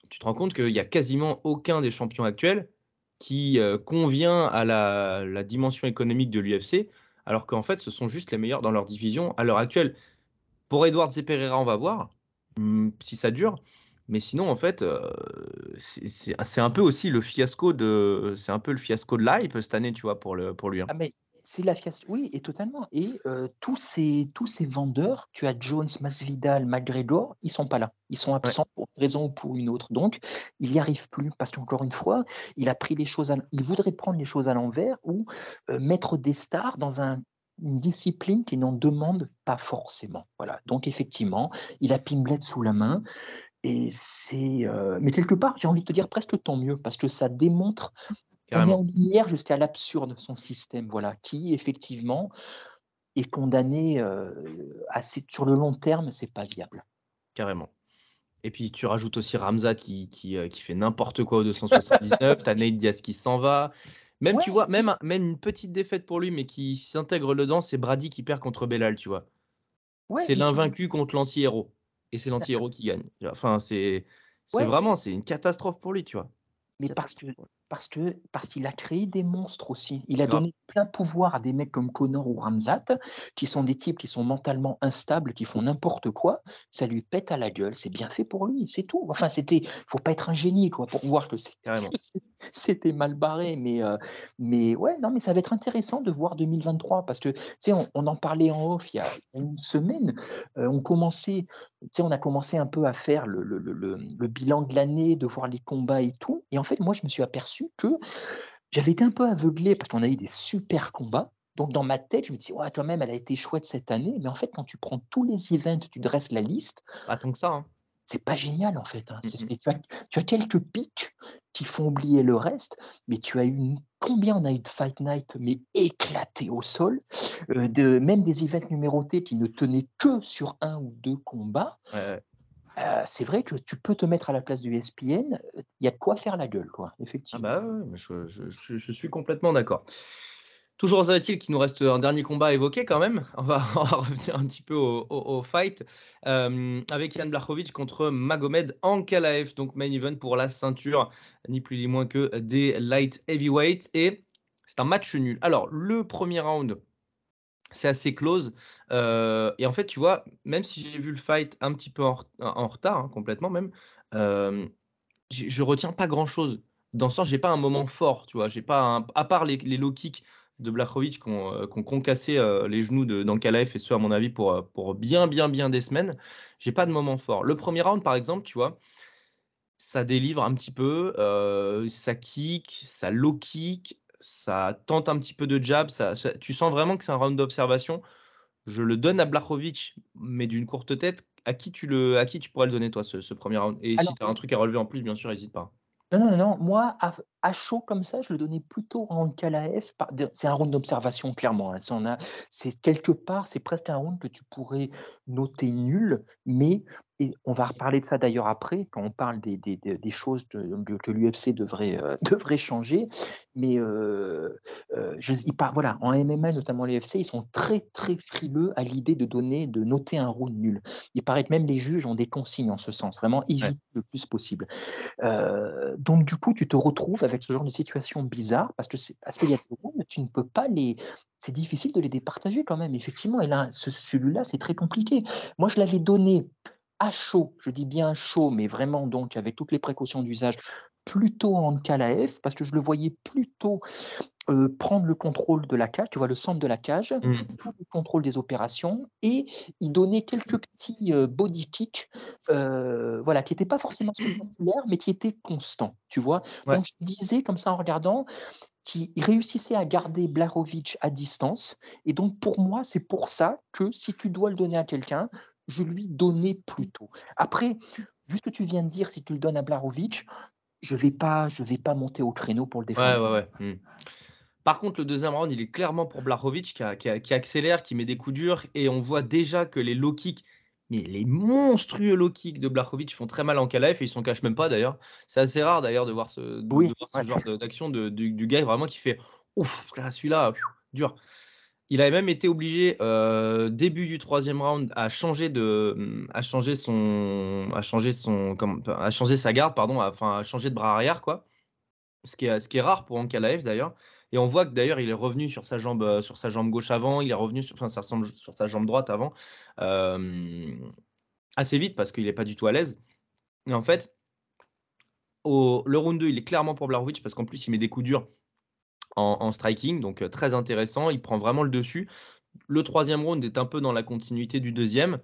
tu te rends compte qu'il n'y a quasiment aucun des champions actuels qui euh, convient à la, dimension économique de l'UFC, alors qu'en fait, ce sont juste les meilleurs dans leur division à l'heure actuelle. Pour Edwards et Pereira, on va voir hum, si ça dure. Mais sinon, en fait, euh, c'est- un peu aussi le fiasco de, c'est un peu le fiasco de l'hype cette année, tu vois, pour le, pour lui. hein. Ah, mais c'est la fiasco. Oui, et totalement. Et euh, tous, ces, tous ces vendeurs, tu as Jones, Masvidal, McGregor, ils sont pas là. Ils sont absents pour une raison ou pour une autre. Donc, il n'y arrive plus parce qu'encore une fois, il a pris les choses. À, il voudrait prendre les choses à l'envers ou euh, mettre des stars dans un, une discipline qui n'en demande pas forcément. Voilà. Donc, effectivement, il a Pimblet sous la main. Et c'est. euh, mais quelque part, j'ai envie de te dire presque tant mieux parce que ça démontre ça met en lumière jusqu'à l'absurde son système, voilà, qui effectivement est condamné euh, assez, sur le long terme, c'est pas viable. Carrément. Et puis tu rajoutes aussi Ramzat qui, qui, euh, qui fait n'importe quoi au 279, t'as Nate Diaz qui s'en va. Même, tu vois, même, même une petite défaite pour lui, mais qui s'intègre dedans, c'est Brady qui perd contre Belal, tu vois. Ouais, c'est tu- l'invaincu contre l'anti-héros. Et c'est l'anti-héros qui gagne. Enfin, c'est Ouais. vraiment, c'est une catastrophe pour lui, tu vois. Mais parce que parce que parce qu'il a créé des monstres aussi. Il a donné plein pouvoir à des mecs comme Connor ou Ramzat, qui sont des types qui sont mentalement instables, qui font n'importe quoi. Ça lui pète à la gueule. C'est bien fait pour lui, c'est tout. Enfin, c'était. Faut pas être un génie, quoi, pour voir que c'est-. c'était mal barré. Mais euh, mais ouais, non, mais ça va être intéressant de voir 2023 parce que tu sais, on, en parlait en off il y a une semaine. Euh, on a commencé un peu à faire le bilan de l'année, de voir les combats et tout. Et en fait, moi, je me suis aperçu que j'avais été un peu aveuglé parce qu'on a eu des super combats. Donc, dans ma tête, je me dis, ouais, quand même, elle a été chouette cette année. Mais en fait, quand tu prends tous les events, tu dresses la liste, Pas tant que ça. hein. C'est pas génial en fait. hein. C'est- c'est- tu, as, tu as quelques pics qui font oublier le reste, mais tu as eu combien on a eu de Fight Night mais éclaté au sol, euh, de, même des events numérotés qui ne tenaient que sur un ou deux combats. Ouais, Euh, c'est vrai que tu peux te mettre à la place du ESPN, il y a de quoi faire la gueule, quoi, Ah effectivement. bah ouais, mais je, je- je- je suis complètement d'accord. Toujours est-il qu'il nous reste un dernier combat à évoquer quand même. On va, revenir un petit peu au, fight euh, avec Jan Blachowicz contre Magomed Ankalaev, donc main event pour la ceinture, ni plus ni moins que des light heavyweight. Et c'est un match nul. Alors, le premier round, c'est assez close. Euh, et en fait, tu vois, même si j'ai vu le fight un petit peu en, ret- en retard, hein, complètement même, euh, j'ai- je retiens pas grand-chose. Dans ce sens, j'ai pas un moment fort, tu vois. J'ai pas à part les, les low kicks de Blachowicz qui ont, euh, concassé euh, les genoux d'Ankalaev et ce à mon avis pour, euh, pour bien bien bien des semaines. J'ai pas de moment fort. Le premier round par exemple, tu vois, ça délivre un petit peu, euh, ça kick, ça low kick, ça tente un petit peu de jab, ça, ça- tu sens vraiment que c'est un round d'observation. je le donne à Blachowicz, mais d'une courte tête. À qui, tu le, à qui tu pourrais le donner, toi, ce, ce premier round? Et Alors- si tu as un truc à relever en plus, bien sûr, n'hésite pas. Non, non, non, moi, à, à chaud comme ça, je le donnais plutôt en de- C'est un round d'observation, clairement. hein. Ça, on a- C'est quelque part, c'est presque un round que tu pourrais noter nul, mais et on va reparler de ça d'ailleurs après, quand on parle des, des- des- choses de- de- que l'UFC devrait, euh, devrait changer. Mais euh, euh, je, voilà, en MMA, notamment l'UFC, ils sont très, très frileux à l'idée de donner, de noter un round nul. Il paraît que même les juges ont des consignes en ce sens, vraiment éviter le plus possible. Euh, donc du coup, tu te retrouves avec ce genre de situation bizarre parce que c'est parce qu'il y a des tu ne peux pas les. C'est difficile de les départager quand même, effectivement. Et là, ce- celui-là, c'est très compliqué. Moi, je l'avais donné à chaud, je dis bien chaud, mais vraiment donc avec toutes les précautions d'usage, plutôt en KLAF parce que je le voyais plutôt euh, prendre le contrôle de la cage, tu vois, le centre de la cage, tout le contrôle des opérations et il donnait quelques petits euh, body kicks, euh, voilà, qui n'étaient pas forcément spectaculaires, mais qui étaient constants, tu vois? Ouais. Donc je disais comme ça en regardant qu'il réussissait à garder Blarovic à distance. Et donc pour moi, c'est pour ça que si tu dois le donner à quelqu'un, je lui donnais plus tôt. Après, vu ce que tu viens de dire, si tu le donnes à Blarovic, je vais pas, je vais pas monter au créneau pour le défendre. ouais, ouais. hmm. Par contre, le deuxième round, il est clairement pour Blachowicz qui, a- qui a- qui accélère, qui met des coups durs. Et on voit déjà que les low kicks, mais les monstrueux low kicks de Blachowicz font très mal en KLF et ils s'en cachent même pas d'ailleurs. C'est assez rare d'ailleurs de voir ce, de- Oui, de voir ce ouais. genre d'action du, du gars vraiment qui fait ouf, là, celui-là, dur. Il avait même été obligé, euh, début du troisième round, à changer de, à changer son, à changer son, à changer sa garde, changer de bras arrière, quoi. Ce qui est, rare pour Ankalaev d'ailleurs. Et on voit que d'ailleurs, il est revenu sur sa jambe, euh, sur sa jambe gauche avant, il est revenu sur, sa jambe droite avant, euh, assez vite parce qu'il n'est pas du tout à l'aise. Et en fait, au, le round 2, il est clairement pour Blachowicz parce qu'en plus, il met des coups durs en, striking, donc euh, très intéressant. Il prend vraiment le dessus. Le troisième round est un peu dans la continuité du deuxième.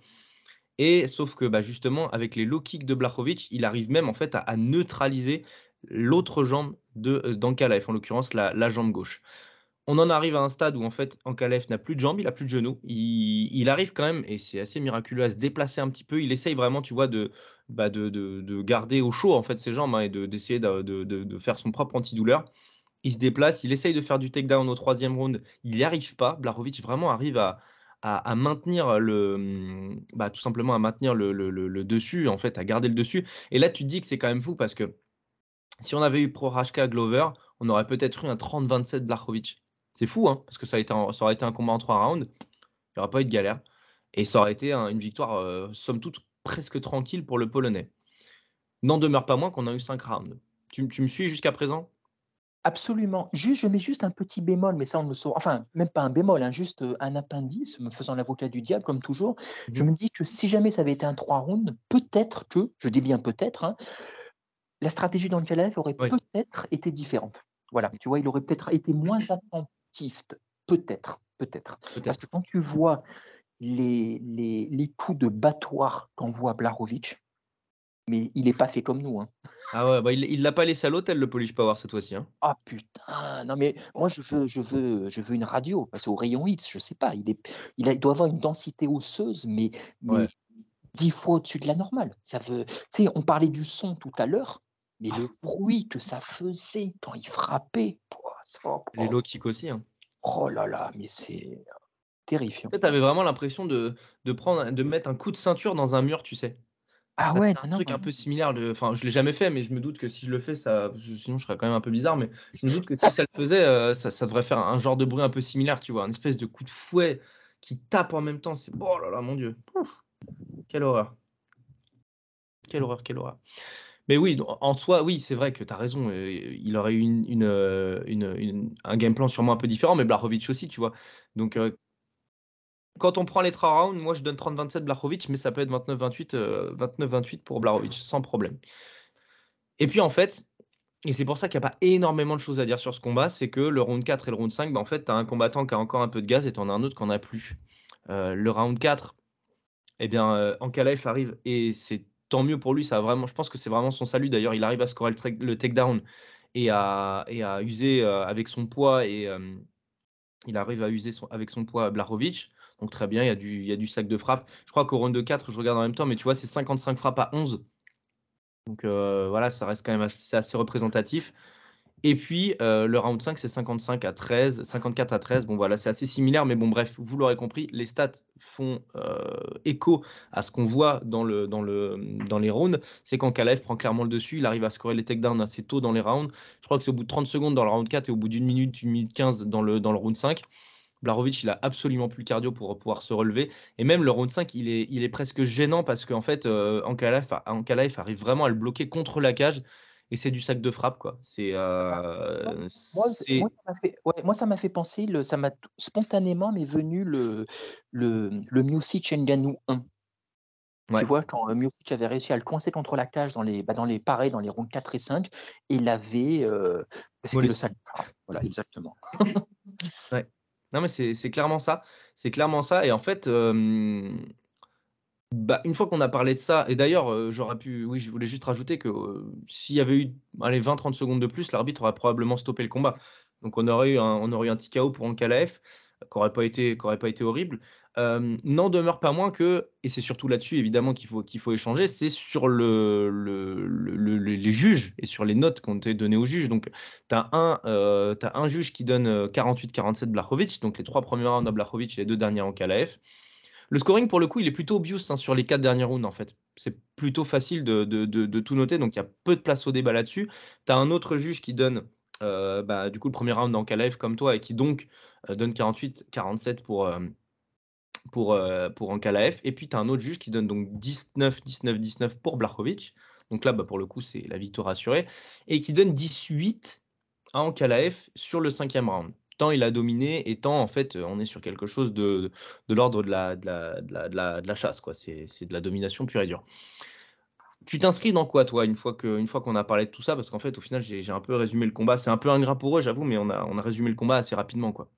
Et sauf que bah, justement, avec les low kicks de Blachowicz, il arrive même en fait à, neutraliser l'autre jambe de euh, d'Ankalaev, en l'occurrence la, jambe gauche. On en arrive à un stade où en fait Ankalaev n'a plus de jambes, il a plus de genoux. Il, arrive quand même, et c'est assez miraculeux, à se déplacer un petit peu. Il essaye vraiment, tu vois, de, bah, de, de- de garder au chaud en fait ses jambes hein, et de- d'essayer de, de- de- de faire son propre antidouleur. Il se déplace, il essaye de faire du takedown au troisième round, il n'y arrive pas. Blachowicz vraiment arrive à, maintenir le, bah, tout simplement à maintenir le, dessus, en fait, à garder le dessus. Et là, tu te dis que c'est quand même fou parce que si on avait eu Prohashka Glover, on aurait peut-être eu un 30-27 Blachowicz. C'est fou, hein, parce que ça, aurait été un combat en trois rounds. Il n'y aurait pas eu de galère. Et ça aurait été un- une victoire, euh, somme toute, presque tranquille pour le Polonais. N'en demeure pas moins qu'on a eu cinq rounds. Tu me suis jusqu'à présent? Absolument. Juste, je mets juste un petit bémol, mais ça on ne le saura. Enfin, même pas un bémol, hein, juste euh, un appendice, me faisant l'avocat du diable, comme toujours. Je Mhm. me dis que si jamais ça avait été un 3 rounds, peut-être que, je dis bien peut-être, hein, la stratégie dans le Kalev aurait Oui. peut-être été différente. Voilà, tu vois, il aurait peut-être été moins attentiste. Peut-être, peut-être. Parce Peut-être. que quand tu vois les, les, les coups de battoir qu'envoie Blarovic, mais il n'est pas fait comme nous. Hein. Ah ouais, bah il il l'a pas laissé à l'hôtel, le Polish Power, cette fois-ci. hein. Ah putain, non mais moi je veux, je veux, je veux une radio parce qu'au rayon X, je sais pas, il est, il, a- il doit avoir une densité osseuse, mais, mais Ouais. dix fois au-dessus de la normale. Ça veut, tu sais, on parlait du son tout à l'heure, mais le Ah. bruit que ça faisait quand il frappait, ça- Les oh, low kicks aussi. hein. oh là là, mais c'est terrifiant. Tu sais, t'avais vraiment l'impression de, de prendre, de mettre un coup de ceinture dans un mur, tu sais. Ah Ça ouais, un non, truc non, un peu similaire. Enfin, je l'ai jamais fait, mais je me doute que si je le fais, ça, sinon je serais quand même un peu bizarre. Mais je me doute que si ça le faisait, euh, ça, ça devrait faire un genre de bruit un peu similaire, tu vois, une espèce de coup de fouet qui tape en même temps. C'est oh là là, mon dieu, Ouf. quelle horreur, quelle horreur, quelle horreur. Mais oui, en- soi, oui, c'est vrai que tu as raison. euh, il aurait eu une, une, euh, une- un game plan sûrement un peu différent, mais Blachowicz aussi, tu vois. Donc, euh, quand on prend les 3 rounds, moi je donne 30-27 Blachowicz, mais ça peut être 29-28 euh, 29-28 pour Blachowicz, sans problème. Et puis en fait, et c'est pour ça qu'il n'y a pas énormément de choses à dire sur ce combat, c'est que le round 4 et le round 5, bah, en fait, tu as un combattant qui a encore un peu de gaz et tu en as un autre qui n'en a plus. Euh, le round 4, eh bien, euh, Ankalaev arrive et c'est tant mieux pour lui. Ça vraiment, je pense que c'est vraiment son salut. D'ailleurs, il arrive à scorer le, takedown et à, et à user euh, avec son poids et il arrive à user avec son poids. Donc très bien, il y, a du, sac de frappe. Je crois qu'au round de 4, je regarde en même temps, mais tu vois, c'est 55 frappes à 11. Donc euh, voilà, ça reste quand même assez, représentatif. Et puis euh, le round 5, c'est 55 à 13, 54 à 13. Bon voilà, c'est assez similaire, mais bon bref, vous l'aurez compris, les stats font euh, écho à ce qu'on voit dans les rounds. C'est quand Kalev prend clairement le dessus, il arrive à scorer les takedowns assez tôt dans les rounds. Je crois que c'est au bout de 30 secondes dans le round 4 et au bout d'une minute, une minute 15 dans le, dans le round 5. Blarovic, il a absolument plus le cardio pour pouvoir se relever. Et même le round 5, il est, il est presque gênant parce qu'en fait, euh, Ankalaev, arrive vraiment à le bloquer contre la cage et c'est du sac de frappe quoi. C'est euh, moi, moi, ça m'a fait, penser, le, ça m'a spontanément m'est venu le le, le Music Nganou 1. Tu vois, quand euh, avait réussi à le coincer contre la cage dans les, bah, dans les pareils, dans les rounds 4 et 5, il avait. Euh, c'était le sac de frappe. Voilà, exactement. ouais. Non, mais c'est clairement ça. C'est clairement ça. Et en fait, bah, une fois qu'on a parlé de ça, et d'ailleurs, j'aurais pu, oui, je voulais juste rajouter que s'il y avait eu allez, 20-30 secondes de plus, l'arbitre aurait probablement stoppé le combat. Donc on aurait eu un, on aurait eu un petit chaos pour qui n'aurait pas été horrible. Euh, n'en demeure pas moins que, et c'est surtout là-dessus évidemment qu'il faut, qu'il faut échanger, c'est sur le, le, les juges et sur les notes qu'on été données aux juges. Donc tu as, as, un juge qui donne 48-47 Blachowicz, donc les trois premiers rounds à Blachowicz et les deux derniers en Kalaev. Le scoring, pour le coup, il est plutôt obvious hein, sur les quatre derniers rounds, en fait. C'est plutôt facile de, tout noter, donc il y a peu de place au débat là-dessus. Tu as un autre juge qui donne euh, bah, du coup le premier round en Kalev comme toi et qui donc euh, donne 48-47 pour, euh, pour, pour Ankalaev. Et puis tu as un autre juge qui donne donc 19-19-19 pour Blachowicz. Donc là, bah, pour le coup, c'est la victoire assurée. Et qui donne 18 à Ankalaev sur le cinquième round il a dominé, et tant en fait on est sur quelque chose de, de l'ordre de la, de, la, de, la, de la chasse. quoi. C'est de la domination pure et dure. Tu t'inscris dans quoi, toi, une fois qu'on fois qu'on a parlé de tout ça? Parce qu'en fait, au final, j'ai un peu résumé le combat. C'est un peu ingrat pour eux, j'avoue, mais on a, on a résumé le combat assez rapidement. quoi.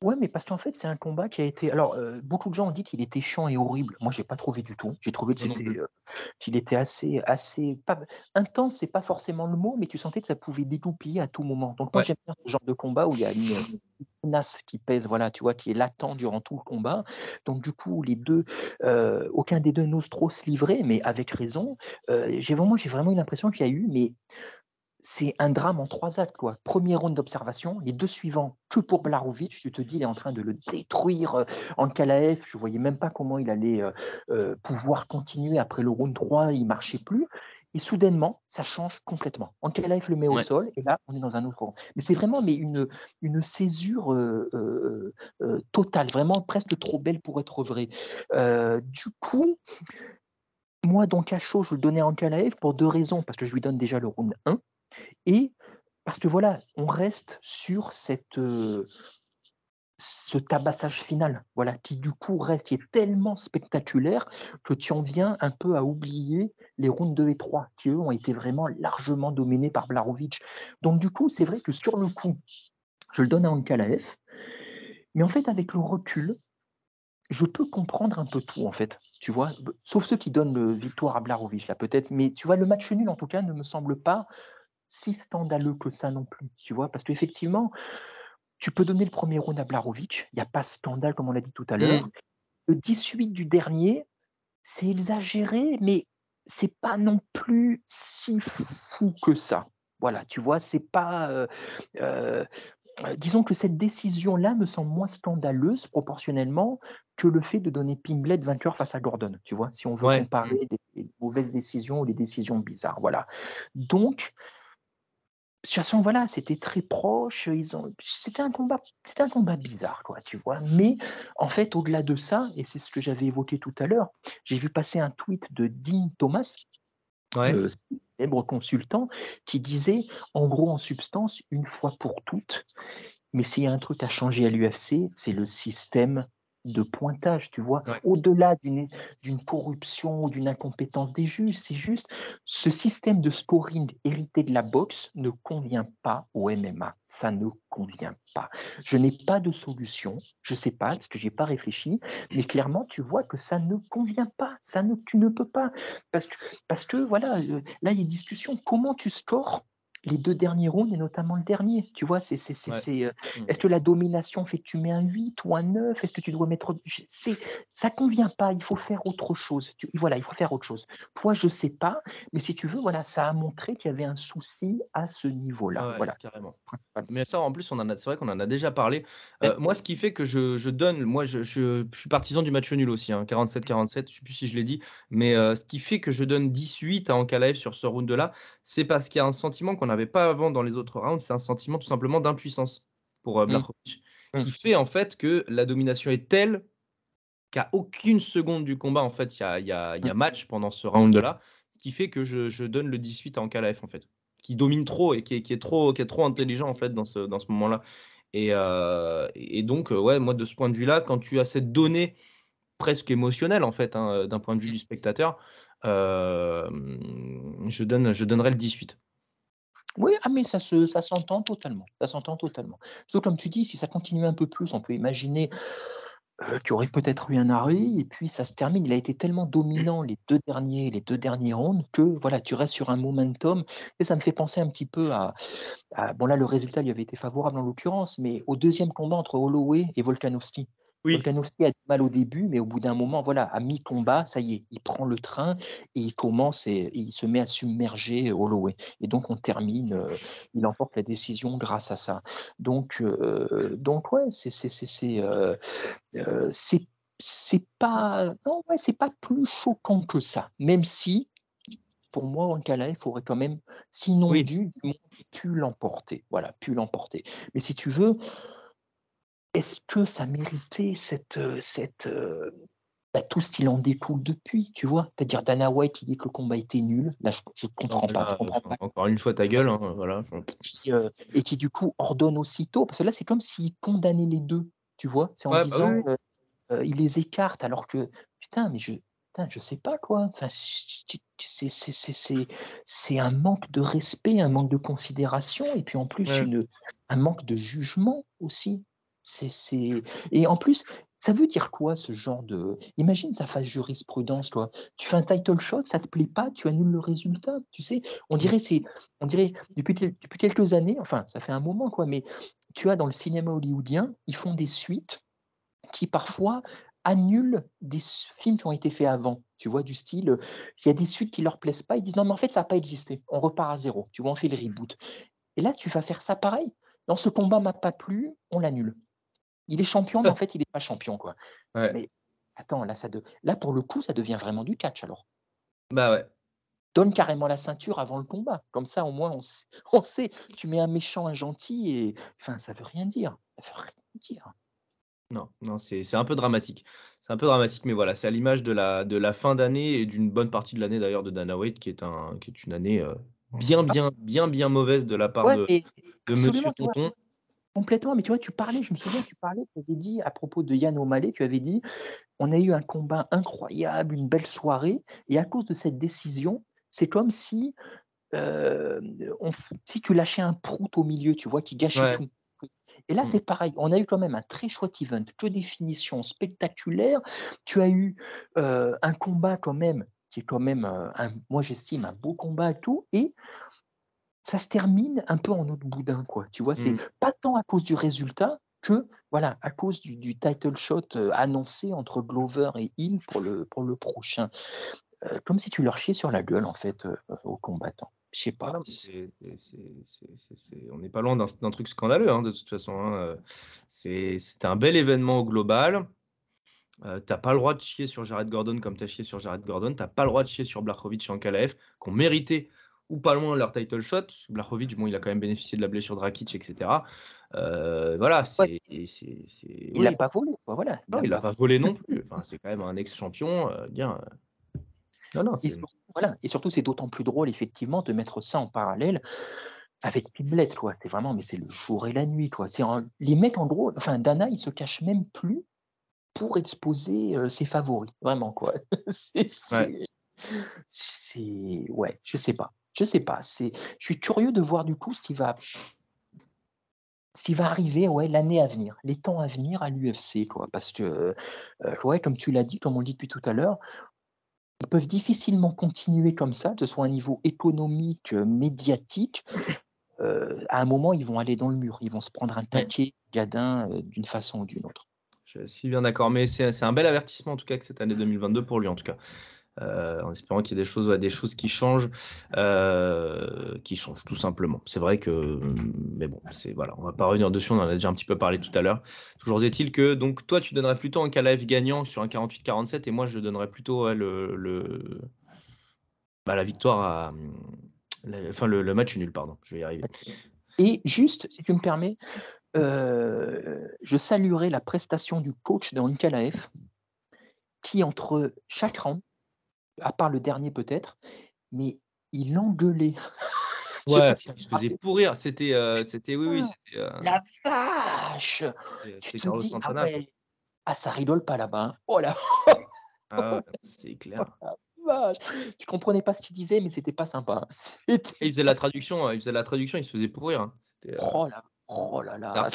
Ouais, mais parce qu'en fait, c'est un combat qui a été. Alors, euh, beaucoup de gens ont dit qu'il était chiant et horrible. Moi, j'ai pas trouvé du tout. J'ai trouvé euh, qu'il était assez, assez pas intense. C'est pas forcément le mot, mais tu sentais que ça pouvait dégoupiller à tout moment. Donc, moi, j'aime bien ce genre de combat où il y a une, menace qui pèse, voilà, tu vois, qui est latent durant tout le combat. Donc, du coup, les deux, euh, aucun des deux n'ose trop se livrer, mais avec raison. j'ai vraiment, j'ai vraiment eu l'impression qu'il y a eu, mais c'est un drame en trois actes. Quoi. Premier round d'observation, les deux suivants, que pour Blarovic, tu te dis, il est en train de le détruire euh, en Kalaef. Je ne voyais même pas comment il allait euh, euh, pouvoir continuer après le round 3, il marchait plus. Et soudainement, ça change complètement. En Kalaef le met au sol, et là, on est dans un autre round. Mais c'est vraiment mais une, une césure totale, vraiment presque trop belle pour être vraie. du coup, moi, donc à chaud, je le donnais en Kalaef pour deux raisons. Parce que je lui donne déjà le round 1 et parce que voilà, on reste sur cette, euh, ce tabassage final, voilà, qui du coup reste, qui est tellement spectaculaire que tu en viens un peu à oublier les rounds 2 et 3, qui eux ont été vraiment largement dominés par Blarovic. Donc du coup, c'est vrai que sur le coup, je le donne à Ankalaev, mais en fait, avec le recul, je peux comprendre un peu tout, en fait, tu vois, sauf ceux qui donnent le victoire à Blarovic, là, peut-être, mais tu vois, le match nul, en tout cas, ne me semble pas si scandaleux que ça non plus, tu vois, parce qu'effectivement, tu peux donner le premier round à Blarovic, il n'y a pas scandale comme on l'a dit tout à l'heure. Mm. Le 18 du dernier, c'est exagéré, mais c'est pas non plus si fou que ça. Voilà, tu vois, c'est pas. Euh, euh, disons que cette décision-là me semble moins scandaleuse proportionnellement que le fait de donner Pimblet vainqueur face à Gordon, tu vois, si on veut comparer les, mauvaises décisions ou les décisions bizarres. Voilà. Donc, de toute façon, voilà, c'était très proche. Ils ont, c'était un combat, c'était un combat bizarre, quoi, tu vois. Mais en fait, au-delà de ça, et c'est ce que j'avais évoqué tout à l'heure, j'ai vu passer un tweet de Dean Thomas, ouais. célèbre consultant, qui disait, en gros, en substance, une fois pour toutes, mais s'il y a un truc à changer à l'UFC, c'est le système de pointage, tu vois, au-delà d'une corruption ou d'une incompétence des juges. C'est juste ce système de scoring hérité de la boxe ne convient pas au MMA. Ça ne convient pas. Je n'ai pas de solution. Je sais pas parce que j'ai pas réfléchi, mais clairement tu vois que ça ne convient pas. Ça ne, tu ne peux pas parce que parce que voilà, euh, là il y a une discussion. Comment tu scores les deux derniers rounds et notamment le dernier. Tu vois, c'est, c'est, c'est, Ouais. c'est, euh, Mm. est-ce que la domination fait que tu mets un 8 ou un 9 Est-ce que tu dois mettre. C'est, ça convient pas, il faut faire autre chose. Tu- voilà, il faut faire autre chose. Toi, je sais pas, mais si tu veux, voilà, ça a montré qu'il y avait un souci à ce niveau-là. Ouais, voilà. carrément. Mais ça, en plus, on en a, c'est vrai qu'on en a déjà parlé. Ouais. Euh, moi, ce qui fait que je, je donne, moi, je, je- je suis partisan du match nul aussi, hein, 47-47, je sais plus si je l'ai dit, mais euh, ce qui fait que je donne 18 à Ankalaev sur ce round-là, c'est parce qu'il y a un sentiment qu'on n'avait pas avant dans les autres rounds, c'est un sentiment tout simplement d'impuissance pour euh, Mm. Blachowicz, Mm. qui fait en fait que la domination est telle qu'à aucune seconde du combat, en fait, il y a, il y a- il y a match pendant ce round-là, qui fait que je, je donne le 18 à Ankalaev, en fait, qui domine trop et qui est, qui est trop, qui est trop intelligent, en fait, dans ce, dans ce moment-là. Et, euh, et donc, euh, ouais, moi, de ce point de vue-là, quand tu as cette donnée presque émotionnelle, en fait, hein, d'un point de vue du spectateur, euh, je, donne, je donnerais le 18. Oui, ah mais ça se, ça s'entend totalement. Ça s'entend totalement. Surtout comme tu dis, si ça continue un peu plus, on peut imaginer euh, qu'il y aurait peut-être eu un arrêt et puis ça se termine. Il a été tellement dominant les deux derniers, les deux derniers rounds que voilà, tu restes sur un momentum. Et ça me fait penser un petit peu à, à- bon là le résultat lui avait été favorable en l'occurrence, mais au deuxième combat entre Holloway et Volkanovski. Oui. Volkanovski a du mal au début, mais au bout d'un moment, voilà, à mi-combat, ça y est, il prend le train et il commence et, et il se met à submerger Holloway. Et donc on termine, euh, il emporte la décision grâce à ça. Donc, euh, donc ouais, c'est c'est euh, euh, pas non ouais, c'est pas plus choquant que ça. Même si pour moi, Ankalaev aurait quand même, sinon Oui. dû, pu l'emporter. Voilà, pu l'emporter. Mais si tu veux, est-ce que ça méritait cette euh, cette euh, bah, tout ce qu'il en découle depuis, tu vois? C'est-à-dire Dana White, il dit que le combat était nul. Là, je ne comprends pas. comprends encore une fois, ta gueule. hein, voilà. Qui, euh, et qui du coup ordonne aussitôt, parce que là c'est comme s'il condamnait les deux, tu vois, c'est en Ouais, bah disant oui. euh, euh, il les écarte alors que putain mais je putain, je sais pas quoi, enfin c'est un manque de respect, un manque de considération et puis en plus Ouais. une un manque de jugement aussi. C'est et en plus ça veut dire quoi ce genre de imagine ça fasse jurisprudence toi. Tu fais un title shot, ça te plaît pas, tu annules le résultat, tu sais. On dirait c'est on dirait depuis, quel- depuis quelques années, enfin ça fait un moment quoi, mais tu as dans le cinéma hollywoodien, ils font des suites qui parfois annulent des films qui ont été faits avant. Tu vois, du style, il y a des suites qui leur plaisent pas, ils disent non mais en fait ça n'a pas existé, on repart à zéro, tu vois, on fait le reboot. Et là tu vas faire ça pareil. Dans ce combat m'a pas plu, on l'annule. Il est champion, mais en fait il n'est pas champion quoi. Ouais. Mais attends, là ça de... là pour le coup ça devient vraiment du catch alors Bah ouais. donne carrément la ceinture avant le combat. Comme ça, au moins, on sait, on sait. Tu mets un méchant, un gentil, et enfin, ça veut rien dire. Ça veut rien dire. Non, non, c'est un peu dramatique. C'est un peu dramatique, mais voilà, c'est à l'image de la, de la fin d'année et d'une bonne partie de l'année d'ailleurs de Dana White, qui est, un, qui est une année euh, bien, bien, bien, bien mauvaise de la part Ouais, de, de Monsieur. Tonton. Complètement. Mais tu vois, tu parlais, je me souviens, tu parlais, tu avais dit à propos de Yann O'Malley, tu avais dit, on a eu un combat incroyable, une belle soirée, et à cause de cette décision, c'est comme si, euh, on si tu lâchais un prout au milieu, tu vois, qui gâchait Ouais. tout. Et là, Mm. c'est pareil. On a eu quand même un très chouette event, que des finitions spectaculaires. Tu as eu euh, un combat quand même, qui est quand même, euh, un, moi j'estime, un beau combat et tout. Et ça se termine un peu en autre boudin, quoi. Tu vois, c'est Mm. pas tant à cause du résultat que, voilà, à cause du, du title shot euh, annoncé entre Glover et Hill pour le, pour le prochain. Euh, comme si tu leur chiais sur la gueule, en fait, euh, aux combattants. Je sais Ah pas. c'est- c'est- c'est- c'est- On n'est pas loin d'un truc scandaleux, hein, de toute façon. hein, euh, c'est- un bel événement au global. Euh, t'as pas le droit de chier sur Jared Gordon comme t'as chié sur Jared Gordon. T'as pas le droit de chier sur Blachowicz et Ankalaev, qui ont mérité ou pas loin leur title shot. Blachowicz, bon, il a quand même bénéficié de la blessure de Rakic, etc. Euh, voilà, c'est. Ouais. Il n'a pas volé, quoi, voilà. Non, il n'a pas volé non plus. Enfin, c'est quand même un ex-champion. euh, dire, euh, Non, non, Et surtout, voilà. Et surtout, c'est d'autant plus drôle, effectivement, de mettre ça en parallèle avec Pimlet, quoi. C'est vraiment, mais c'est le jour et la nuit, quoi. C'est les mecs, en gros, enfin, Dana, il se cache même plus pour exposer euh, ses favoris, vraiment, quoi. c'est, c'est- ouais, je sais pas, je sais pas. C'est, je suis curieux de voir du coup ce qui va, ce qui va arriver, ouais, l'année à venir, les temps à venir à l'UFC, quoi. Parce que, euh, ouais, comme tu l'as dit, comme on le dit depuis tout à l'heure. Ils peuvent difficilement continuer comme ça, que ce soit à un niveau économique, euh, médiatique, euh, à un moment, ils vont aller dans le mur. Ils vont se prendre un taquet gadin euh, d'une façon ou d'une autre. Je suis bien d'accord, mais c'est un bel avertissement en tout cas que cette année 2022 pour lui en tout cas. Euh, en espérant qu'il y ait des choses, qui changent, euh, qui changent tout simplement. C'est vrai que, mais bon, c'est voilà, on va pas revenir dessus, on en a déjà un petit peu parlé tout à l'heure. Toujours est-il que donc toi tu donnerais plutôt un KLF gagnant sur un 48-47 et moi je donnerais plutôt le, bah, la victoire à, enfin le, match nul pardon, je vais y arriver. Et juste, si tu me permets, euh, je saluerai la prestation du coach de Nkalaef qui, entre chaque round, à part le dernier peut-être, mais il engueulait. Je Ouais, as faisait pourrir, c'était euh, c'était oui oui, Ah, c'était euh, La vache Tu te dis, ah ouais, ah ça rigole pas là-bas. hein. Oh la Ah c'est clair. vache Tu comprenais pas ce qu'il disait, mais c'était pas sympa. Et il faisait la traduction, euh, il faisait la traduction, il se faisait pourrir. hein. C'était euh, Oh là, oh là là.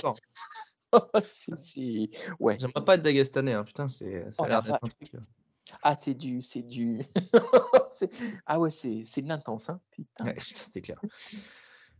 C'est- Ouais. J'aimerais pas être dagestanais, hein. putain, c'est, ça Oh a la l'air d'être un truc. Ah, c'est du. C'est du... Ah ouais, c'est, de l'intense, hein. Ouais, c'est clair.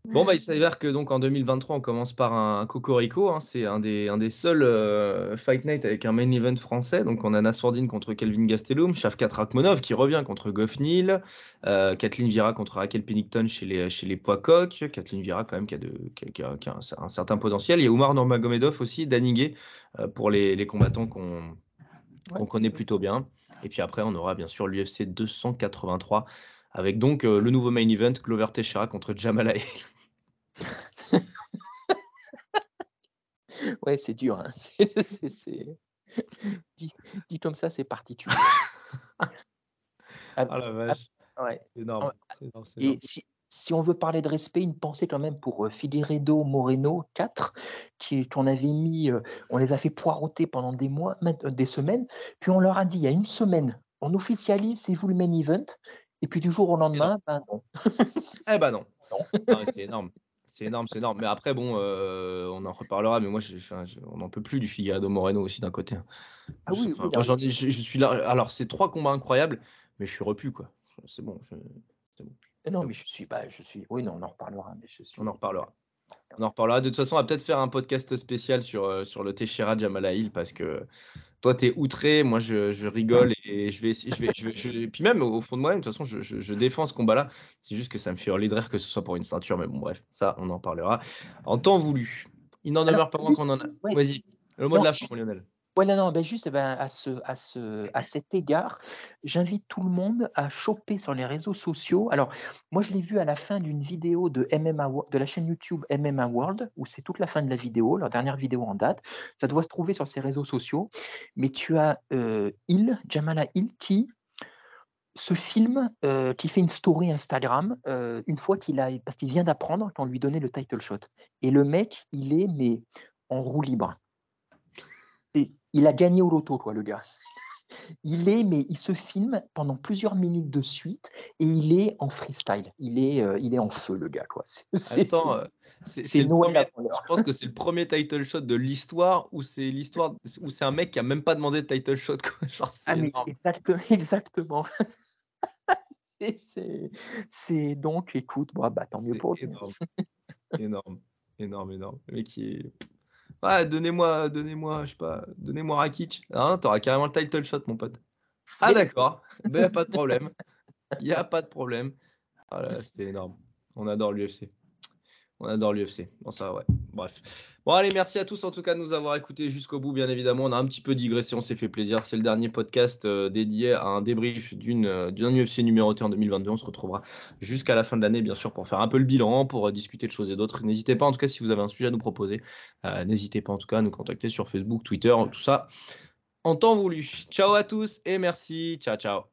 Bon, bah, il s'avère que donc en 2023, on commence par un Cocorico. hein. C'est un des, un des seuls euh, Fight Night avec un main event français. Donc, on a Nassourdine contre Kelvin Gastelum, Shavkat Rakhmonov qui revient contre Goff Neal, euh, Kathleen Vira contre Raquel Pennington chez les, chez les poids coqs. Kathleen Vira, quand même, qui a, de, qui a- qui a- qui a un, un certain potentiel. Il y a Oumar Nurmagomedov aussi, Danigué, euh, pour les, les combattants qu'on qu'on connaît plutôt bien. Et puis après, on aura bien sûr l'UFC 283 avec donc euh, le nouveau main event, Glover Teixeira contre Jamal Hill. Ouais, c'est dur. Hein. C'est, Dit, dit comme ça, c'est particulier. Ah, Ah la vache, ouais. c'est énorme. Et si, si on veut parler de respect, une pensée quand même pour euh, Figueiredo Moreno 4, qui, qu'on avait mis, euh, on les a fait poireauter pendant des mois, euh, des semaines, puis on leur a dit il y a une semaine, on officialise, c'est vous le main event, et puis du jour au lendemain, ben non. Eh ben non. Non. C'est énorme. C'est énorme, c'est énorme. Mais après, bon, euh, on en reparlera. Mais moi, enfin, je- on n'en peut plus du Figueiredo Moreno aussi d'un côté. hein. Ah Je- oui, enfin, oui, moi, là, j'en ai- je, suis là. Alors, c'est trois combats incroyables, mais je suis repu, quoi. C'est bon. je- non, mais je suis, bah, je suis, oui, non, on en reparlera, mais je suis. On en reparlera. On en reparlera. De toute façon, on va peut-être faire un podcast spécial sur, euh, sur le Teixeira Jamal Hill parce que toi, tu es outré, moi, je, je rigole et je vais essayer. Je vais, je vais- je- puis même, au fond de moi-même, de toute façon, je, défends ce combat-là. C'est juste que ça me fait hurler de rire que ce soit pour une ceinture. Mais bon, bref, ça, on en parlera en temps voulu. Il n'en demeure pas moins qu'on en a. ouais. Vas-y, le mot Non, de la fin, Lionel. Ouais, non, non, ben juste ben, à, ce, à, ce, à cet égard, j'invite tout le monde à choper sur les réseaux sociaux. Alors, moi, je l'ai vu à la fin d'une vidéo de, MMA, de la chaîne YouTube MMA World, où c'est toute la fin de la vidéo, leur dernière vidéo en date. Ça doit se trouver sur ces réseaux sociaux. Mais tu as euh, Hill, Jamala Hill, qui se filme, euh, qui fait une story Instagram, euh, une fois qu'il a, parce qu'il vient d'apprendre qu'on lui donnait le title shot. Et le mec, il est, en roue libre. Et il a gagné au loto, quoi, le gars. Il est, mais il se filme pendant plusieurs minutes de suite et il est en freestyle. Il est, euh, il est en feu, le gale quoi. C'est- Noël. Je pense que c'est le premier title shot de l'histoire où c'est l'histoire où c'est un mec qui a même pas demandé de title shot. Quoi. Genre, Ah, mais énorme. exact- exactement. C'est- donc, écoute, bon, bah, tant mieux pour énorme. énorme, énorme, énorme. Le mec qui est. Ouais, donnez-moi, donnez-moi, je sais pas, donnez-moi Rakic. Ah, t'auras carrément le title shot, mon pote. Ah, d'accord. Ben, pas de problème. Il n'y a pas de problème. Voilà, c'est énorme. On adore l'UFC. On adore l'UFC. Bon, ça, ouais. Bref. Bon, allez, merci à tous en tout cas de nous avoir écoutés jusqu'au bout, bien évidemment. On a un petit peu digressé, on s'est fait plaisir. C'est le dernier podcast euh, dédié à un débrief euh, d'un UFC numéroté en 2022. On se retrouvera jusqu'à la fin de l'année, bien sûr, pour faire un peu le bilan, pour euh, discuter de choses et d'autres. N'hésitez pas, en tout cas, si vous avez un sujet à nous proposer, n'hésitez pas, en tout cas, à nous contacter sur Facebook, Twitter, tout ça en temps voulu. Ciao à tous et merci. Ciao, ciao.